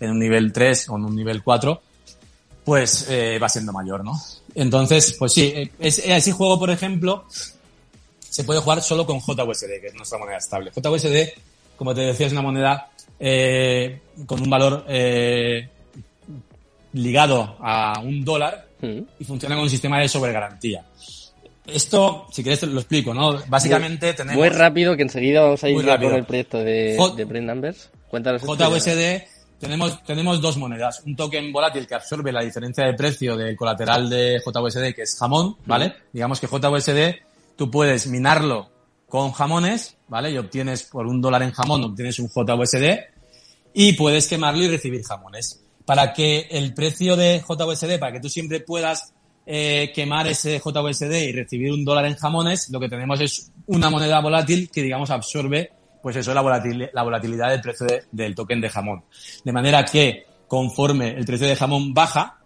en un nivel 3 o en un nivel 4 pues eh, va siendo mayor, ¿no? Entonces, pues sí, eh, es, ese juego, por ejemplo, se puede jugar solo con JUSD, que es nuestra moneda estable. JUSD, como te decía, es una moneda eh, con un valor eh, ligado a un dólar mm. y funciona con un sistema de sobregarantía. Esto, si quieres, te lo explico, ¿no? Básicamente tenemos... Muy rápido, que enseguida vamos a ir con el proyecto de, de Brain Numbers. Cuéntanos. JUSD, tenemos, tenemos dos monedas. Un token volátil que absorbe la diferencia de precio del colateral de JUSD, que es jamón, ¿vale? Digamos que JUSD, tú puedes minarlo con jamones, ¿vale? Y obtienes por un dólar en jamón, obtienes un JUSD y puedes quemarlo y recibir jamones. Para que el precio de JUSD, para que tú siempre puedas eh, quemar ese JUSD y recibir un dólar en jamones, lo que tenemos es una moneda volátil que, digamos, absorbe, pues eso, la, volatil la volatilidad del precio del token de jamón. De manera que, conforme el precio de jamón baja,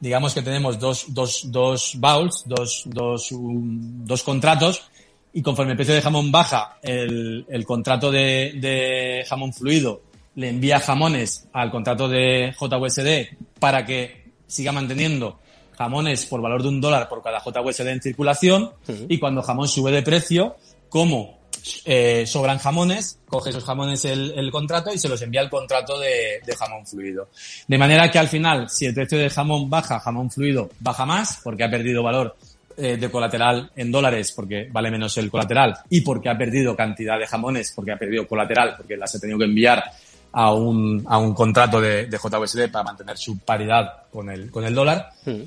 digamos que tenemos dos, dos, dos bowls, dos, dos, dos contratos, y conforme el precio de jamón baja, el, el contrato de, de jamón fluido le envía jamones al contrato de JUSD para que siga manteniendo jamones por valor de un dólar por cada JUSD en circulación y cuando jamón sube de precio, como eh, sobran jamones, coge esos jamones el, contrato y se los envía el contrato de, de, jamón fluido. De manera que al final, si el precio de jamón baja, jamón fluido baja más, porque ha perdido valor eh, de colateral en dólares, porque vale menos el colateral, y porque ha perdido cantidad de jamones, porque ha perdido colateral, porque las ha tenido que enviar a un, a un contrato de, de para mantener su paridad con el, con el dólar. Hmm.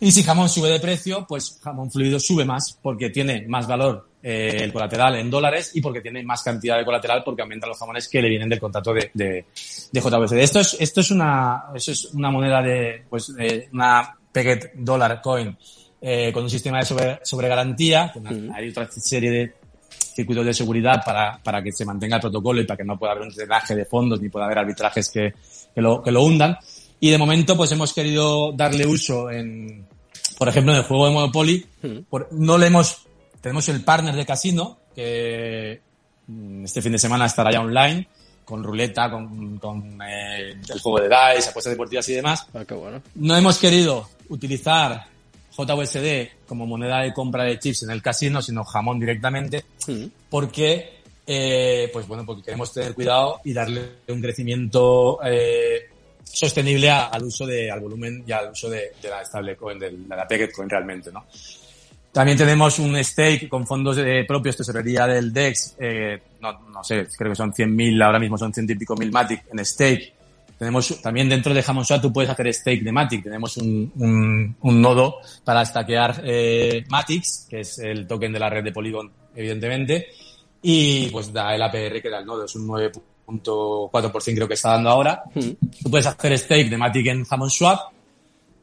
Y si jamón sube de precio, pues jamón fluido sube más porque tiene más valor eh, el colateral en dólares y porque tiene más cantidad de colateral porque aumentan los jamones que le vienen del contrato de, de, de JBC. Esto es, esto es una, eso es una moneda de, pues, una Pegged Dollar Coin eh, con un sistema de sobre, sobre garantía. Hay otra serie de circuitos de seguridad para, para que se mantenga el protocolo y para que no pueda haber un drenaje de fondos ni pueda haber arbitrajes que, que, lo, que lo hundan. Y de momento, pues hemos querido darle uso en, por ejemplo, en el juego de Monopoly, no le hemos, tenemos el partner de casino, que mm, este fin de semana estará ya online, con ruleta, con, con eh, el juego de dice, apuestas deportivas y demás. Ah, qué bueno. No hemos querido utilizar JUSD como moneda de compra de chips en el casino, sino jamón directamente, porque, eh, pues bueno, porque queremos tener cuidado y darle un crecimiento eh, sostenible al uso de, al volumen y al uso de, de la stablecoin, de, de la Coin realmente, ¿no? También tenemos un stake con fondos de propios, tesorería del DEX, eh, no, no sé, creo que son 100.000, ahora mismo son 100 y pico mil Matic en stake. Tenemos también dentro de Swap tú puedes hacer stake de Matic. Tenemos un, un, un nodo para stackear eh, Matics, que es el token de la red de Polygon, evidentemente. Y pues da el APR que da el nodo, es un 9 4% creo que está dando ahora. Tú puedes hacer stake de Matic en Hammond Swap.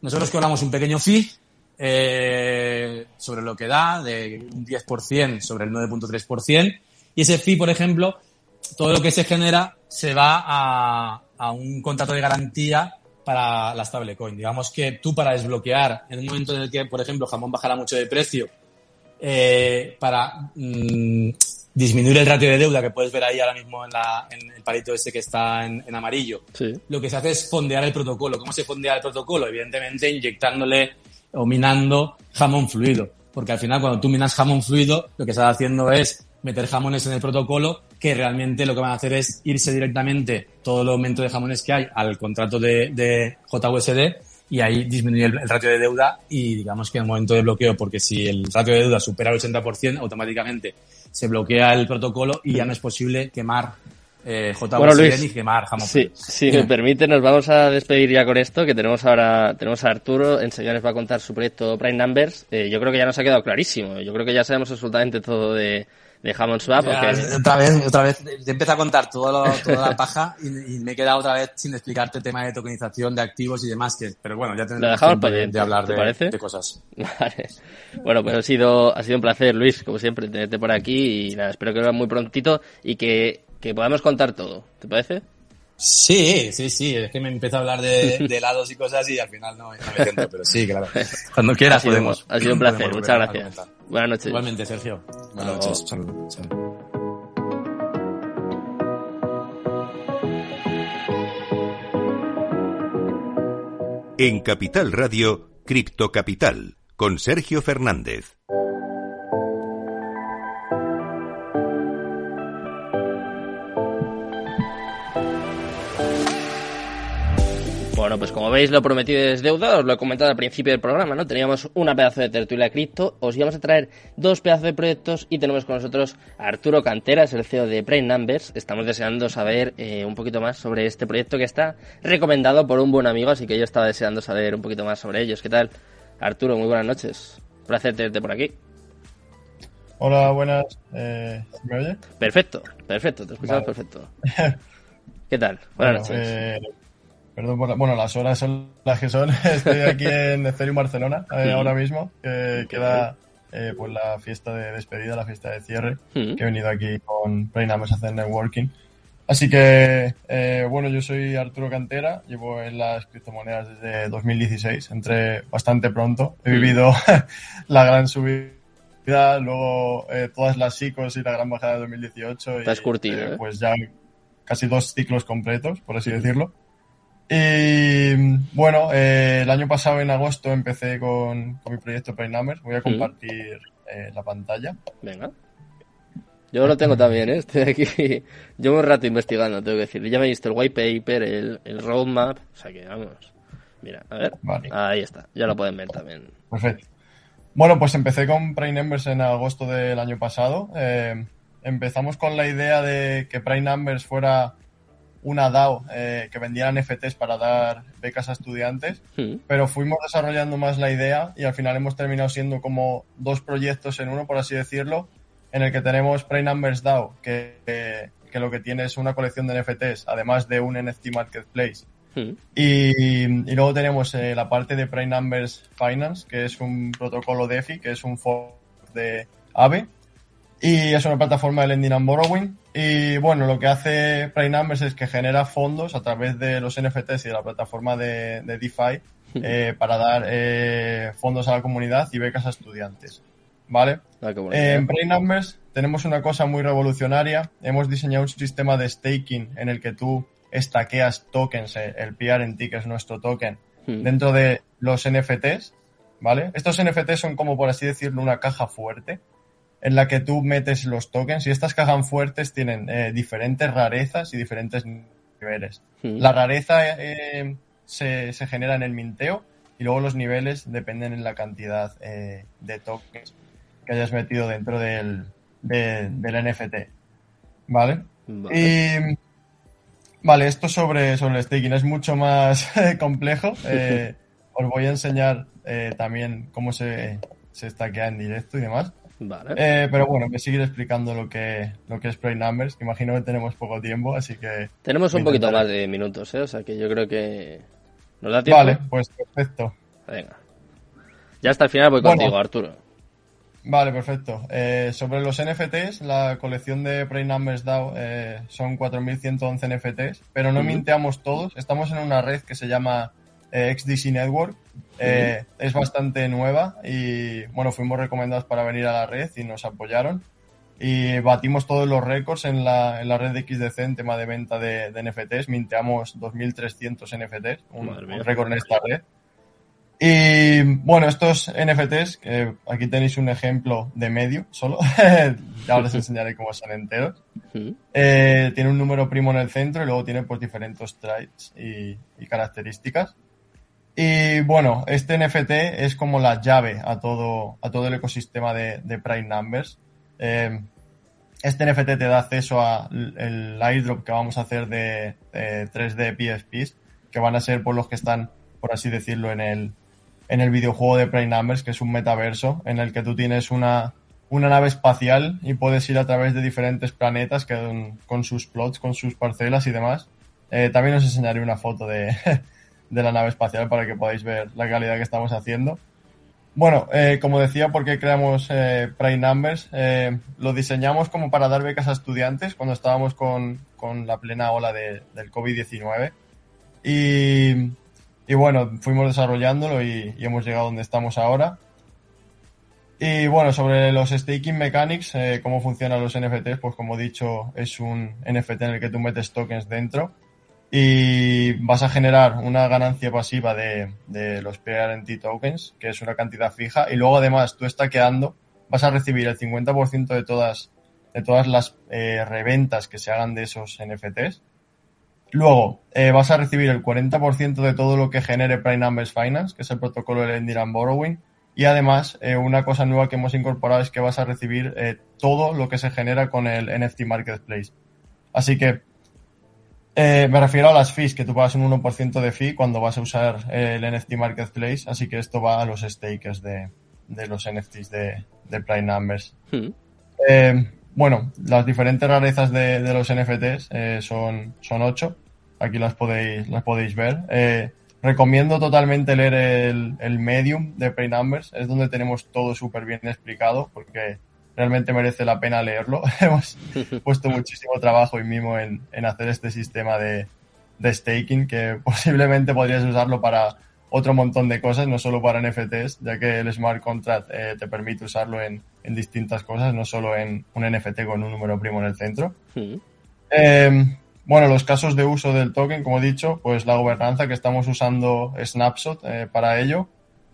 Nosotros cobramos un pequeño fee eh, sobre lo que da, de un 10% sobre el 9.3%. Y ese fee, por ejemplo, todo lo que se genera se va a, a un contrato de garantía para la stablecoin. Digamos que tú para desbloquear en un momento en el que, por ejemplo, jamón bajara mucho de precio, eh, para mm, disminuir el ratio de deuda que puedes ver ahí ahora mismo en, la, en el palito ese que está en, en amarillo. Lo que se hace es fondear el protocolo. ¿Cómo se fondea el protocolo? Evidentemente inyectándole o minando jamón fluido. Porque al final cuando tú minas jamón fluido, lo que estás haciendo es meter jamones en el protocolo que realmente lo que van a hacer es irse directamente todo el aumento de jamones que hay al contrato de, de JUSD y ahí disminuir el, ratio de deuda y digamos que en el momento de bloqueo, porque si el ratio de deuda supera el 80%, automáticamente se bloquea el protocolo y ya no es posible quemar eh, JVC ni quemar jamón. Sí, si me permite, nos vamos a despedir ya con esto, que tenemos ahora, tenemos a Arturo, enseguida va a contar su proyecto Prime Numbers. Eh, yo creo que ya nos ha quedado clarísimo, yo creo que ya sabemos absolutamente todo de, de Hammond Swap. Otra vez, otra vez, te empiezo a contar toda la paja y, me he quedado otra vez sin explicarte el tema de tokenización de activos y demás, que, pero bueno, ya tendremos tiempo de, hablar de, de, cosas. [laughs] Vale. Bueno, pues ha sido, ha sido un placer, Luis, como siempre, tenerte por aquí y nada, espero que venga muy prontito y que, que podamos contar todo. ¿Te parece? Sí, sí, sí. Es que me empiezo a hablar de, helados y cosas y al final no, me centro, pero sí, claro. [laughs] Cuando quieras podemos. Ha sido un placer. Muchas gracias. Buenas noches. Igualmente, Sergio. Buenas noches. En Capital Radio, Cripto Capital, con Sergio Fernández. Bueno, pues como veis, lo prometido es deuda, os lo he comentado al principio del programa, ¿no? Teníamos una pedazo de tertulia cripto, os íbamos a traer dos pedazos de proyectos y tenemos con nosotros a Arturo Canteras, el CEO de Prime Numbers. Estamos deseando saber eh, un poquito más sobre este proyecto que está recomendado por un buen amigo, así que yo estaba deseando saber un poquito más sobre ellos. ¿Qué tal? Arturo, muy buenas noches. Un placer tenerte por aquí. Hola, buenas. Eh, ¿Me oye? Perfecto, perfecto, te escuchamos perfecto. ¿Qué tal? Buenas noches. Eh, Perdón por bueno, las horas son las que son. [laughs] Estoy aquí en Ethereum Barcelona eh, ahora mismo, que queda eh, pues la fiesta de despedida, la fiesta de cierre, que he venido aquí con Preinames a hacer networking. Así que, eh, bueno, yo soy Arturo Cantera, llevo en las criptomonedas desde 2016, entré bastante pronto, he vivido [laughs] la gran subida, luego eh, todas las psicos y la gran bajada de 2018. Estás curtido, eh, Pues ya casi dos ciclos completos, por así decirlo. Y bueno, eh, el año pasado en agosto empecé con, con mi proyecto Numbers. Voy a compartir eh, la pantalla. Venga. Yo lo tengo también, ¿eh? estoy aquí. [laughs] Llevo un rato investigando, tengo que decir. Ya me he visto el white paper, el, el roadmap. O sea que vamos. Mira, a ver. Ahí está. Ya lo pueden ver también. Perfecto. Bueno, pues empecé con Prime Numbers en agosto del año pasado. Eh, empezamos con la idea de que Prime Numbers fuera una DAO eh, que vendiera NFTs para dar becas a estudiantes, hmm. pero fuimos desarrollando más la idea y al final hemos terminado siendo como dos proyectos en uno, por así decirlo, en el que tenemos Prime Numbers DAO, que, que, lo que tiene es una colección de NFTs, además de un NFT Marketplace. Hmm. Y, y, luego tenemos eh, la parte de Prime Numbers Finance, que es un protocolo DeFi, que es un fork de AVE, y es una plataforma de lending and borrowing. Y bueno, lo que hace Prime Numbers es que genera fondos a través de los NFTs y de la plataforma de, de DeFi eh, para dar eh, fondos a la comunidad y becas a estudiantes. ¿Vale? Ah, en Prime Numbers tenemos una cosa muy revolucionaria. Hemos diseñado un sistema de staking en el que tú estaqueas tokens, eh, el PRNT, que es nuestro token, dentro de los NFTs. ¿Vale? Estos NFTs son como, por así decirlo, una caja fuerte en la que tú metes los tokens y estas cajas fuertes tienen eh, diferentes rarezas y diferentes niveles. Hmm. La rareza eh, se, se, genera en el minteo y luego los niveles dependen en la cantidad eh, de tokens que hayas metido dentro del, del NFT. ¿Vale? Vale. Y, vale, esto sobre, sobre el staking es mucho más complejo. [laughs] os voy a enseñar también cómo se, se en directo y demás. Vale. Eh, pero bueno, me sigue explicando lo que, lo que es Play Numbers, imagino que tenemos poco tiempo, así que... Tenemos un poquito más de minutos, ¿eh? O sea que yo creo que... ¿Nos da tiempo? Vale, pues perfecto. Venga. Ya hasta el final voy contigo, Arturo. Vale, perfecto. Eh, sobre los NFTs, la colección de Play Numbers DAO eh, son 4.111 NFTs, pero no minteamos todos. Estamos en una red que se llama eh, XDC Network. Eh, es bastante nueva y bueno, fuimos recomendados para venir a la red y nos apoyaron. Y batimos todos los récords en la, en la red de XDC en tema de venta de, NFTs. Minteamos 2.300 NFTs, un, récord en esta red. Y bueno, estos NFTs, que aquí tenéis un ejemplo de medio solo, [laughs] ahora os enseñaré cómo son enteros. Eh, tiene un número primo en el centro y luego tiene pues diferentes traits y, y características. Y bueno, este NFT es como la llave a todo, a todo el ecosistema de, de Prime Numbers. Eh, este NFT te da acceso al airdrop que vamos a hacer de, 3D PSPs, que van a ser por los que están, por así decirlo, en el, en el videojuego de Prime Numbers, que es un metaverso en el que tú tienes una, una nave espacial y puedes ir a través de diferentes planetas que, con sus plots, con sus parcelas y demás. Eh, también os enseñaré una foto de, [laughs] de la nave espacial para que podáis ver la calidad que estamos haciendo. Bueno, eh, como decía, porque creamos eh, Prime Numbers, eh, lo diseñamos como para dar becas a estudiantes cuando estábamos con, con la plena ola de, del COVID-19. Y, y, bueno, fuimos desarrollándolo y, y, hemos llegado donde estamos ahora. Y bueno, sobre los staking mechanics, cómo funcionan los NFTs, pues como he dicho, es un NFT en el que tú metes tokens dentro y vas a generar una ganancia pasiva de, de los PRNT tokens, que es una cantidad fija, y luego además tú quedando vas a recibir el 50% de todas, de todas las eh, reventas que se hagan de esos NFTs. Luego eh, vas a recibir el 40% de todo lo que genere Prime Numbers Finance, que es el protocolo de Lending and Borrowing. Y además, eh, una cosa nueva que hemos incorporado es que vas a recibir todo lo que se genera con el NFT Marketplace. Así que eh, me refiero a las fees, que tú pagas un 1% de fee cuando vas a usar el NFT Marketplace, así que esto va a los stakers de, de los NFTs de, de Prime Numbers. Hmm. Eh, bueno, las diferentes rarezas de, de los NFTs eh, son, son 8. Aquí las podéis, las podéis ver. Eh, recomiendo totalmente leer el, el Medium de Prime Numbers. Es donde tenemos todo súper bien explicado porque realmente merece la pena leerlo. [laughs] Hemos [laughs] puesto muchísimo trabajo y mimo en, en hacer este sistema de, de, staking que [laughs] posiblemente podrías usarlo para otro montón de cosas, no solo para NFTs, ya que el smart contract eh, te permite usarlo en, en, distintas cosas, no solo en un NFT con un número primo en el centro. eh, bueno, los casos de uso del token, como he dicho, pues la gobernanza que estamos usando Snapshot eh, para ello.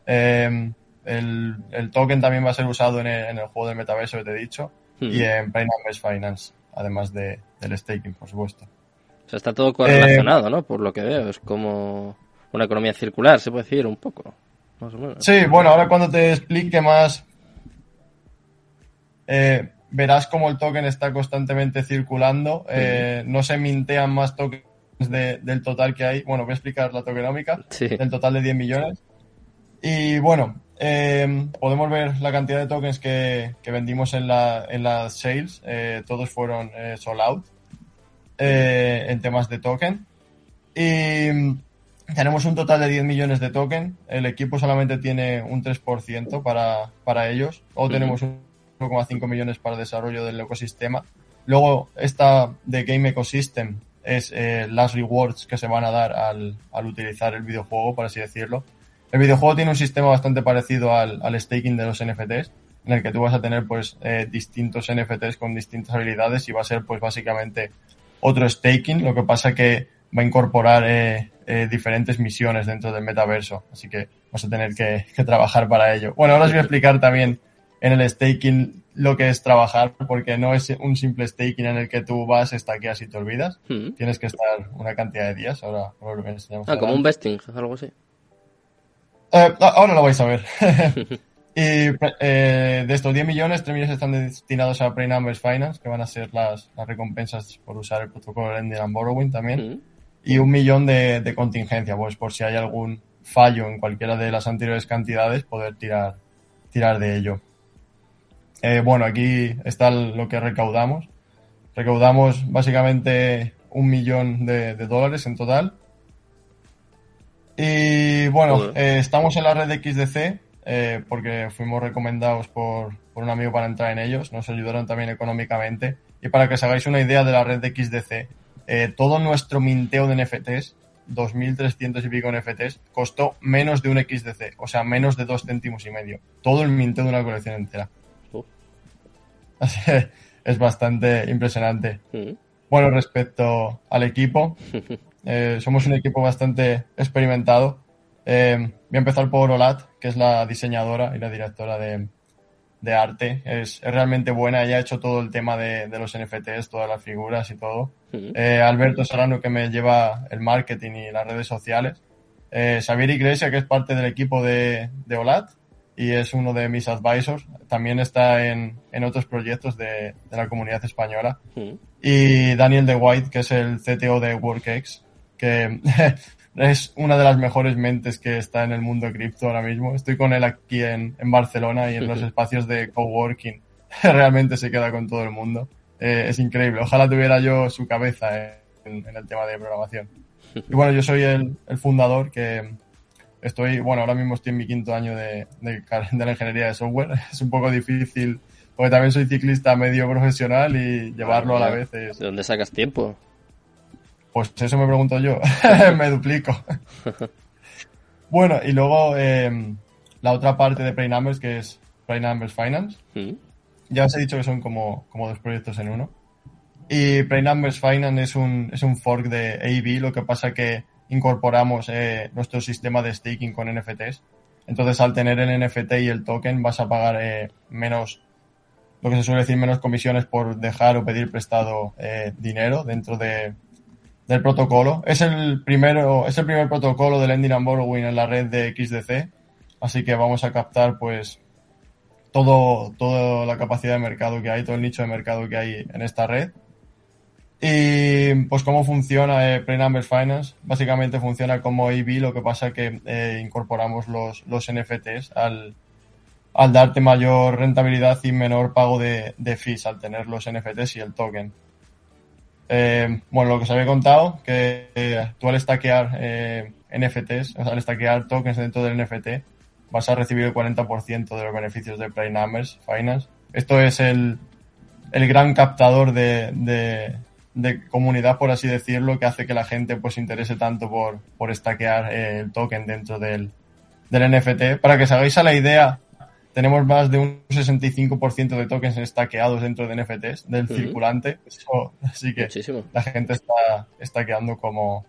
Eh, el, el, token también va a ser usado en el, en el, juego del metaverso que te he dicho. y en Numbers Finance, además de, del staking, por supuesto. O sea, está todo correlacionado, ¿no? Por lo que veo, es como una economía circular, se puede decir un poco. Sí, bueno, ahora cuando te explique más, eh, verás cómo el token está constantemente circulando. Eh, no se mintean más tokens del total que hay. Bueno, voy a explicar la tokenómica. Del total de 10 millones. Y bueno, eh, podemos ver la cantidad de tokens que, vendimos en, la, en las sales. todos fueron sold out en temas de token. Y tenemos un total de 10 millones de token. El equipo solamente tiene un 3% para, para ellos. O tenemos 1,5 millones para el desarrollo del ecosistema. Luego, esta de Game Ecosystem es eh, las rewards que se van a dar al, al, utilizar el videojuego, por así decirlo. El videojuego tiene un sistema bastante parecido al, al staking de los NFTs, en el que tú vas a tener pues eh, distintos NFTs con distintas habilidades y va a ser pues básicamente otro staking. Lo que pasa que va a incorporar eh, eh, diferentes misiones dentro del metaverso, así que vamos a tener que, trabajar para ello. Bueno, ahora os voy a explicar también en el staking lo que es trabajar, porque no es un simple staking en el que tú vas, estaqueas y te olvidas. Hmm. Tienes que estar una cantidad de días. Ahora, lo enseñamos. Ah, como un vesting, algo así. Eh, ahora lo vais a ver. [laughs] [laughs] y eh, de estos 10 millones, 3 millones están destinados a Prey Numbers Finance, que van a ser las, recompensas por usar el protocolo Lending and Borrowing también. Hmm y un millón de, contingencia, pues por si hay algún fallo en cualquiera de las anteriores cantidades, poder tirar, tirar de ello. Eh, bueno, aquí está lo que recaudamos. Recaudamos básicamente un millón de, dólares en total. Y bueno, eh, estamos en la red de XDC eh, porque fuimos recomendados por, por, un amigo para entrar en ellos. Nos ayudaron también económicamente. Y para que os hagáis una idea de la red de XDC, eh, todo nuestro minteo de NFTs, 2.300 y pico NFTs, costó menos de un XDC, o sea, menos de dos céntimos y medio. Todo el minteo de una colección entera. [laughs] es bastante impresionante. Mm. Bueno, respecto al equipo, [laughs] eh, somos un equipo bastante experimentado. Eh, voy a empezar por Olat, que es la diseñadora y la directora de, de arte. Es, realmente buena. Ella ha hecho todo el tema de, los NFTs, todas las figuras y todo. Eh, Alberto Serrano, que me lleva el marketing y las redes sociales. Eh, Xavier Iglesia, que es parte del equipo de, de OLAT y es uno de mis advisors. También está en, en otros proyectos de, de, la comunidad española. Y Daniel De White, que es el CTO de WorkX, que [laughs] es una de las mejores mentes que está en el mundo cripto ahora mismo. Estoy con él aquí en, en Barcelona y en los [laughs] espacios de coworking. [laughs] Realmente se queda con todo el mundo. Eh, es increíble. Ojalá tuviera yo su cabeza en, el tema de programación. Y bueno, yo soy el, el, fundador que estoy, bueno, ahora mismo estoy en mi quinto año de, de, de la ingeniería de software. Es un poco difícil porque también soy ciclista medio profesional y llevarlo a la vez es... ¿De dónde sacas tiempo? Pues eso me pregunto yo, [laughs] [laughs] me duplico. [laughs] bueno, y luego em, la otra parte de Numbers, que es Prey Numbers Finance. Ya os he dicho que son como, como dos proyectos en uno. Y Numbers Finance es un, es un fork de AB, lo que pasa que incorporamos eh, nuestro sistema de staking con NFTs. Entonces, al tener el NFT y el token, vas a pagar eh, menos, lo que se suele decir, menos comisiones por dejar o pedir prestado eh, dinero dentro de, del protocolo. Es el primero, es el primer protocolo de lending and borrowing en la red de XDC, así que vamos a captar pues todo, toda la capacidad de mercado que hay, todo el nicho de mercado que hay en esta red. Y pues cómo funciona eh, Pre-Numbers Finance. Básicamente funciona como EV, lo que pasa que eh, incorporamos los, los NFTs al, al darte mayor rentabilidad y menor pago de, de fees al tener los NFTs y el token. Eh, bueno, lo que os había contado, que eh, tú al stackear eh, NFTs, o sea, al stackear tokens dentro del NFT, vas a recibir el 40% de los beneficios de Play Numbers Finance. Esto es el, el gran captador de, de, de, comunidad, por así decirlo, que hace que la gente pues se interese tanto por, por stackear eh, el token dentro del, del NFT. Para que os hagáis a la idea, tenemos más de un 65% de tokens stackeados dentro de NFTs, del circulante. así que la gente está, quedando como,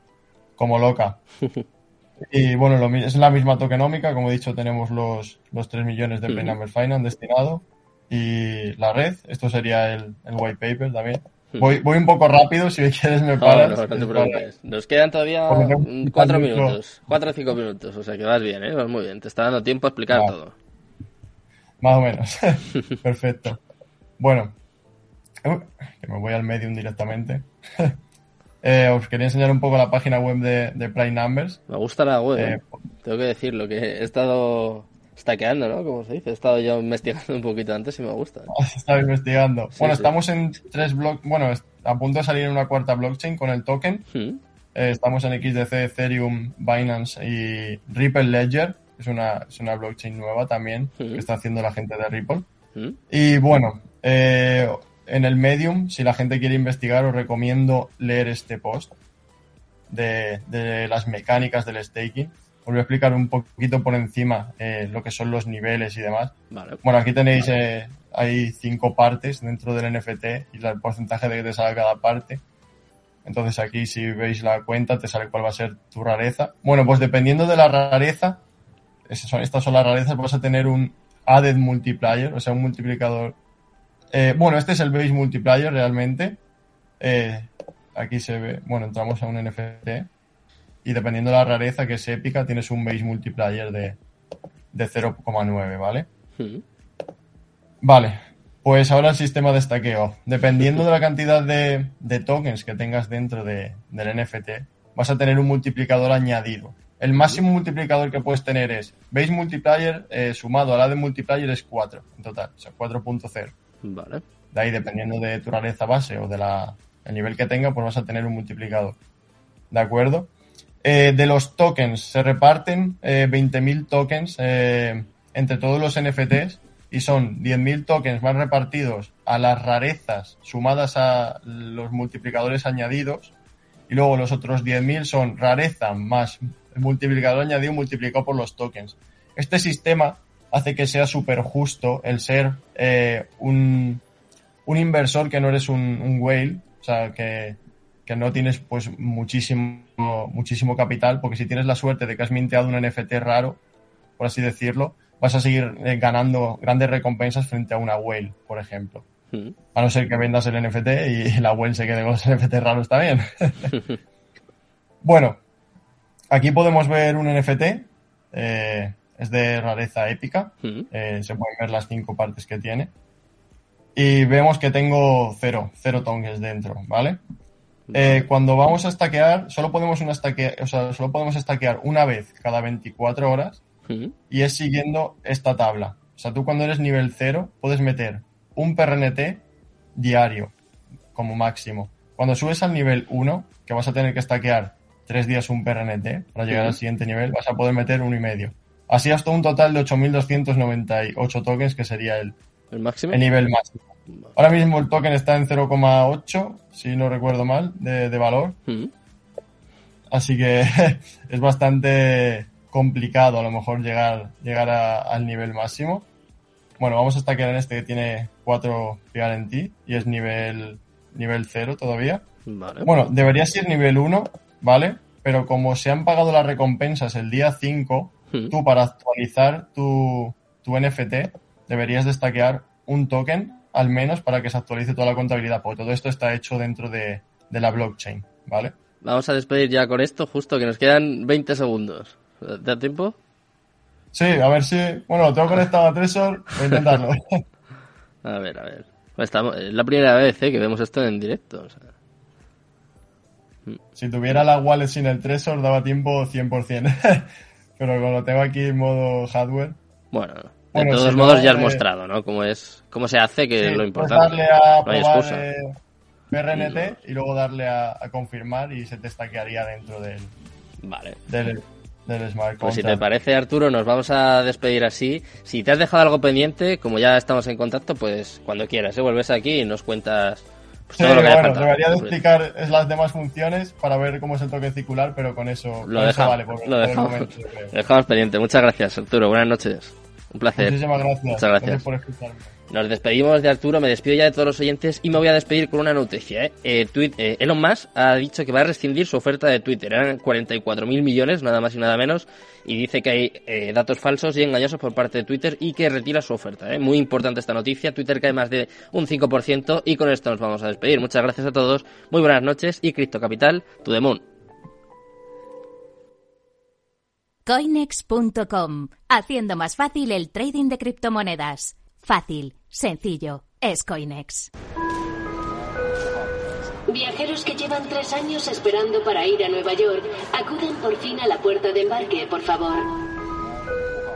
como loca. [laughs] y bueno, lo, es la misma tokenómica. Como he dicho, tenemos los, los 3 millones de Play Number Finance destinado. y la red. Esto sería el, el white paper también. Voy, voy un poco rápido, si quieres me paras. No, no, te preocupes. Nos quedan todavía cuatro minutos, cuatro o cinco minutos, o sea que vas bien, ¿eh? vas muy bien. Te está dando tiempo a explicar todo. Más o menos. [laughs] Perfecto. Bueno, que me voy al medium directamente. [laughs] eh, os quería enseñar un poco la página web de, de Prime Numbers. Me gusta la web, eh, ¿eh? tengo que decirlo, que he estado quedando, ¿no? Como se dice. He estado yo investigando un poquito antes y me gusta. [laughs] Estaba investigando. bueno, estamos en tres bloques. Bueno, a punto de salir en una cuarta blockchain con el token. Hmm. Eh, estamos en XDC, Ethereum, Binance y Ripple Ledger. Es una, es una blockchain nueva también que está haciendo la gente de Ripple. Y bueno, eh, en el Medium, si la gente quiere investigar, os recomiendo leer este post de, de las mecánicas del staking os voy a explicar un poquito por encima eh, lo que son los niveles y demás. Bueno, aquí tenéis, eh, hay cinco partes dentro del NFT y el porcentaje de que te sale cada parte. Entonces aquí si veis la cuenta te sale cuál va a ser tu rareza. Bueno, pues dependiendo de la rareza, estas son las rarezas, vas a tener un added multiplier, o sea, un multiplicador. Eh, bueno, este es el base multiplier realmente. aquí se ve, bueno, entramos a un NFT y dependiendo de la rareza que es épica, tienes un base multiplier de, de 0,9, ¿vale? Vale, pues ahora el sistema de stackeo. Dependiendo de la cantidad de, tokens que tengas dentro de, del NFT, vas a tener un multiplicador añadido. El máximo multiplicador que puedes tener es base multiplier eh, sumado a la de multiplier es 4 en total, o sea, 4.0. Vale. De ahí, dependiendo de tu rareza base o de la, el nivel que tenga, pues vas a tener un multiplicador. ¿De acuerdo? Eh, de los tokens, se reparten 20.000 eh, tokens eh, entre todos los NFTs y son 10.000 tokens más repartidos a las rarezas sumadas a los multiplicadores añadidos y luego los otros 10.000 son rareza más multiplicador añadido multiplicado por los tokens. Este sistema hace que sea súper justo el ser un, un, inversor que no eres un, un whale, o sea, que, que no tienes pues muchísimo, muchísimo capital, porque si tienes la suerte de que has minteado un NFT raro, por así decirlo, vas a seguir eh, ganando grandes recompensas frente a una whale, por ejemplo. Hmm. A no ser que vendas el NFT y [laughs] la whale se quede con los NFT raros también. [laughs] bueno, aquí podemos ver un NFT. Eh, es de rareza épica. Hmm. Eh, se pueden ver las cinco partes que tiene. Y vemos que tengo cero, cero tokens dentro, ¿vale? Eh, cuando vamos a stackear, solo podemos, una o sea, solo podemos stackear una vez cada 24 horas y es siguiendo esta tabla. O sea, tú cuando eres nivel 0 puedes meter un PRNT diario como máximo. Cuando subes al nivel 1, que vas a tener que stackear tres días un PRNT para llegar al siguiente nivel, vas a poder meter uno y medio. Así hasta un total de 8.298 tokens, que sería el, ¿El máximo? El nivel máximo. Ahora mismo el token está en 0,8, si no recuerdo mal, de, valor. Mm. Así que [laughs] es bastante complicado a lo mejor llegar, llegar al nivel máximo. Bueno, vamos a stackear en este que tiene 4 ti y es nivel, nivel 0 todavía. Bueno, debería ser nivel 1, ¿vale? Pero como se han pagado las recompensas el día 5, mm. tú para actualizar tu, tu NFT deberías destaquear un token al menos para que se actualice toda la contabilidad, porque todo esto está hecho dentro de, la blockchain, ¿vale? Vamos a despedir ya con esto, justo que nos quedan 20 segundos. ¿Te da tiempo? Sí, a ver si. Bueno, lo tengo conectado a Tresor, voy a intentarlo. [laughs] a ver, a ver. Estamos, es la primera vez ¿eh? que vemos esto en directo. Si tuviera la wallet sin el Tresor, daba tiempo 100%. [laughs] Pero como lo tengo aquí en modo hardware. Bueno, de todos modos, ya has mostrado, ¿no? Cómo es, cómo se hace, que es lo importante. darle a no hay excusa. Eh, PRNT y luego darle a, confirmar y se te estaquearía dentro del, vale. del, del smart Pues si te parece, Arturo, nos vamos a despedir así. Si te has dejado algo pendiente, como ya estamos en contacto, pues cuando quieras, ¿eh? vuelves aquí y nos cuentas pues, todo lo que bueno, debería de explicar las demás funciones para ver cómo es el toque circular, pero con eso, lo, vale por, lo, dejamos, lo dejamos pendiente. Muchas gracias, Arturo. Buenas noches. Un placer. Muchísimas gracias. Muchas gracias. por escucharme. Nos despedimos de Arturo, me despido ya de todos los oyentes y me voy a despedir con una noticia. ¿eh? Eh, eh, Elon Musk ha dicho que va a rescindir su oferta de Twitter. Eran 44 mil millones, nada más y nada menos, y dice que hay datos falsos y engañosos por parte de Twitter y que retira su oferta. Muy importante esta noticia. Twitter cae más de un 5% y con esto nos vamos a despedir. Muchas gracias a todos, muy buenas noches y Cripto Capital, to the moon. Coinex.com, haciendo más fácil el trading de criptomonedas. Fácil, sencillo, es Coinex. Viajeros que llevan tres años esperando para ir a Nueva York, acuden por fin a la puerta de embarque, por favor.